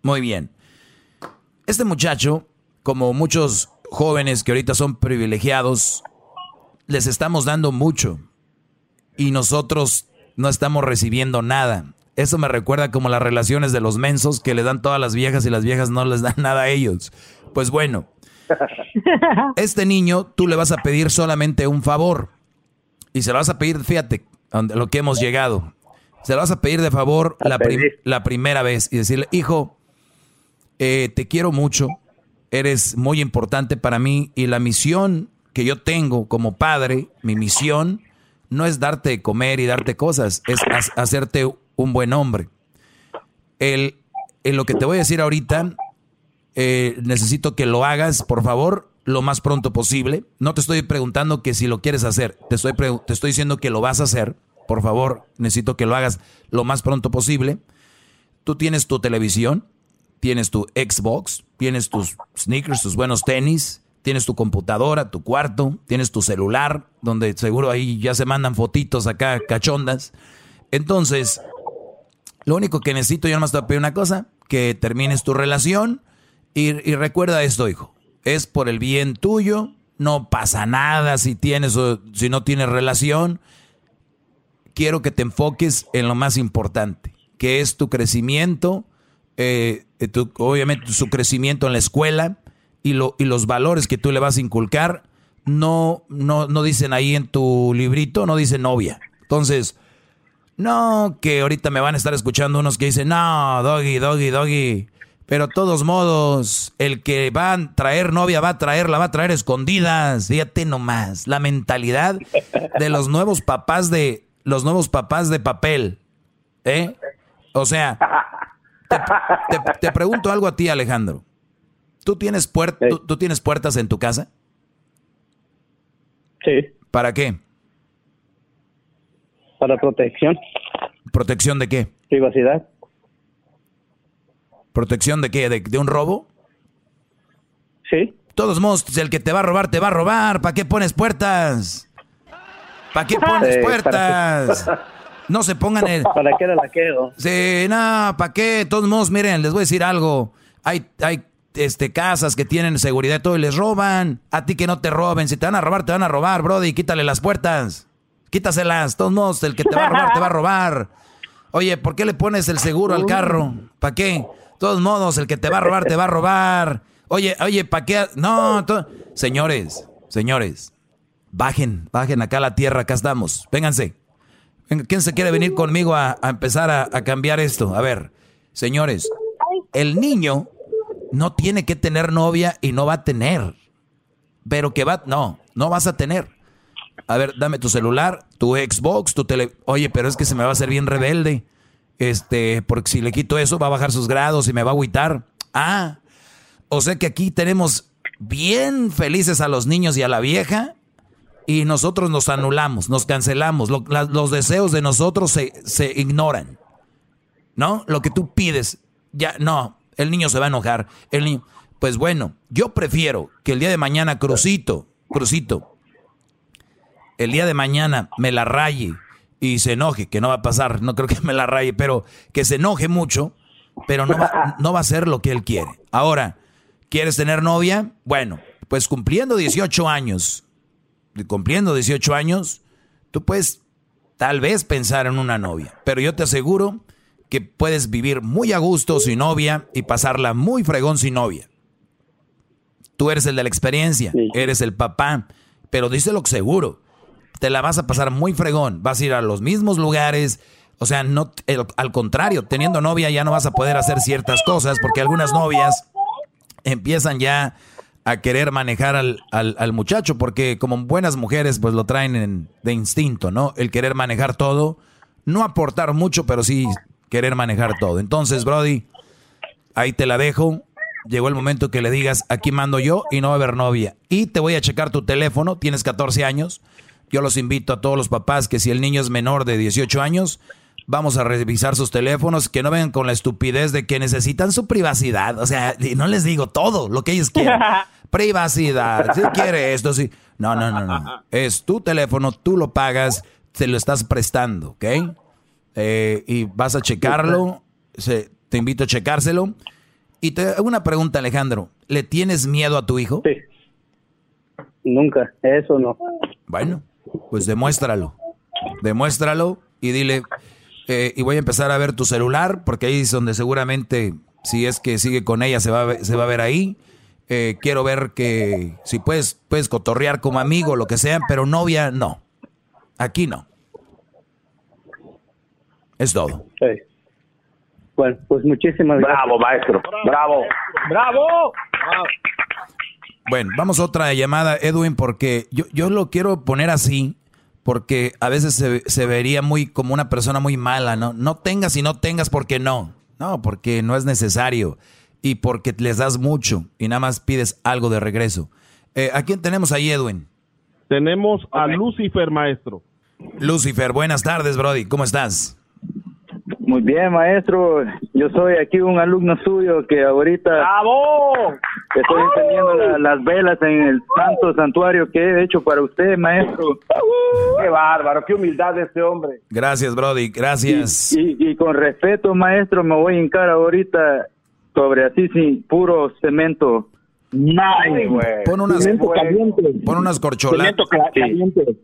Muy bien. Este muchacho, como muchos jóvenes que ahorita son privilegiados, les estamos dando mucho y nosotros no estamos recibiendo nada. Eso me recuerda como las relaciones de los mensos que le dan todas las viejas y las viejas no les dan nada a ellos. Pues bueno, este niño tú le vas a pedir solamente un favor y se lo vas a pedir, fíjate, lo que hemos llegado. Se lo vas a pedir de favor la, la primera vez y decirle, hijo, eh, te quiero mucho, eres muy importante para mí y la misión que yo tengo como padre, mi misión no es darte comer y darte cosas, es hacerte un buen hombre. El, en lo que te voy a decir ahorita, eh, necesito que lo hagas, por favor, lo más pronto posible. No te estoy preguntando que si lo quieres hacer, te estoy, te estoy diciendo que lo vas a hacer. Por favor, necesito que lo hagas lo más pronto posible. Tú tienes tu televisión, tienes tu Xbox, tienes tus sneakers, tus buenos tenis, tienes tu computadora, tu cuarto, tienes tu celular, donde seguro ahí ya se mandan fotitos acá cachondas. Entonces, lo único que necesito, yo nomás te voy a pedir una cosa, que termines tu relación y, recuerda esto, hijo, es por el bien tuyo, no pasa nada si tienes o si no tienes relación. Quiero que te enfoques en lo más importante, que es tu crecimiento, eh, tu, obviamente su crecimiento en la escuela, y, lo, y los valores que tú le vas a inculcar no, no, no dicen ahí en tu librito, no dice novia. Entonces, no, que ahorita me van a estar escuchando unos que dicen, no, doggy, doggy, doggy. Pero todos modos, el que va a traer novia va a traer, la va a traer escondidas. Fíjate nomás, la mentalidad de los nuevos papás de, los nuevos papás de papel. ¿Eh? O sea, te pregunto algo a ti, Alejandro. ¿Tú tienes, ¿tú, tienes puertas en tu casa? Sí. ¿Para qué? Para protección. ¿Protección de qué? Privacidad. ¿Protección de qué? ¿De, un robo? Sí. Todos modos, el que te va a robar, te va a robar. ¿Para qué pones puertas? ¿Para qué pones puertas? No se pongan el... ¿Para qué la quedo? Sí, no, ¿para qué? Todos modos, miren, les voy a decir algo. Hay, hay este, casas que tienen seguridad y todo y les roban. A ti que no te roben. Si te van a robar, te van a robar, Brody. Quítale las puertas. Quítaselas. Todos modos, el que te va a robar, te va a robar. Oye, ¿por qué le pones el seguro al carro? ¿Para qué? Todos modos, el que te va a robar, te va a robar. Oye, oye, ¿para qué? No, señores, señores, bajen, bajen acá a la tierra, acá estamos. Vénganse. ¿Quién se quiere venir conmigo a, empezar a, a cambiar esto? A ver, señores, el niño no tiene que tener novia y no va a tener. Pero que va, no, no vas a tener. A ver, dame tu celular, tu Xbox, tu tele. Oye, pero es que se me va a hacer bien rebelde. Este, porque si le quito eso va a bajar sus grados y me va a agüitar. Ah, o sea que aquí tenemos bien felices a los niños y a la vieja y nosotros nos anulamos, nos cancelamos. los deseos de nosotros se, se ignoran. ¿No? Lo que tú pides, ya, no, el niño se va a enojar. El niño, pues bueno, yo prefiero que el día de mañana Crucito, Crucito, el día de mañana me la raye y se enoje, que no va a pasar, no creo que me la raye, pero que se enoje mucho, pero no va, no va a ser lo que él quiere. Ahora, ¿quieres tener novia? Bueno, pues cumpliendo 18 años, cumpliendo 18 años, tú puedes tal vez pensar en una novia, pero yo te aseguro que puedes vivir muy a gusto sin novia y pasarla muy fregón sin novia. Tú eres el de la experiencia, eres el papá, pero dice lo seguro, te la vas a pasar muy fregón, vas a ir a los mismos lugares, o sea, no, al contrario, teniendo novia ya no vas a poder hacer ciertas cosas porque algunas novias empiezan ya a querer manejar al, al, muchacho porque como buenas mujeres pues lo traen de instinto, ¿no? El querer manejar todo, no aportar mucho, pero sí querer manejar todo. Entonces, Brody, ahí te la dejo. Llegó el momento que le digas, aquí mando yo y no va a haber novia. Y te voy a checar tu teléfono, tienes 14 años. yo los invito a todos los papás que si el niño es menor de 18 años, vamos a revisar sus teléfonos, que no vengan con la estupidez de que necesitan su privacidad. O sea, no les digo todo lo que ellos quieren. privacidad, si quiere esto, sí. No, no, no, no. Es tu teléfono, tú lo pagas, te lo estás prestando, ¿ok? Eh, y vas a checarlo, te invito a checárselo. Y te hago una pregunta, Alejandro. ¿Le tienes miedo a tu hijo? Sí. Nunca, eso no. Bueno, pues demuéstralo. Demuéstralo y dile, eh, y voy a empezar a ver tu celular, porque ahí es donde seguramente, si es que sigue con ella, se va a ver, se va a ver ahí. Eh, quiero ver que si puedes, puedes cotorrear como amigo, lo que sea, pero novia, no. Aquí no. Es todo. Bueno, pues muchísimas gracias. Bravo, maestro. Bravo. Bravo. Bueno, vamos a otra llamada, Edwin, porque yo, yo lo quiero poner así, porque a veces se, se, vería muy como una persona muy mala, ¿no? No tengas y no tengas porque no. No, porque no es necesario y porque les das mucho y nada más pides algo de regreso. Eh, ¿A quién tenemos ahí, Edwin? Tenemos a Lucifer, maestro. Lucifer, buenas tardes, Brody. ¿Cómo estás? Muy bien, maestro. Yo soy aquí un alumno suyo que ahorita ¡Bravo! estoy encendiendo las velas en el santo santuario que he hecho para usted, maestro. ¡Qué bárbaro! ¡Qué humildad de este hombre! Gracias, Brody. Gracias. Y, y, con respeto, maestro, me voy a hincar ahorita sobre así, sin puro cemento. Nice, pon unas, pon unas corcholatas.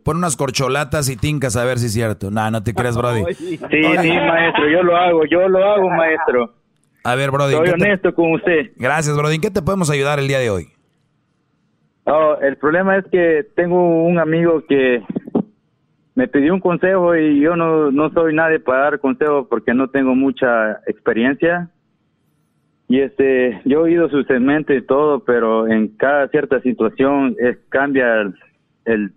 Pon unas corcholatas y tincas a ver si es cierto. No, no te crees, Brody. Sí, sí, maestro, yo lo hago, yo lo hago, maestro. A ver, Brody. Soy honesto con usted. Gracias, Brody. ¿En qué te podemos ayudar el día de hoy? Oh, el problema es que tengo un amigo que me pidió un consejo y yo no, no soy nadie para dar consejos porque no tengo mucha experiencia y este, yo he oído su segmento y todo, pero en cada cierta situación es, cambia el,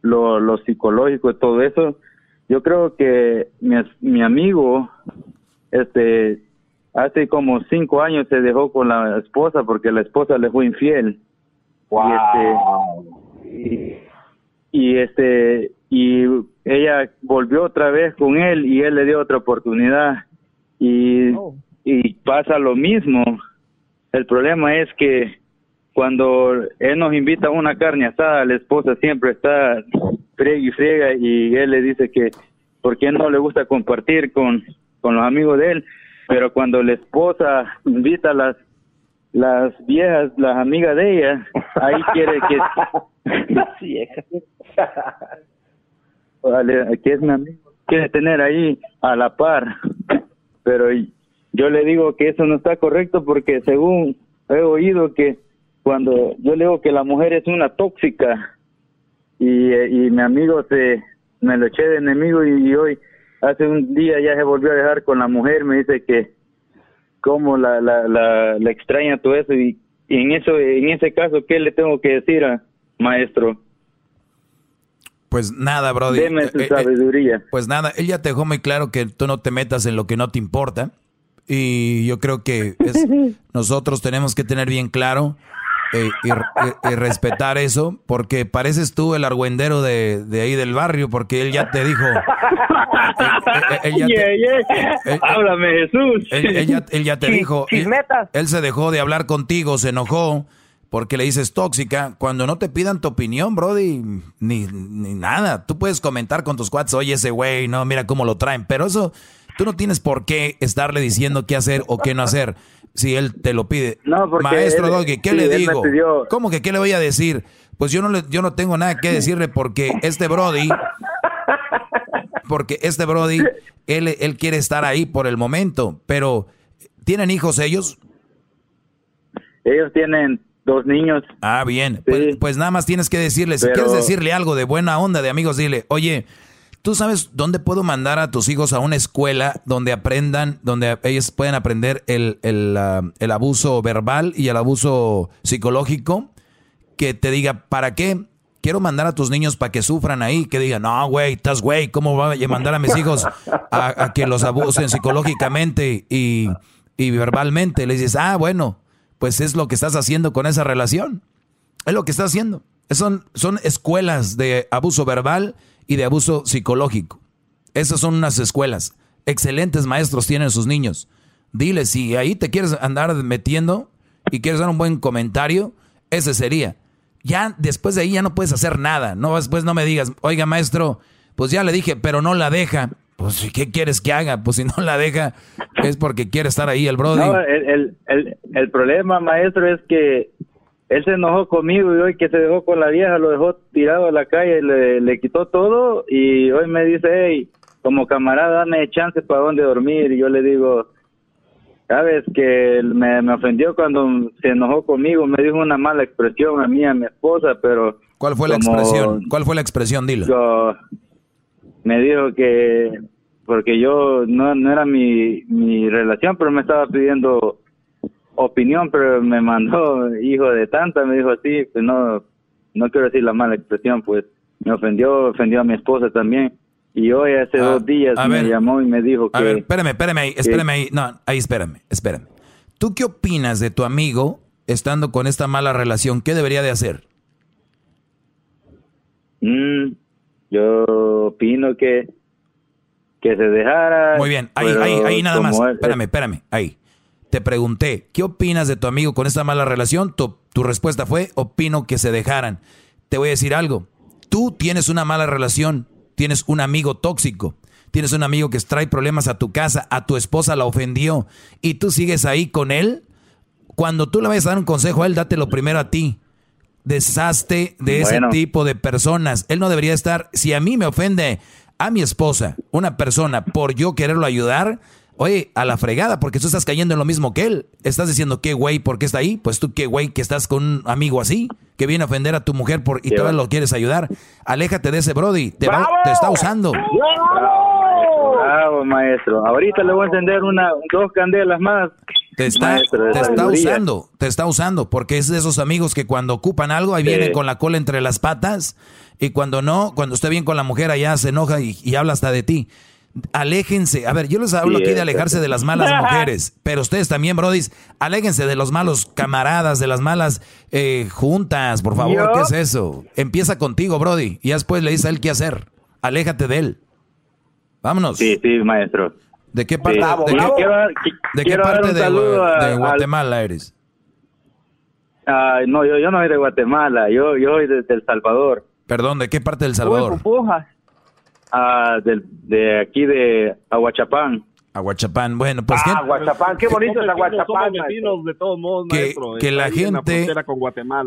lo, lo psicológico y todo eso. Yo creo que mi, mi amigo, este, hace como cinco años se dejó con la esposa porque la esposa le fue infiel. Y este, y, este, y ella volvió otra vez con él y él le dio otra oportunidad. Y oh y pasa lo mismo. El problema es que cuando él nos invita a una carne asada, la esposa siempre está friega y friega y él le dice que por qué no le gusta compartir con, con los amigos de él, pero cuando la esposa invita a las las viejas, las amigas de ella, ahí quiere que aquí es. Mi amigo, quiere tener ahí a la par, pero yo le digo que eso no está correcto porque según he oído que cuando yo le digo que la mujer es una tóxica y, y mi amigo se me lo eché de enemigo y, hoy hace un día ya se volvió a dejar con la mujer me dice que cómo la la, la, extraña todo eso y, en eso en ese caso qué le tengo que decir a maestro pues nada, Brody. Deme su eh, eh, sabiduría. pues nada, él ya te dejó muy claro que tú no te metas en lo que no te importa. Y yo creo que nosotros tenemos que tener bien claro eh, y, respetar eso, porque pareces tú el argüendero de, de, ahí del barrio, porque él ya te dijo. Háblame, Jesús. Él, ya, te dijo. Él, se dejó de hablar contigo, se enojó porque le dices tóxica. Cuando no te pidan tu opinión, Brody, ni, ni nada. Tú puedes comentar con tus cuates, oye, ese güey, no, mira cómo lo traen, pero eso Tú no tienes por qué estarle diciendo qué hacer o qué no hacer si él te lo pide. Maestro Doggy, ¿qué le digo? ¿Cómo que qué le voy a decir? Pues yo no le, yo no tengo nada que decirle porque este Brody porque este Brody él, él quiere estar ahí por el momento, pero ¿tienen hijos ellos? Ellos tienen dos niños. Ah, bien. Pues, pues, nada más tienes que decirle, si quieres decirle algo de buena onda de amigos, dile, oye, ¿Tú sabes dónde puedo mandar a tus hijos a una escuela donde aprendan, donde ellos pueden aprender el, el, ah, el abuso verbal y el abuso psicológico? Que te diga, ¿para qué? Quiero mandar a tus niños para que sufran ahí, que digan, no, güey, estás güey, ¿cómo voy a mandar a mis hijos a, que los abusen psicológicamente y, y verbalmente? Le dices, ah, bueno, pues es lo que estás haciendo con esa relación. Es lo que estás haciendo. Son, son escuelas de abuso verbal y de abuso psicológico. Esas son unas escuelas. Excelentes maestros tienen sus niños. Dile, si ahí te quieres andar metiendo y quieres dar un buen comentario, ese sería. Ya después de ahí ya no puedes hacer nada. No, después no me digas, oiga maestro, pues ya le dije, pero no la deja. Pues, ¿qué quieres que haga? Pues si no la deja, es porque quiere estar ahí el Brody. No, el, el, el, problema, maestro, es que él se enojó conmigo y hoy que se dejó con la vieja, lo dejó tirado a la calle, le, le quitó todo y hoy me dice, hey, como camarada, dame chance para dónde dormir. Y yo le digo, sabes que me, me ofendió cuando se enojó conmigo, me dijo una mala expresión a mí, a mi esposa, pero... ¿Cuál fue la expresión? ¿Cuál fue la expresión? Dilo. Yo, me dijo que porque yo no, no era mi, mi relación, pero me estaba pidiendo opinión, pero me mandó hijo de tanta, me dijo así, pues no, no quiero decir la mala expresión, pues me ofendió, ofendió a mi esposa también. Y hoy hace ah, dos días me llamó y me dijo que... A ver, espérame, espérame ahí, espérame ahí, no, ahí espérame, espérame. ¿Tú qué opinas de tu amigo estando con esta mala relación? ¿Qué debería de hacer? Mm, yo opino que, que se dejara. Muy bien, ahí, ahí, ahí nada más. espérame, espérame, ahí. Te pregunté, ¿qué opinas de tu amigo con esta mala relación? Tu, tu respuesta fue, opino que se dejaran. Te voy a decir algo. Tú tienes una mala relación, tienes un amigo tóxico, tienes un amigo que trae problemas a tu casa, a tu esposa la ofendió y tú sigues ahí con él. Cuando tú le vayas a dar un consejo a él, dátelo primero a ti deshazte de ese tipo de personas. Él no debería estar, si a mí me ofende a mi esposa, una persona, por yo quererlo ayudar, oye, a la fregada, porque tú estás cayendo en lo mismo que él. Estás diciendo, qué güey, ¿por qué está ahí? Pues tú, qué güey, que estás con un amigo así, que viene a ofender a tu mujer por, y todavía lo quieres ayudar. Aléjate de ese Brody, te, te está usando. Bravo, maestro. Ahorita le voy a encender una, dos candelas más te está, te está usando, te está usando, porque es de esos amigos que cuando ocupan algo, ahí viene con la cola entre las patas, y cuando no, cuando esté bien con la mujer, allá se enoja y, habla hasta de ti. Aléjense. A ver, yo les hablo aquí de alejarse de las malas mujeres, pero ustedes también, Brody, aléjense de los malos camaradas, de las malas eh, juntas, por favor. ¿Qué es eso? Empieza contigo, Brody, y después le dices a él qué hacer. Aléjate de él. Vámonos. Sí, sí, maestro. ¿De qué parte, de, qué, parte de, Guatemala eres? no, yo, yo no soy de Guatemala, yo, yo soy de, El Salvador. Perdón, ¿de qué parte del Salvador? Ah, de, de aquí de Aguachapán. Aguachapán, bueno, pues ah, Aguachapán, qué bonito es Aguachapán. de todos modos, que, que la gente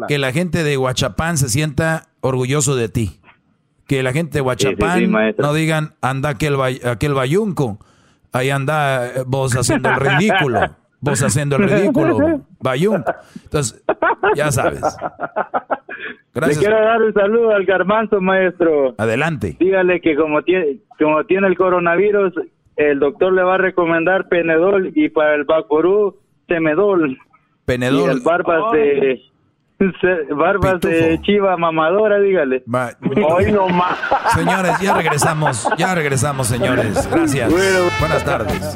que la gente de Aguachapán se sienta orgulloso de ti. Que la gente de Aguachapán no digan anda aquel aquel bayunco ahí anda eh, vos haciendo el ridículo. Vos haciendo el ridículo, Bayun. Entonces, ya sabes. Gracias. Le quiero dar un saludo al garmanzo, maestro. Adelante. Dígale que como tiene, como tiene el coronavirus, el doctor le va a recomendar Penedol y para el Vaporú, Temedol. Penedol. Y el Barbas de Barbas de chiva mamadora, dígale. Hoy no más. Señores, ya regresamos. Ya regresamos, señores. Gracias. Buenas tardes.